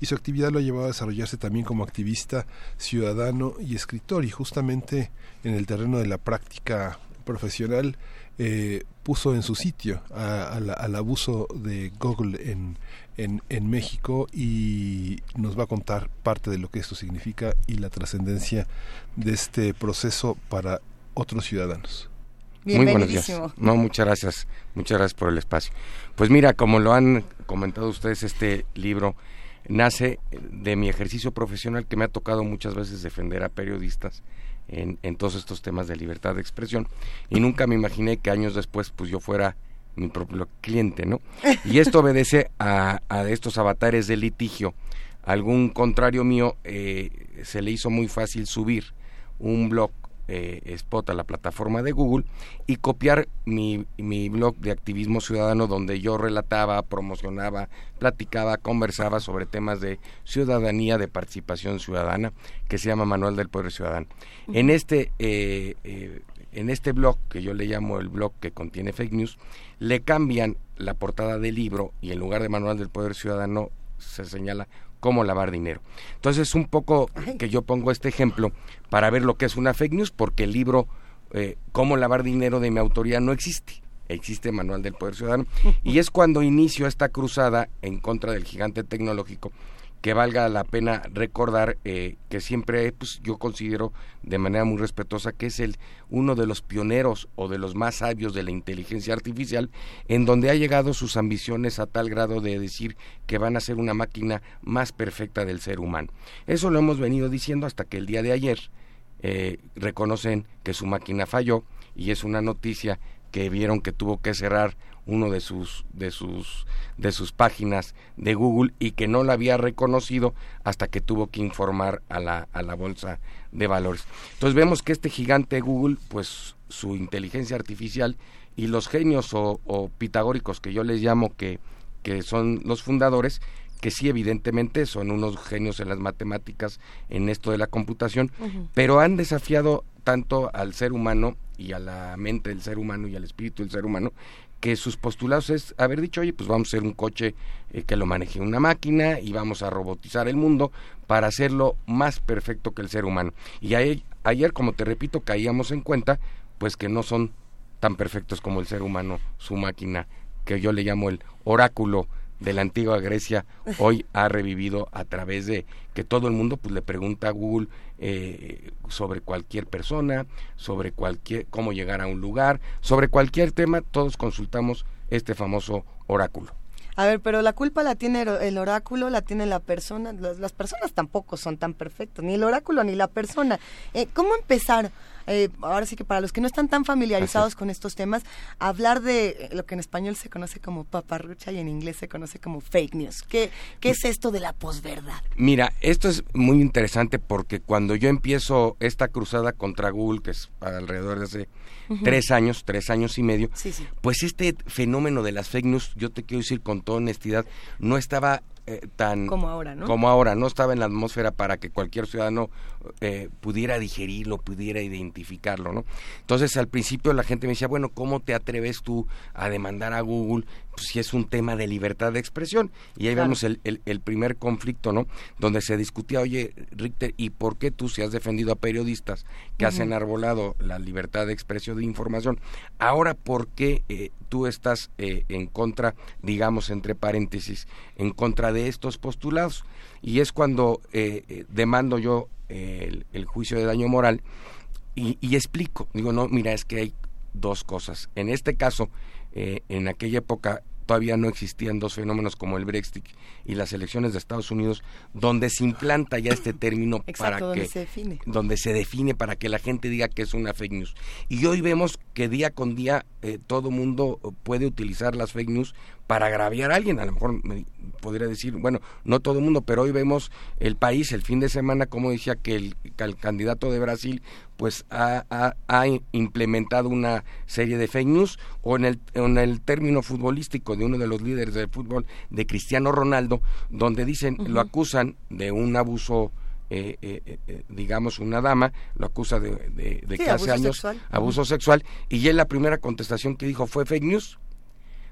y su actividad lo ha llevado a desarrollarse también como activista ciudadano y escritor y justamente en el terreno de la práctica profesional eh, puso en su sitio a- la- al abuso de Google en, en, en México y nos va a contar parte de lo que esto significa y la trascendencia de este proceso para otros ciudadanos. Muy buenos días. No, muchas gracias. Muchas gracias por el espacio. Pues mira, como lo han comentado ustedes, este libro nace de mi ejercicio profesional que me ha tocado muchas veces defender a periodistas en, en todos estos temas de libertad de expresión y nunca me imaginé que años después pues yo fuera mi propio cliente, ¿no? Y esto obedece a, a estos avatares de litigio. Algún contrario mío eh, se le hizo muy fácil subir un blog eh, spot a la plataforma de Google y copiar mi, mi blog de activismo ciudadano donde yo relataba, promocionaba, platicaba, conversaba sobre temas de ciudadanía, de participación ciudadana, que se llama Manual del Poder Ciudadano. En este eh, eh, en este blog, que yo le llamo el blog que contiene fake news, le cambian la portada del libro y en lugar de Manual del Poder Ciudadano se señala cómo lavar dinero. Entonces, un poco que yo pongo este ejemplo para ver lo que es una fake news, porque el libro eh, Cómo lavar dinero de mi autoría no existe. Existe Manual del Poder Ciudadano. Y es cuando inicio esta cruzada en contra del gigante tecnológico que valga la pena recordar eh, que siempre pues, yo considero de manera muy respetuosa que es el uno de los pioneros o de los más sabios de la inteligencia artificial en donde ha llegado sus ambiciones a tal grado de decir que van a ser una máquina más perfecta del ser humano. Eso lo hemos venido diciendo hasta que el día de ayer eh, reconocen que su máquina falló y es una noticia que vieron que tuvo que cerrar uno de sus de sus de sus páginas de Google y que no la había reconocido hasta que tuvo que informar a la a la bolsa de valores. Entonces vemos que este gigante Google, pues su inteligencia artificial y los genios o, o pitagóricos que yo les llamo que que son los fundadores que sí evidentemente son unos genios en las matemáticas en esto de la computación, pero han desafiado tanto al ser humano y a la mente del ser humano y al espíritu del ser humano que sus postulados es haber dicho, oye, pues vamos a hacer un coche eh, que lo maneje una máquina y vamos a robotizar el mundo para hacerlo más perfecto que el ser humano. Y ayer, ayer, como te repito, caíamos en cuenta, pues que no son tan perfectos como el ser humano, su máquina, que yo le llamo el oráculo de la antigua Grecia, hoy ha revivido a través de que todo el mundo pues le pregunta a Google eh, sobre cualquier persona, sobre cualquier cómo llegar a un lugar, sobre cualquier tema, todos consultamos este famoso oráculo. A ver, pero la culpa la tiene el- oráculo, la tiene la persona. Las, las personas tampoco son tan perfectas, ni el oráculo ni la persona. Eh, ¿Cómo empezar? Eh, ahora sí que para los que no están tan familiarizados con estos temas, hablar de lo que en español se conoce como paparrucha y en inglés se conoce como fake news. ¿Qué, qué es esto de la posverdad? Mira, esto es muy interesante porque cuando yo empiezo esta cruzada contra Google, que es alrededor de hace tres años, tres años y medio, Sí, sí. pues este fenómeno de las fake news, yo te quiero decir con toda honestidad, no estaba eh, tan Como ahora, ¿no? como ahora, no estaba en la atmósfera para que cualquier ciudadano eh, pudiera digerirlo, pudiera identificarlo, ¿no? Entonces al principio la gente me decía, bueno, ¿cómo te atreves tú a demandar a Google pues sí es un tema de libertad de expresión. Y ahí vemos el, el, primer conflicto, ¿no? Donde se discutía, oye, Richter, ¿y por qué tú si has defendido a periodistas que has enarbolado la libertad de expresión de información? Ahora, ¿por qué eh, tú estás eh, en contra, digamos, entre paréntesis, en contra de estos postulados? Y es cuando eh, demando yo el, juicio de daño moral y, y explico. Digo, no, mira, es que hay dos cosas. En este caso, eh, en aquella época todavía no existían dos fenómenos como el Brexit y las elecciones de Estados Unidos, donde se implanta ya este término para donde se define. donde se define para que la gente diga que es una fake news. Y hoy vemos que día con día eh, todo mundo puede utilizar las fake news para agraviar a alguien. A lo mejor me podría decir, bueno, no todo el mundo, pero hoy vemos el país el fin de semana, como decía, que el, candidato de Brasil pues ha, ha, implementado una serie de fake news o en el, en el término futbolístico de uno de los líderes del fútbol, de Cristiano Ronaldo, donde dicen, lo acusan de un abuso eh, eh, eh, digamos, una dama, lo acusa de, de, que hace años abuso sexual, y él la primera contestación que dijo fue fake news.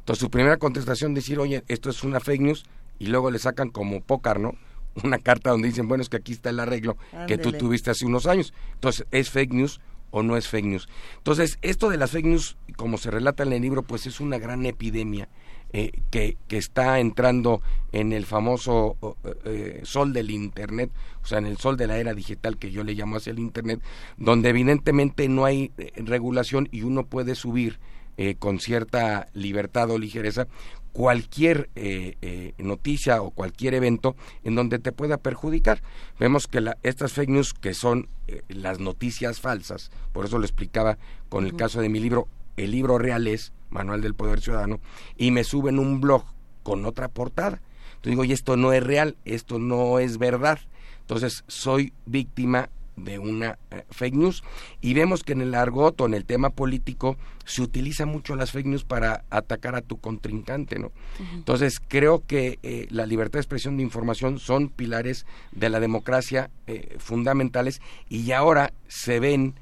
Entonces su primera contestación decir, oye, esto es una fake news, y luego le sacan como pócar, ¿no? Una carta donde dicen, bueno, es que aquí está el arreglo que tú tuviste hace unos años. Entonces, ¿es fake news o no es fake news? Entonces, esto de las fake news, como se relata en el libro, pues es una gran epidemia eh, que, que, está entrando en el famoso eh, sol del Internet, o sea, en el sol de la era digital que yo le llamo hacia el Internet, donde evidentemente no hay eh, regulación y uno puede subir eh, con cierta libertad o ligereza cualquier eh, eh, noticia o cualquier evento en donde te pueda perjudicar. Vemos que estas fake news, que son las noticias falsas, por eso lo explicaba con el caso de mi libro, el libro real es Manual del Poder Ciudadano, y me suben un blog con otra portada. Entonces digo, y esto no es real, esto no es verdad. Entonces soy víctima de una eh, fake news y vemos que en el argot o en el tema político se utiliza mucho las fake news para atacar a tu contrincante, ¿no? Entonces creo que eh, la libertad de expresión de información son pilares de la democracia eh, fundamentales y ahora se ven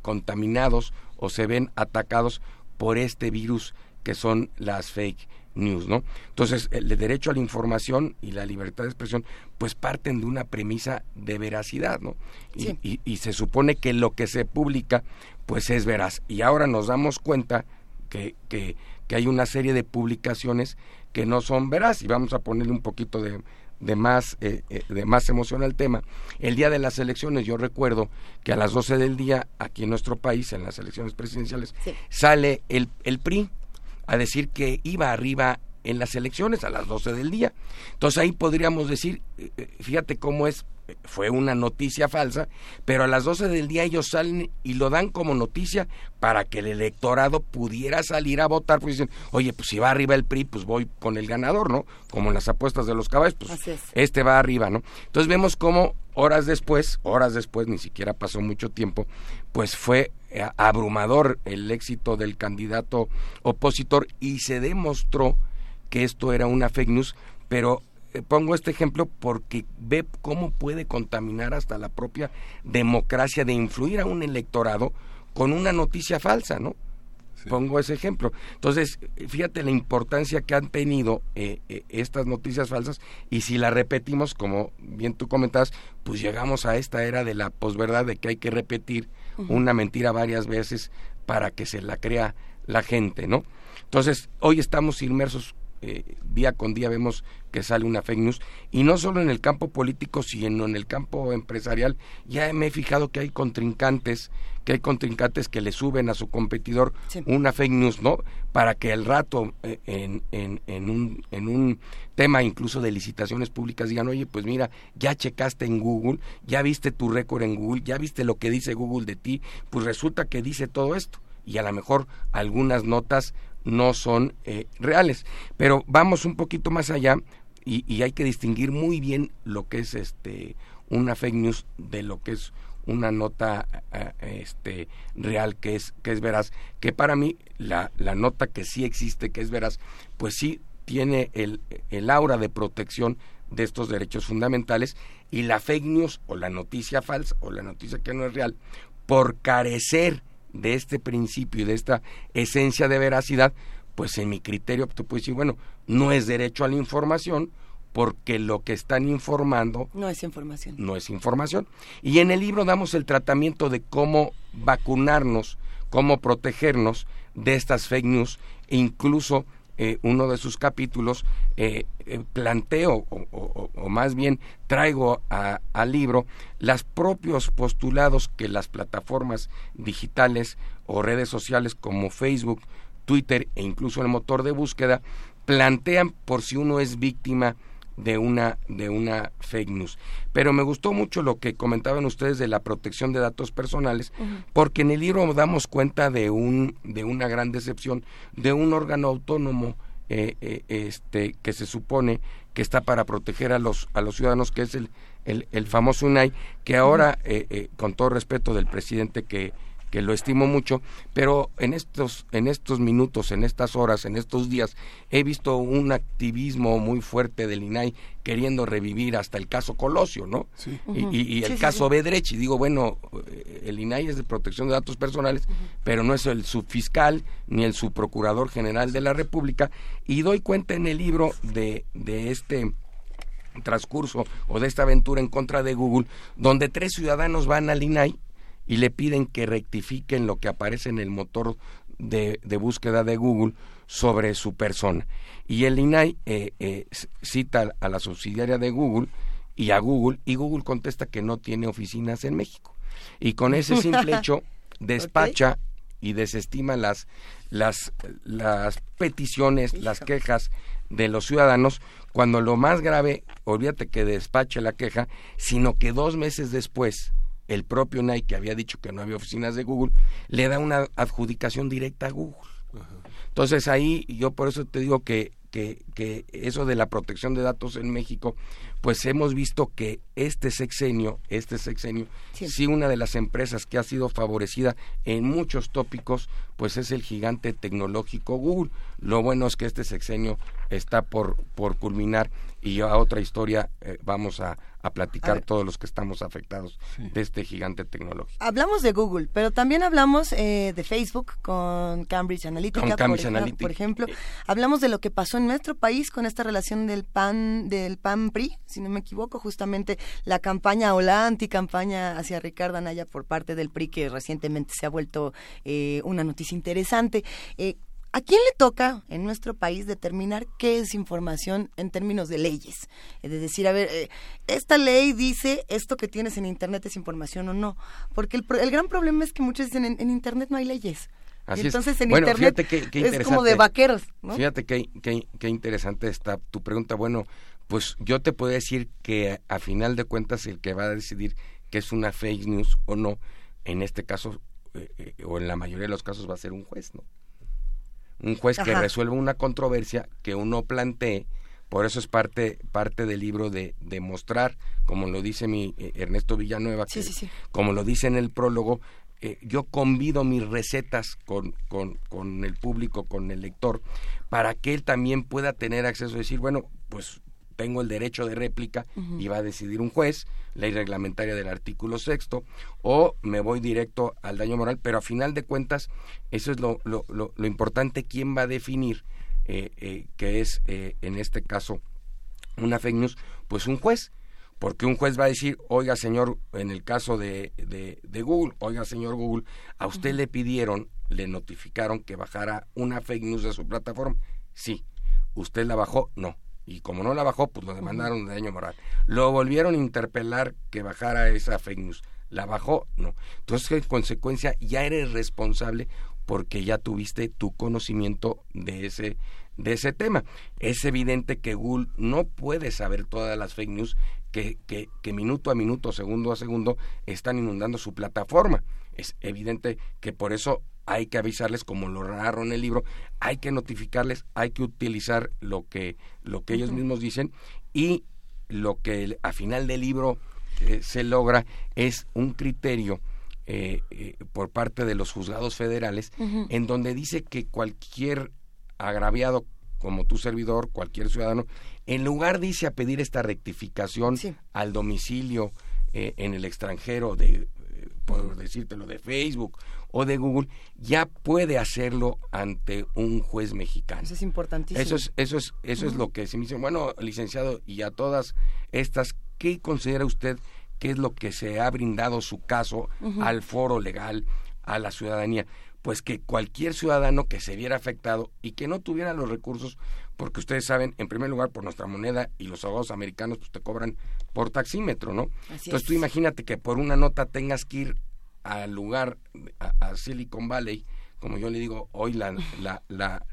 contaminados o se ven atacados por este virus que son las fake news, ¿no? Entonces, el derecho a la información y la libertad de expresión, pues parten de una premisa de veracidad, ¿no? Y, y, se supone que lo que se publica, pues es veraz. Y ahora nos damos cuenta que, que, que hay una serie de publicaciones que no son veraz. Y vamos a ponerle un poquito de, de más, eh, eh, de más emoción al tema. El día de las elecciones, yo recuerdo que a las 12 del día, aquí en nuestro país, en las elecciones presidenciales, sale el, el PRI, a decir que iba arriba en las elecciones a las 12 del día. Entonces ahí podríamos decir, eh, eh, fíjate cómo es, fue una noticia falsa, pero a las 12 del día ellos salen y lo dan como noticia para que el electorado pudiera salir a votar, pues dicen, oye, pues si va arriba el PRI, pues voy con el ganador, ¿no? Como en las apuestas de los caballos, pues este va arriba, ¿no? Entonces vemos cómo horas después, horas después, ni siquiera pasó mucho tiempo, pues fue abrumador el éxito del candidato opositor y se demostró que esto era una fake news, pero eh, pongo este ejemplo porque ve cómo puede contaminar hasta la propia democracia de influir a un electorado con una noticia falsa, ¿no? Pongo ese ejemplo. Entonces, fíjate la importancia que han tenido eh, estas noticias falsas y si la repetimos, como bien tú comentabas, pues llegamos a esta era de la posverdad de que hay que repetir una mentira varias veces para que se la crea la gente, ¿no? Entonces, hoy estamos inmersos eh, día con día vemos que sale una fake news y no solo en el campo político sino en el campo empresarial. Ya me he fijado que hay contrincantes que hay contrincantes que le suben a su competidor una fake news no para que al rato eh, en, en, en, un, en un tema incluso de licitaciones públicas digan oye pues mira ya checaste en Google ya viste tu récord en Google ya viste lo que dice Google de ti pues resulta que dice todo esto y a lo mejor algunas notas no son eh, reales. Pero vamos un poquito más allá y, hay que distinguir muy bien lo que es este una fake news de lo que es una nota eh, este real que es que es veraz que para mí la, la nota que sí existe que es veraz pues sí tiene el, el aura de protección de estos derechos fundamentales y la fake news o la noticia falsa o la noticia que no es real por carecer de este principio y de esta esencia de veracidad, pues en mi criterio te puedo decir, bueno, no es derecho a la información porque lo que están informando no es información. No es información. Y en el libro damos el tratamiento de cómo vacunarnos, cómo protegernos de estas fake news e incluso eh, uno de sus capítulos eh, eh, planteo o, más bien traigo al libro los propios postulados que las plataformas digitales o redes sociales como Facebook, Twitter e incluso el motor de búsqueda plantean por si uno es víctima una de una fake news. Pero me gustó mucho lo que comentaban ustedes de la protección de datos personales, porque en el libro damos cuenta de un de una gran decepción de un órgano autónomo eh, eh, este que se supone que está para proteger a los a los ciudadanos, que es el el, el famoso UNAI, que ahora eh, con todo respeto del presidente que que lo estimo mucho, pero en estos, en estos minutos, en estas horas, en estos días, he visto un activismo muy fuerte del INAI queriendo revivir hasta el caso Colosio, ¿no? Y, el caso Bedrech, y digo, bueno, eh, el INAI es de protección de datos personales, pero no es el subfiscal ni el subprocurador general de la República, y doy cuenta en el libro de, de este transcurso o de esta aventura en contra de Google, donde tres ciudadanos van al INAI y le piden que rectifiquen lo que aparece en el motor de, búsqueda de Google sobre su persona. Y el INAI eh, eh, cita a la subsidiaria de Google y a Google y Google contesta que no tiene oficinas en México. Y con ese simple hecho despacha y desestima las, las, las peticiones, las quejas de los ciudadanos, cuando lo más grave, olvídate que despache la queja, sino que dos meses después el propio Nike, que había dicho que no había oficinas de Google, le da una adjudicación directa a Google. Entonces ahí yo por eso te digo que, que, que, eso de la protección de datos en México, pues hemos visto que este sexenio, este sexenio, sí. una de las empresas que ha sido favorecida en muchos tópicos, pues es el gigante tecnológico Google. Lo bueno es que este sexenio está por, por culminar y a otra historia eh, vamos a, a platicar todos los que estamos afectados de este gigante tecnológico. Hablamos de Google, pero también hablamos eh, de Facebook con Cambridge Analytica, por, ejemplo. Hablamos de lo que pasó en nuestro país con esta relación del PAN, del PAN-PRI, si no me equivoco, justamente la campaña o la anticampaña hacia Ricardo Anaya por parte del PRI, que recientemente se ha vuelto eh, una noticia interesante. ¿A quién le toca en nuestro país determinar qué es información en términos de leyes? Es decir, a ver, eh, esta ley dice esto que tienes en Internet es información o no. Porque el, el gran problema es que muchos dicen en, Internet no hay leyes. Así entonces en Internet es como de vaqueros. Fíjate qué, qué, interesante está tu pregunta. Bueno, pues yo te puedo decir que a final de cuentas el que va a decidir que es una fake news o no, en este caso eh, eh, o en la mayoría de los casos va a ser un juez, ¿no? Un juez que resuelve una controversia que uno plantee, por eso es parte, parte del libro de, demostrar, como lo dice mi eh, Ernesto Villanueva, como lo dice en el prólogo, eh, yo convido mis recetas con, con, con, el público, con el lector, para que él también pueda tener acceso a decir, bueno, pues tengo el derecho de réplica y va a decidir un juez, ley reglamentaria del artículo sexto, o me voy directo al daño moral, pero a final de cuentas, eso es lo, lo, lo, importante, quién va a definir eh, eh, que es, eh, en este caso, una fake news, pues un juez, porque un juez va a decir, oiga señor, en el caso de, de, Google, oiga señor Google, a usted le pidieron, le notificaron que bajara una fake news de su plataforma, sí, usted la bajó, no, y como no la bajó, pues lo demandaron de daño moral. Lo volvieron a interpelar que bajara esa fake news. ¿La bajó? No. Entonces, en consecuencia, ya eres responsable porque ya tuviste tu conocimiento de ese, de ese tema. Es evidente que Google no puede saber todas las fake news que, que, que minuto a minuto, segundo a segundo, están inundando su plataforma. Es evidente que por eso hay que avisarles, como lo narro en el libro, hay que notificarles, hay que utilizar lo que, lo que ellos mismos dicen. Y lo que a final del libro eh, se logra es un criterio eh, eh, por parte de los juzgados federales en donde dice que cualquier agraviado como tu servidor, cualquier ciudadano, en lugar dice a pedir esta rectificación al domicilio en el extranjero de por decirte lo de Facebook o de Google, ya puede hacerlo ante un juez mexicano. Eso es importantísimo. Eso es, eso es, eso es lo que se me dice. Bueno, licenciado, y a todas estas, ¿qué considera usted que es lo que se ha brindado su caso al foro legal, a la ciudadanía? Pues que cualquier ciudadano que se viera afectado y que no tuviera los recursos, porque ustedes saben, en primer lugar, por nuestra moneda y los abogados americanos, pues te cobran por taxímetro, ¿no? Entonces tú imagínate que por una nota tengas que ir al lugar, a, Silicon Valley, como yo le digo hoy, la, la,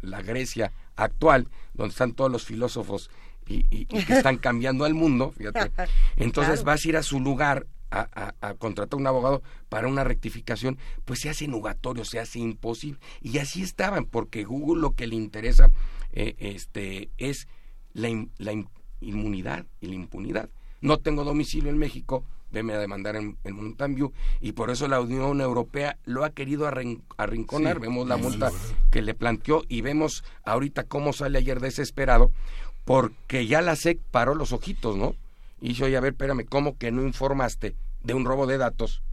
la, Grecia actual, donde están todos los filósofos y, que están cambiando al mundo, fíjate. Entonces vas a ir a su lugar a, a, contratar un abogado para una rectificación, pues se hace nugatorio, se hace imposible. Y así estaban, porque Google lo que le interesa eh, este, es la, la inmunidad y la impunidad. No tengo domicilio en México, veme a demandar en, en Mountain View y por eso la Unión Europea lo ha querido arrinconar. vemos la multa que le planteó y vemos ahorita cómo sale ayer desesperado porque ya la SEC paró los ojitos, ¿no? Y dice, oye, a ver, espérame, ¿cómo que no informaste de un robo de datos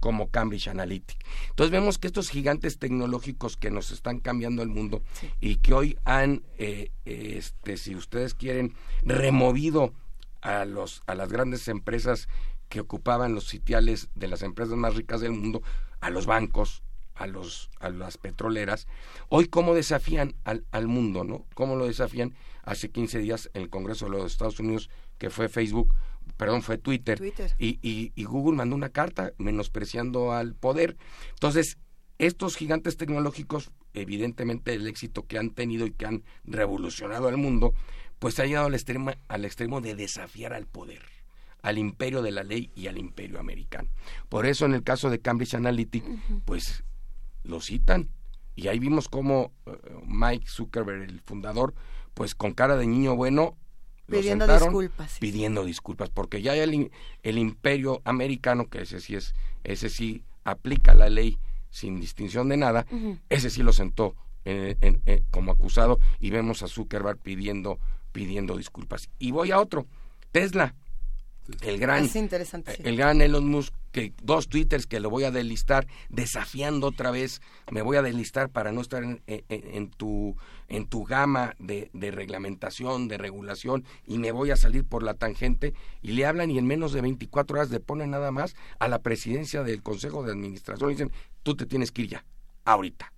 como Cambridge Analytica? Entonces vemos que estos gigantes tecnológicos que nos están cambiando el mundo y que hoy han, eh, este, si ustedes quieren, removido a, los, a las grandes empresas que ocupaban los sitiales de las empresas más ricas del mundo, a los bancos, a, los, a las petroleras. Hoy, ¿cómo desafían al, al mundo? ¿no? ¿Cómo lo desafían? Hace 15 días en el Congreso de los Estados Unidos, que fue Facebook, perdón, fue Twitter, Y, y, y Google mandó una carta menospreciando al poder. Entonces, estos gigantes tecnológicos, evidentemente el éxito que han tenido y que han revolucionado al mundo, pues ha llegado al extremo, al extremo de desafiar al poder al imperio de la ley y al imperio americano. Por eso en el caso de Cambridge Analytica, pues lo citan. Y ahí vimos cómo eh, Mike Zuckerberg, el fundador, pues con cara de niño bueno, pidiendo disculpas. Pidiendo disculpas, porque ya el, el imperio americano, que ese sí es, ese sí aplica la ley sin distinción de nada, ese sí lo sentó como acusado y vemos a Zuckerberg pidiendo pidiendo disculpas. Y voy a otro, Tesla. El gran, el gran Elon Musk, que dos twitters que lo voy a delistar, desafiando otra vez, me voy a delistar para no estar en, tu, en tu gama de, de, reglamentación, de regulación, y me voy a salir por la tangente, y le hablan y en menos de 24 horas le ponen nada más a la presidencia del Consejo de Administración y dicen, tú te tienes que ir ya, ahorita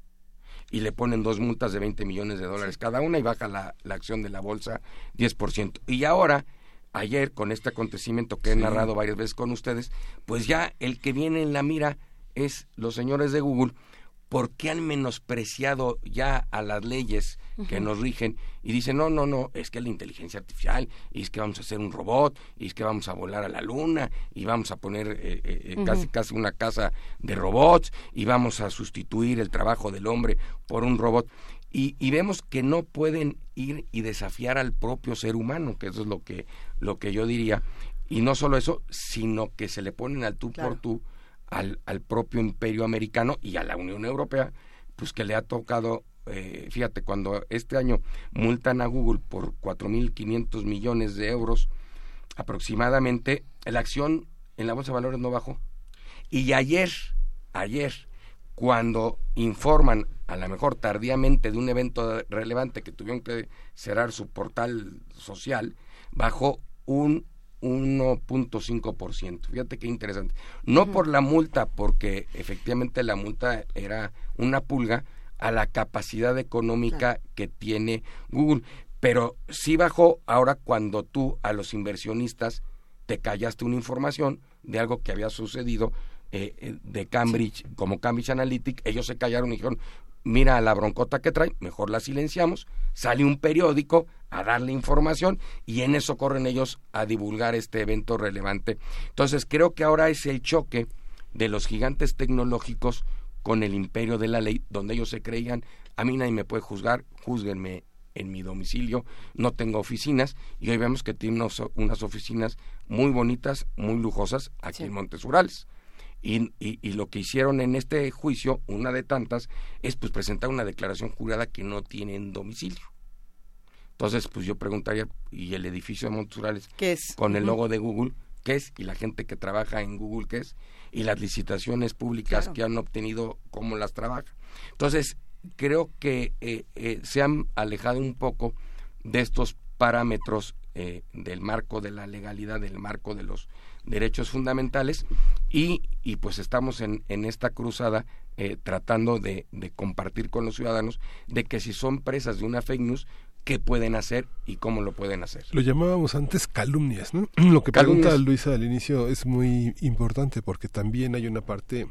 y le ponen dos multas de 20 millones de dólares cada una y baja la, la acción de la bolsa 10%. Y ahora, ayer, con este acontecimiento que he narrado varias veces con ustedes, pues ya el que viene en la mira es los señores de Google, ¿por qué han menospreciado ya a las leyes que nos rigen y dicen, no, no, no, es que la inteligencia artificial, y es que vamos a hacer un robot, y es que vamos a volar a la luna, y vamos a poner eh, eh, eh, casi, casi una casa de robots, y vamos a sustituir el trabajo del hombre por un robot? Y, y, vemos que no pueden ir y desafiar al propio ser humano, que eso es lo que, lo que yo diría. Y no solo eso, sino que se le ponen al tú por tú al, al propio imperio americano y a la Unión Europea, pues que le ha tocado eh, fíjate, cuando este año multan a Google por 4.500 millones de euros aproximadamente, la acción en la bolsa de valores no bajó. Y ayer, ayer, cuando informan, a lo mejor tardíamente, de un evento relevante que tuvieron que cerrar su portal social, bajó un 1.5%. Fíjate qué interesante. No por la multa, porque efectivamente la multa era una pulga a la capacidad económica que tiene Google. Pero sí bajó ahora cuando tú a los inversionistas te callaste una información de algo que había sucedido eh, eh, de Cambridge, como Cambridge Analytic, ellos se callaron y dijeron, mira la broncota que trae, mejor la silenciamos, sale un periódico a darle información y en eso corren ellos a divulgar este evento relevante. Entonces creo que ahora es el choque de los gigantes tecnológicos con el imperio de la ley, donde ellos se creían, a mí nadie me puede juzgar, juzguenme en mi domicilio, no tengo oficinas y hoy vemos que tiene unas, oficinas muy bonitas, muy lujosas aquí en Montes Urales. Y, y, lo que hicieron en este juicio, una de tantas, es pues presentar una declaración jurada que no tienen domicilio. Entonces, pues yo preguntaría, ¿y el edificio de Montes Urales ¿Qué es? con el logo de Google? qué es y la gente que trabaja en Google qué es y las licitaciones públicas que han obtenido cómo las trabaja. Entonces, creo que eh, eh, se han alejado un poco de estos parámetros eh, del marco de la legalidad, del marco de los derechos fundamentales y, y pues estamos en, en esta cruzada tratando de, de, compartir con los ciudadanos de que si son presas de una fake news, qué pueden hacer y cómo lo pueden hacer. Lo llamábamos antes calumnias, ¿no? Lo que pregunta Luisa al inicio es muy importante porque también hay una parte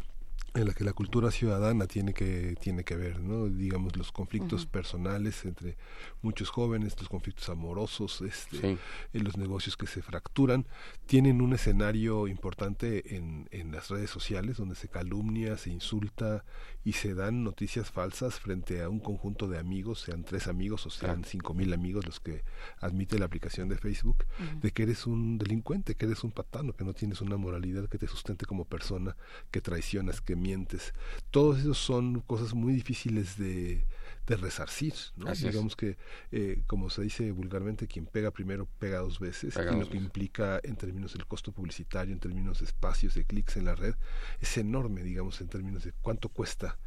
en la que la cultura ciudadana tiene que tiene que ver no digamos los conflictos personales entre muchos jóvenes los conflictos amorosos este en los negocios que se fracturan tienen un escenario importante en, en las redes sociales donde se calumnia se insulta y se dan noticias falsas frente a un conjunto de amigos sean tres amigos o sean cinco mil amigos los que admite la aplicación de Facebook de que eres un delincuente que eres un patano que no tienes una moralidad que te sustente como persona que traicionas que mientes. Todos esos son cosas muy difíciles de, de resarcir. ¿no? Digamos que, eh, como se dice vulgarmente, quien pega primero pega dos veces, y lo que implica en términos del costo publicitario, en términos de espacios, de clics en la red, es enorme, digamos, en términos de cuánto cuesta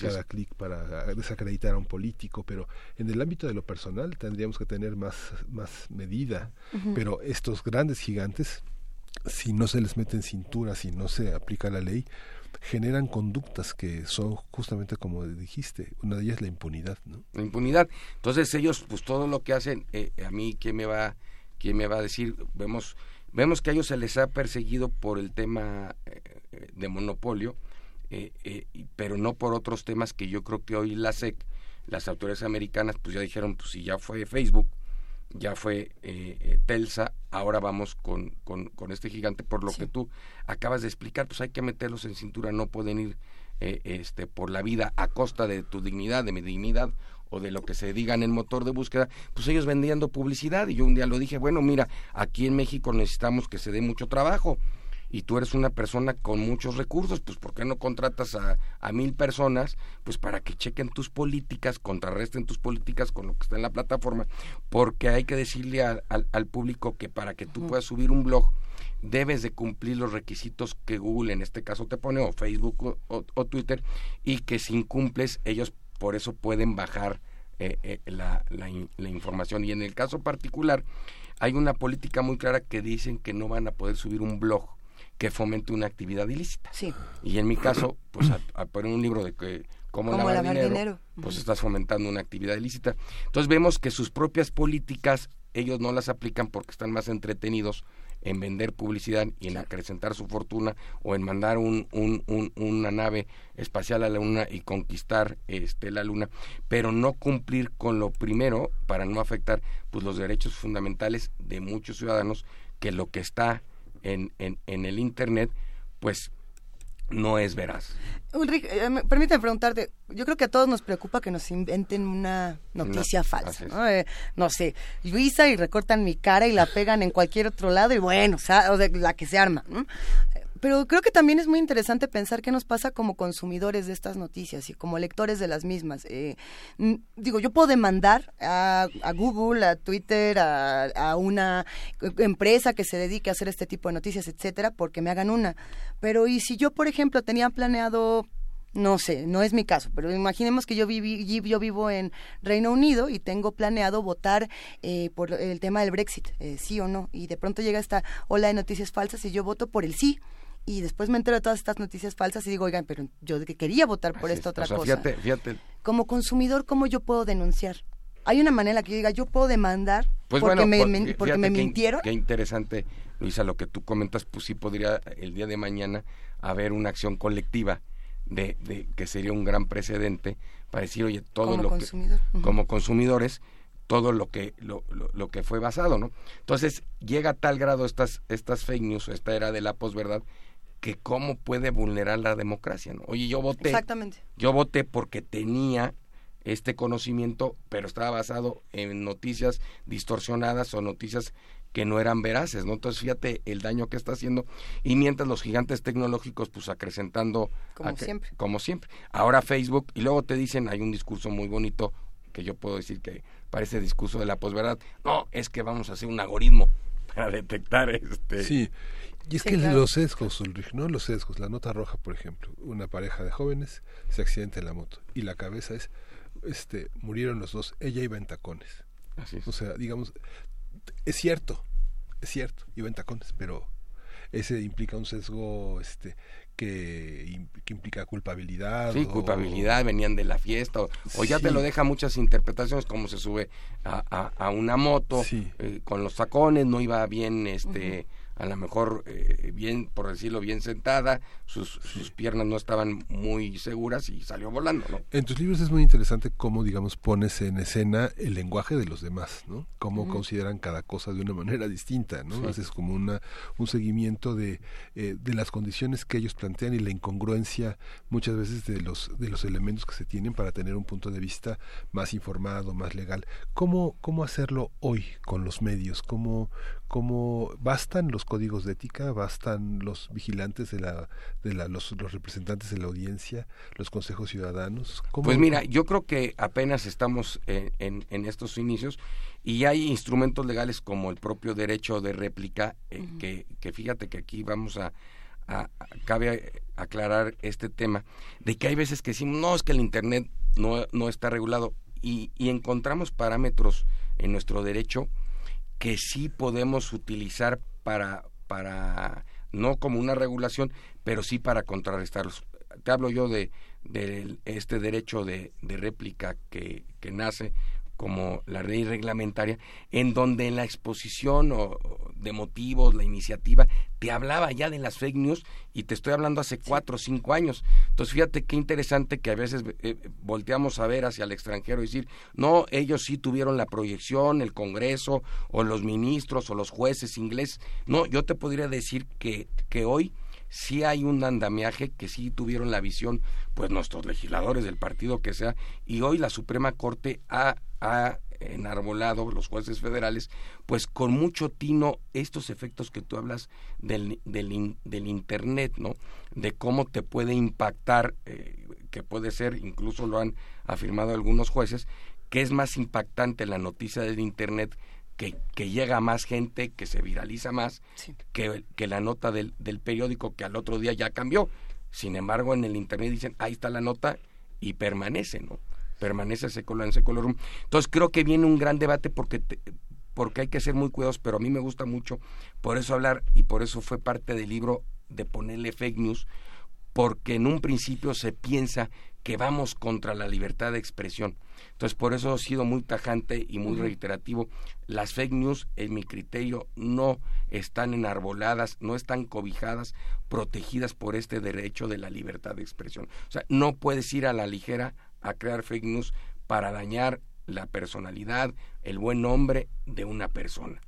cada clic para desacreditar a un político, pero en el ámbito de lo personal tendríamos que tener más, más medida. Pero estos grandes gigantes, si no se les mete en cintura, si no se aplica la ley, generan conductas que son justamente como dijiste, una de ellas la impunidad, ¿no? La impunidad. Entonces ellos, pues todo lo que hacen, eh, a mí, ¿quién me va, quién me va a decir? Vemos, vemos que a ellos se les ha perseguido por el tema eh, de monopolio, eh, pero no por otros temas que yo creo que hoy la SEC, las autoridades americanas, pues ya dijeron, pues si ya fue Facebook, ya fue eh, eh, Telsa, ahora vamos con, con, con, este gigante, por lo que tú acabas de explicar, pues hay que meterlos en cintura, no pueden ir eh, este, por la vida a costa de tu dignidad, de mi dignidad o de lo que se diga en el motor de búsqueda, pues ellos vendiendo publicidad. Y yo un día lo dije, bueno, mira, aquí en México necesitamos que se dé mucho trabajo, y tú eres una persona con muchos recursos, pues ¿por qué no contratas a, a mil personas pues para que chequen tus políticas, contrarresten tus políticas con lo que está en la plataforma? Porque hay que decirle al, al, público que para que tú puedas subir un blog, debes de cumplir los requisitos que Google en este caso te pone, o Facebook o, Twitter, y que si incumples, ellos por eso pueden bajar eh, eh, la, la, la, información. Y en el caso particular, hay una política muy clara que dicen que no van a poder subir un blog que fomente una actividad ilícita. Sí. Y en mi caso, pues a, poner un libro de que cómo, lavar, dinero, pues estás fomentando una actividad ilícita. Entonces vemos que sus propias políticas ellos no las aplican porque están más entretenidos en vender publicidad y en acrecentar su fortuna o en mandar un, un, una nave espacial a la luna y conquistar este la luna pero no cumplir con lo primero para no afectar pues los derechos fundamentales de muchos ciudadanos que lo que está en, en, en el Internet, pues no es veraz. Ulrich, eh, permíteme preguntarte, yo creo que a todos nos preocupa que nos inventen una noticia falsa, ¿no? Eh, no sé, Luisa y recortan mi cara y la pegan en cualquier otro lado y bueno, o sea, la que se arma. ¿no? Pero creo que también es muy interesante pensar qué nos pasa como consumidores de estas noticias y como lectores de las mismas. Eh, digo, yo puedo demandar a, Google, a Twitter, a, una empresa que se dedique a hacer este tipo de noticias, etcétera, porque me hagan una. Pero y si yo, por ejemplo, tenía planeado no sé, no es mi caso, pero imaginemos que yo, viví, yo vivo en Reino Unido y tengo planeado votar eh, por el tema del Brexit, eh, sí o no, y de pronto llega esta ola de noticias falsas y yo voto por el sí y después me entero de todas estas noticias falsas y digo, oigan, pero yo que quería votar por esta otra cosa. Fíjate, fíjate. Como consumidor, ¿cómo yo puedo denunciar? Hay una manera en la que yo diga, yo puedo demandar pues porque, me, porque me mintieron. Qué interesante, Luisa, lo que tú comentas, pues sí podría el día de mañana haber una acción colectiva de, de que sería un gran precedente para decir, oye, todo lo que como consumidores todo lo que lo, lo, que fue basado, ¿no? Entonces llega a tal grado estas estas fake news, esta era de la posverdad, que cómo puede vulnerar la democracia, ¿no? Oye, yo voté. Exactamente. Yo voté porque tenía este conocimiento, pero estaba basado en noticias distorsionadas o noticias que no eran veraces, ¿no? Entonces, fíjate el daño que está haciendo. Y mientras los gigantes tecnológicos, pues acrecentando. Como siempre. Como siempre. Ahora Facebook, y luego te dicen, hay un discurso muy bonito, que yo puedo decir que parece discurso de la posverdad. No, es que vamos a hacer un algoritmo para detectar este sí y es que los sesgos Ulrich, no los sesgos la nota roja por ejemplo una pareja de jóvenes se accidenta en la moto y la cabeza es este murieron los dos ella iba en tacones Así es. o sea digamos es cierto es cierto iba en tacones pero ese implica un sesgo este que, implica culpabilidad. Sí, culpabilidad, venían de la fiesta, o, ya te lo deja muchas interpretaciones, como se sube a, una moto eh, con los tacones, no iba bien este a lo mejor eh, bien, por decirlo bien sentada, sus, sus, piernas no estaban muy seguras y salió volando, ¿no? En tus libros es muy interesante cómo, digamos, pones en escena el lenguaje de los demás, ¿no? Cómo consideran cada cosa de una manera distinta, ¿no? Haces como una, un seguimiento de, eh, de las condiciones que ellos plantean y la incongruencia muchas veces de los, de los elementos que se tienen para tener un punto de vista más informado, más legal. ¿Cómo, cómo hacerlo hoy con los medios? ¿Cómo, cómo bastan los códigos de ética, bastan los vigilantes de la, de la los, los representantes de la audiencia, los consejos ciudadanos. Pues mira, yo creo que apenas estamos en, en, estos inicios y hay instrumentos legales como el propio derecho de réplica, eh, que, que fíjate que aquí vamos a, a, cabe aclarar este tema, de que hay veces que decimos, no, es que el Internet no, no está regulado y, y encontramos parámetros en nuestro derecho que sí podemos utilizar para, para no como una regulación, pero sí para contrarrestarlos. Te hablo yo de, de este derecho de, de réplica que, que nace como la ley reglamentaria, en donde en la exposición o, de motivos, la iniciativa, te hablaba ya de las fake news y te estoy hablando hace cuatro o cinco años. Entonces fíjate qué interesante que a veces eh, volteamos a ver hacia el extranjero y decir, no, ellos sí tuvieron la proyección, el Congreso o los ministros o los jueces ingleses. No, yo te podría decir que, que hoy sí hay un andamiaje que sí tuvieron la visión, pues nuestros legisladores del partido que sea, y hoy la Suprema Corte ha, ha enarbolado, los jueces federales, pues con mucho tino estos efectos que tú hablas del, del, del Internet, ¿no? De cómo te puede impactar, eh, que puede ser, incluso lo han afirmado algunos jueces, que es más impactante la noticia del Internet que, llega a más gente, que se viraliza más que, que, la nota del, del, periódico que al otro día ya cambió. Sin embargo, en el Internet dicen, ahí está la nota y permanece, ¿no? Permanece secular en secular. Entonces creo que viene un gran debate porque, porque hay que ser muy cuidadosos, pero a mí me gusta mucho por eso hablar y por eso fue parte del libro de ponerle fake news, porque en un principio se piensa que vamos contra la libertad de expresión. Entonces, por eso he sido muy tajante y muy reiterativo. Las fake news, en mi criterio, no están enarboladas, no están cobijadas, protegidas por este derecho de la libertad de expresión. O sea, no puedes ir a la ligera a crear fake news para dañar la personalidad, el buen nombre de una persona.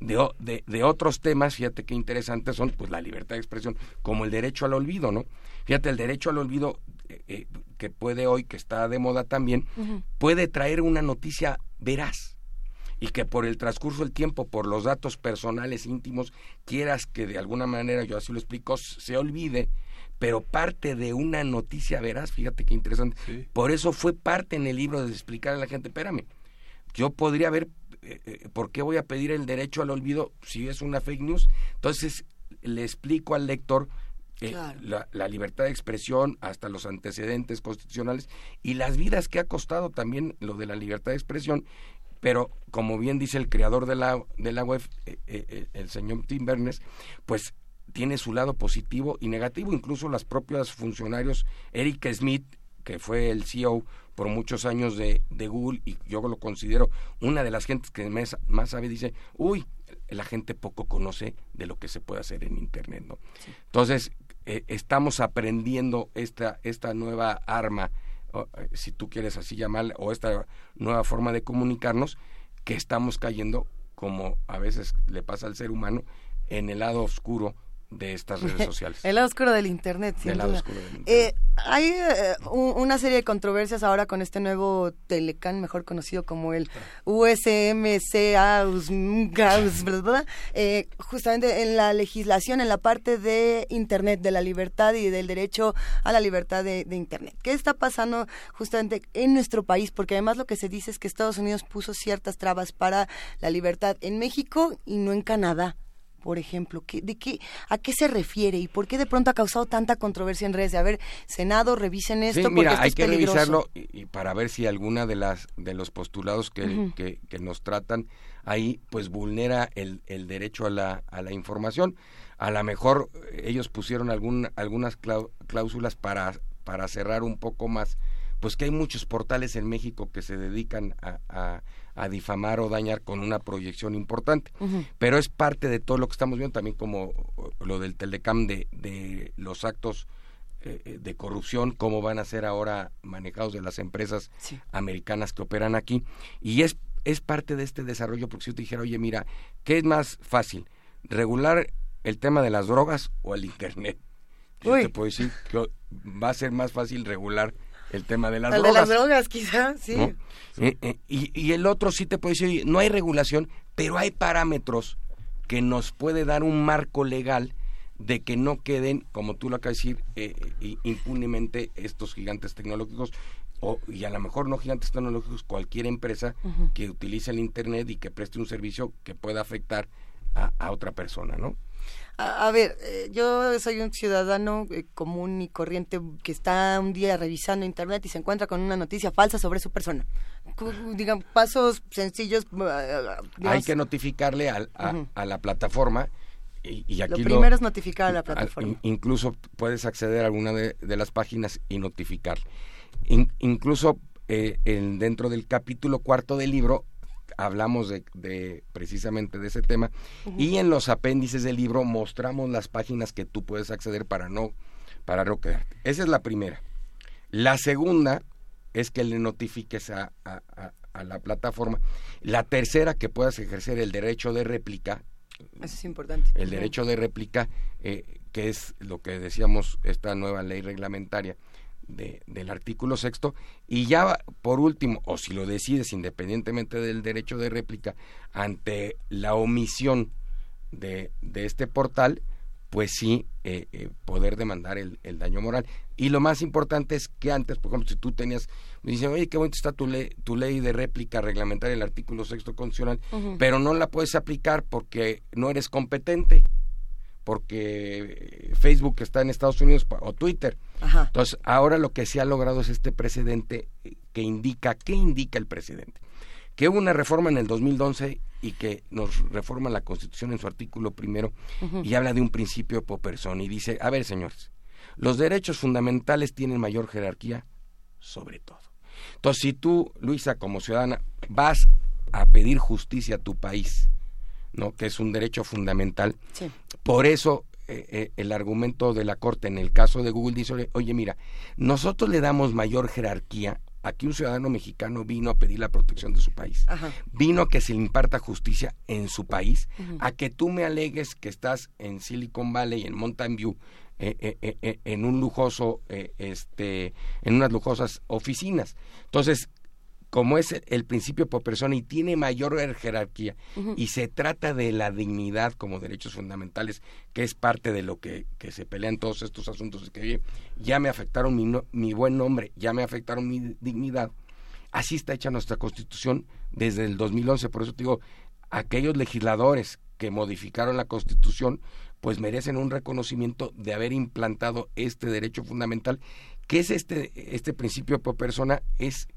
De, de, de, otros temas, fíjate qué interesantes son, pues la libertad de expresión, como el derecho al olvido, ¿no? Fíjate, el derecho al olvido eh, eh, que puede hoy, que está de moda también, puede traer una noticia veraz y que por el transcurso del tiempo, por los datos personales íntimos, quieras que de alguna manera, yo así lo explico, se olvide, pero parte de una noticia veraz, fíjate qué interesante. Por eso fue parte en el libro de explicar a la gente, espérame, yo podría ver, eh, ¿por qué voy a pedir el derecho al olvido si es una fake news? Entonces le explico al lector la, libertad de expresión hasta los antecedentes constitucionales y las vidas que ha costado también lo de la libertad de expresión pero como bien dice el creador de la, de la web, eh, eh, eh, el señor Tim Bernes, pues tiene su lado positivo y negativo, incluso las propias funcionarios, Eric Smith, que fue el CEO por muchos años de, de Google, y yo lo considero una de las gentes que más, más sabe, dice, uy, la gente poco conoce de lo que se puede hacer en Internet, ¿no? Entonces, eh, estamos aprendiendo esta, esta nueva arma, eh, si tú quieres así llamarla, o esta nueva forma de comunicarnos, que estamos cayendo, como a veces le pasa al ser humano, en el lado oscuro de estas redes sociales. el lado oscuro del Internet, sin duda. Eh, hay eh, una serie de controversias ahora con este nuevo Telecan, mejor conocido como el USMCA, eh, justamente en la legislación, en la parte de Internet, de la libertad y del derecho a la libertad de, de Internet. ¿Qué está pasando justamente en nuestro país? Porque además lo que se dice es que Estados Unidos puso ciertas trabas para la libertad en México y no en Canadá por ejemplo? de qué, ¿A qué se refiere y por qué de pronto ha causado tanta controversia en redes? a ver, Senado, revisen esto. porque mira, hay que revisarlo y, para ver si alguna de las de los postulados que, que, nos tratan ahí, pues vulnera el, el derecho a la, a la información. A lo mejor ellos pusieron algún, algunas cláusulas para, para cerrar un poco más, pues que hay muchos portales en México que se dedican a a difamar o dañar con una proyección importante. Pero es parte de todo lo que estamos viendo, también como lo del Telecam de, de los actos eh, eh, de corrupción, cómo van a ser ahora manejados de las empresas americanas que operan aquí. Y es, es parte de este desarrollo, porque si yo te dijera, oye, mira, ¿qué es más fácil? ¿Regular el tema de las drogas o el Internet? Yo te puedo decir que va a ser más fácil regular el tema de las el drogas. de las drogas, quizás, sí. Eh, eh, y, el otro sí te puede decir, no hay regulación, pero hay parámetros que nos puede dar un marco legal de que no queden, como tú lo acabas de decir, eh, impunemente estos gigantes tecnológicos, o, y a lo mejor no gigantes tecnológicos, cualquier empresa que utilice el Internet y que preste un servicio que pueda afectar a, a otra persona, ¿no? A, ver, eh, yo soy un ciudadano eh, común y corriente que está un día revisando internet y se encuentra con una noticia falsa sobre su persona. Digan, pasos sencillos. Ah, Hay que notificarle a, la plataforma. Y, aquí lo primero es notificar a la plataforma. incluso puedes acceder a alguna de, las páginas y notificar. incluso eh, en, dentro del capítulo cuarto del libro hablamos de, precisamente de ese tema y en los apéndices del libro mostramos las páginas que tú puedes acceder para no para no quedarte. Esa es la primera. La segunda es que le notifiques a, la plataforma. La tercera, que puedas ejercer el derecho de réplica. Eso es importante. El derecho de réplica, eh, que es lo que decíamos, esta nueva ley reglamentaria, del artículo sexto y ya por último, o si lo decides independientemente del derecho de réplica, ante la omisión de, de este portal, pues sí eh, eh, poder demandar el, daño moral. Y lo más importante es que antes, por ejemplo, si tú tenías, me dicen, oye, qué bonito está tu ley, tu ley de réplica reglamentaria, el artículo sexto constitucional, pero no la puedes aplicar porque no eres competente porque Facebook está en Estados Unidos o Twitter. Entonces, ahora lo que se ha logrado es este precedente que indica, ¿qué indica el presidente? Que hubo una reforma en el 2011 y que nos reforma la Constitución en su artículo primero y habla de un principio por persona y dice, a ver señores, los derechos fundamentales tienen mayor jerarquía sobre todo. Entonces, si tú, Luisa, como ciudadana, vas a pedir justicia a tu país, ¿no? que es un derecho fundamental. Por eso eh, eh, el argumento de la Corte en el caso de Google dice, oye, mira, nosotros le damos mayor jerarquía a que un ciudadano mexicano vino a pedir la protección de su país, vino a que se le imparta justicia en su país, a que tú me alegues que estás en Silicon Valley, en Mountain View, eh, en un lujoso, este, en unas lujosas oficinas. Entonces, como es el principio por persona y tiene mayor jerarquía y se trata de la dignidad como derechos fundamentales, que es parte de lo que, se pelean todos estos asuntos, que ya me afectaron mi, mi buen nombre, ya me afectaron mi dignidad. Así está hecha nuestra constitución desde el 2011, por eso te digo, aquellos legisladores que modificaron la constitución, pues merecen un reconocimiento de haber implantado este derecho fundamental, que es este, este principio por persona, es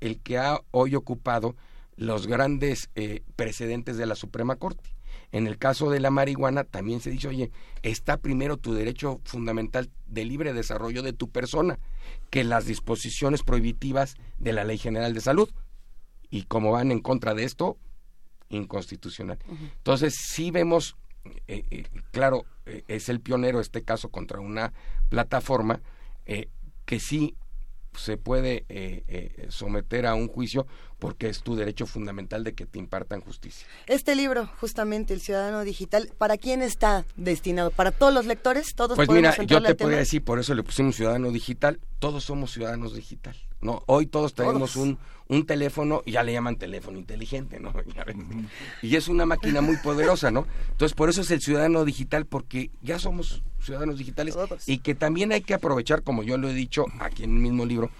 el que ha hoy ocupado los grandes eh, precedentes de la Suprema Corte. En el caso de la marihuana también se dice, oye, está primero tu derecho fundamental de libre desarrollo de tu persona que las disposiciones prohibitivas de la Ley General de Salud. Y como van en contra de esto, inconstitucional. Entonces, sí vemos, eh, eh, claro, es el pionero este caso contra una plataforma que sí se puede eh, eh, someter a un juicio porque es tu derecho fundamental de que te impartan justicia. Este libro, justamente, El Ciudadano Digital, ¿para quién está destinado? ¿Para todos los lectores? ¿Todos pues mira, yo te podría decir, por eso le pusimos Ciudadano Digital, todos somos ciudadanos digital. ¿no? Hoy todos tenemos un, un teléfono ya le llaman teléfono inteligente, ¿no? Y es una máquina muy poderosa, ¿no? Entonces, por eso es el ciudadano digital, porque ya somos ciudadanos digitales y que también hay que aprovechar, como yo lo he dicho aquí en el mismo libro,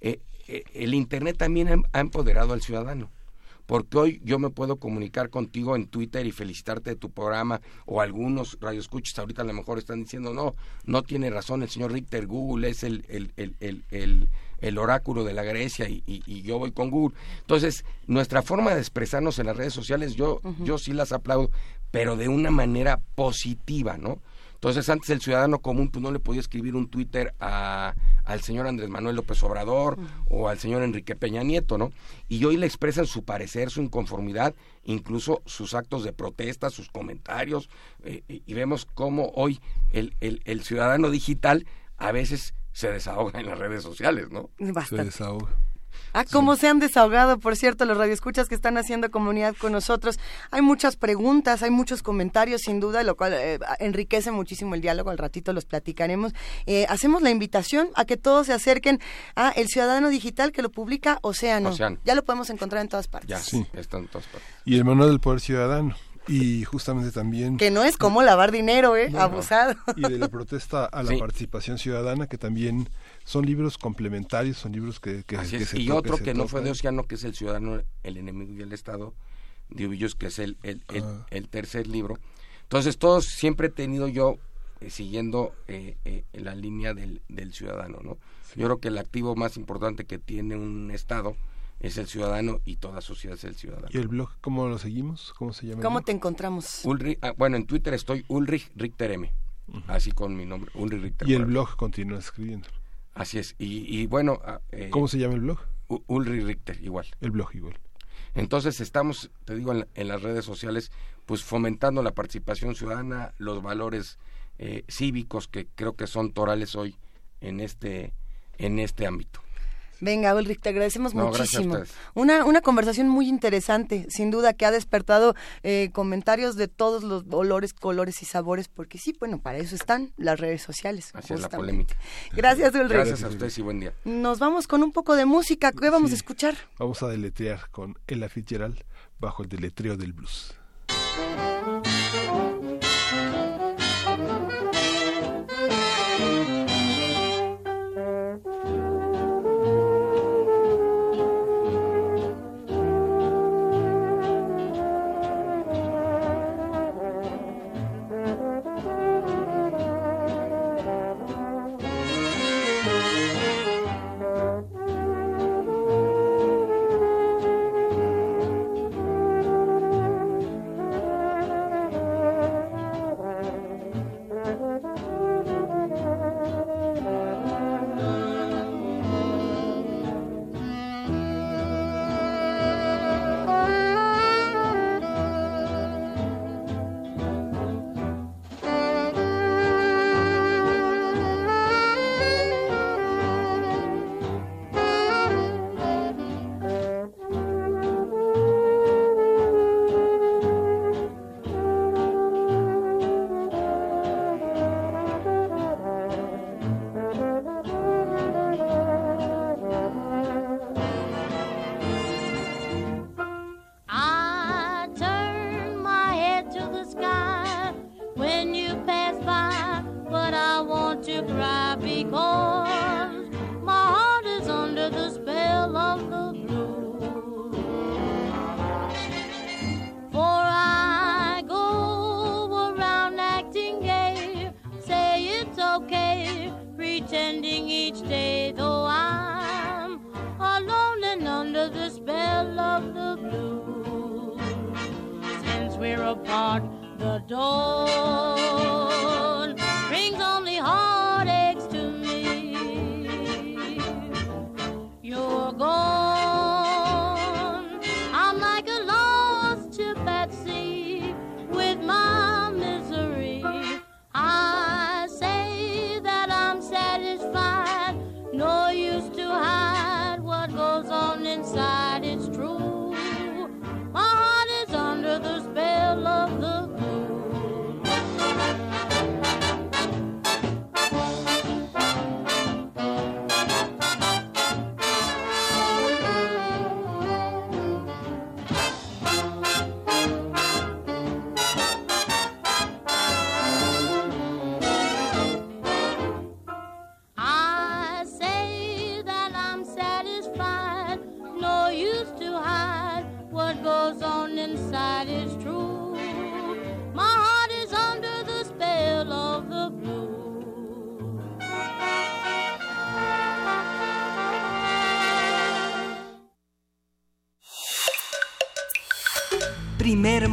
eh, eh, el Internet también ha, empoderado al ciudadano porque hoy yo me puedo comunicar contigo en Twitter y felicitarte de tu programa, o algunos radioescuchas ahorita a lo mejor están diciendo, no, no tiene razón el señor Richter, Google es el, el, el, el el oráculo de la Grecia y, yo voy con Google. Entonces, nuestra forma de expresarnos en las redes sociales, yo, yo sí las aplaudo, pero de una manera positiva, ¿no? Entonces, antes el ciudadano común pues, no le podía escribir un Twitter a, al señor Andrés Manuel López Obrador o al señor Enrique Peña Nieto, ¿no? Y hoy le expresan su parecer, su inconformidad, incluso sus actos de protesta, sus comentarios, eh, y vemos cómo hoy el, el, el ciudadano digital a veces se desahoga en las redes sociales, ¿no? Bastante. Se desahoga. Ah, cómo se han desahogado, por cierto, los radioescuchas que están haciendo comunidad con nosotros. Hay muchas preguntas, hay muchos comentarios, sin duda, lo cual eh, enriquece muchísimo el diálogo. Al ratito los platicaremos. Eh, hacemos la invitación a que todos se acerquen a El Ciudadano Digital que lo publica Océano. Ya lo podemos encontrar en todas partes. Ya, sí, está en todas partes. Y el Manual del Poder Ciudadano y justamente también... Que no es como lavar dinero, ¿eh? Abusado. Y de la protesta a la participación ciudadana, que también son libros complementarios, son libros que, que, Y otro que, no fue de Oceano, que es El Ciudadano, el Enemigo y el Estado, de Ubillos, que es el, el, ah. el, tercer libro. Entonces, todos siempre he tenido yo eh, siguiendo eh, eh, la línea del, del ciudadano, ¿no? Yo creo que el activo más importante que tiene un Estado es el ciudadano y toda sociedad es el ciudadano. ¿Y el blog cómo lo seguimos? ¿Cómo se llama? ¿Cómo te encontramos? Ulrich, ah, bueno, en Twitter estoy Ulrich Richter M. Así con mi nombre, Ulrich Richter. Y el blog continúa escribiendo. Así es. Y, bueno... Ah, eh, ¿Cómo se llama el blog? Ulrich Richter, igual. El blog igual. Entonces estamos, te digo, en, las redes sociales, pues fomentando la participación ciudadana, los valores eh, cívicos que creo que son torales hoy en este, en este ámbito. Venga, Ulrich, te agradecemos muchísimo. Una, una conversación muy interesante, sin duda, que ha despertado eh, comentarios de todos los olores, colores y sabores, porque sí, bueno, para eso están las redes sociales. Así es la polémica. Gracias, Ulrich. Gracias a ustedes y buen día. Nos vamos con un poco de música. ¿Qué vamos a escuchar? Vamos a deletrear con Ella Fitzgerald bajo el deletreo del blues. it's each day, though I'm alone and under the spell of the blues. Since we're apart, the door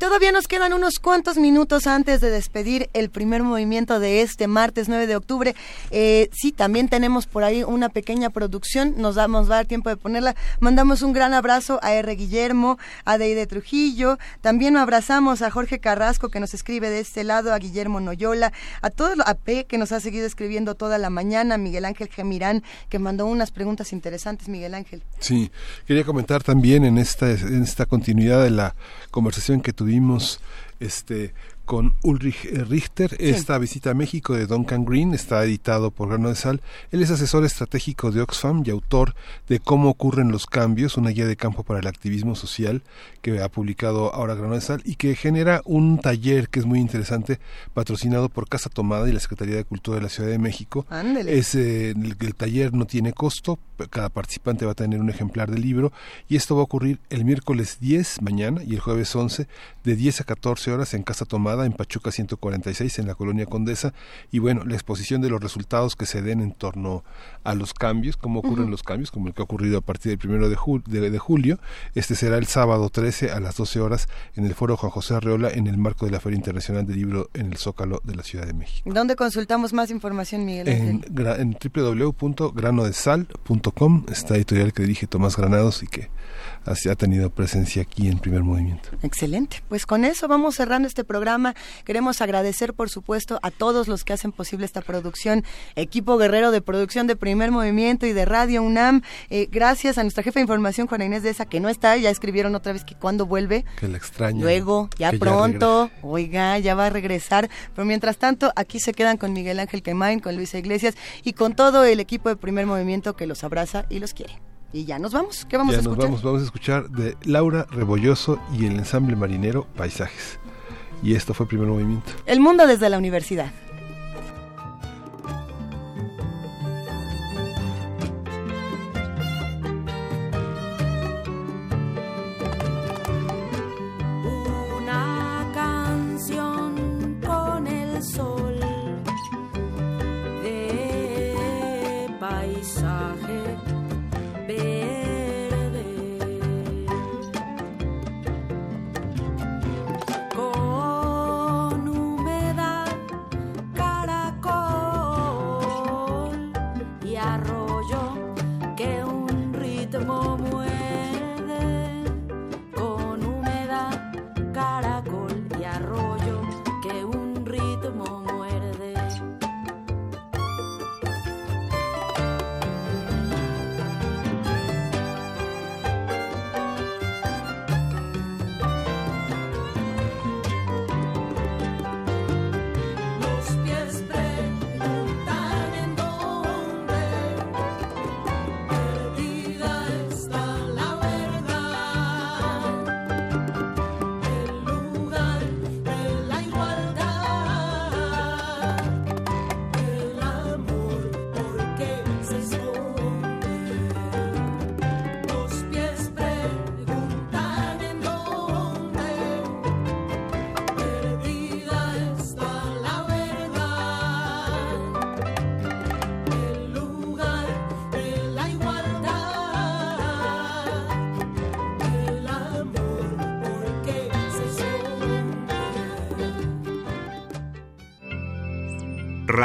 Todavía nos quedan unos cuantos minutos antes de despedir el primer movimiento de este martes 9 de octubre. Eh, sí, también tenemos por ahí una pequeña producción, nos damos va a dar tiempo de ponerla. Mandamos un gran abrazo a R. Guillermo, a Deide Trujillo, también abrazamos a Jorge Carrasco que nos escribe de este lado, a Guillermo Noyola, a todos, a P que nos ha seguido escribiendo toda la mañana, a Miguel Ángel Gemirán que mandó unas preguntas interesantes, Miguel Ángel. Sí, quería comentar también en esta, en esta continuidad de la conversación que tuvimos este con Ulrich Richter. Esta visita a México de Duncan Green está editado por Grano de Sal. Él es asesor estratégico de Oxfam y autor de Cómo ocurren los cambios, una guía de campo para el activismo social que ha publicado ahora Grano de Sal y que genera un taller que es muy interesante, patrocinado por Casa Tomada y la Secretaría de Cultura de la Ciudad de México. Es, eh, el, el taller no tiene costo, cada participante va a tener un ejemplar del libro y esto va a ocurrir el miércoles 10 mañana y el jueves 11 de 10 a 14 horas en Casa Tomada en Pachuca 146 en la colonia Condesa y bueno la exposición de los resultados que se den en torno a los cambios cómo ocurren los cambios como el que ha ocurrido a partir del primero de, de, julio este será el sábado 13 a las 12 horas en el foro Juan José Arreola en el marco de la Feria Internacional del Libro en el Zócalo de la Ciudad de México ¿Dónde consultamos más información Miguel? En, en www.granodesal.com esta editorial que dirige Tomás Granados y que ha tenido presencia aquí en primer movimiento. Excelente. Pues con eso vamos cerrando este programa. Queremos agradecer, por supuesto, a todos los que hacen posible esta producción, equipo guerrero de producción de primer movimiento y de Radio UNAM. Eh, gracias a nuestra jefa de información, Juana Inés de esa, que no está, ya escribieron otra vez que cuando vuelve. Que la extraña. Luego, ya pronto, oiga, ya va a regresar. Pero mientras tanto, aquí se quedan con Miguel Ángel Quemain, con Luisa Iglesias y con todo el equipo de primer movimiento que los abraza y los quiere. Y ya nos vamos. ¿Qué vamos a escuchar? Nos vamos, vamos a escuchar de Laura Rebolloso y el ensamble marinero Paisajes. Y esto fue el primer movimiento. El mundo desde la universidad.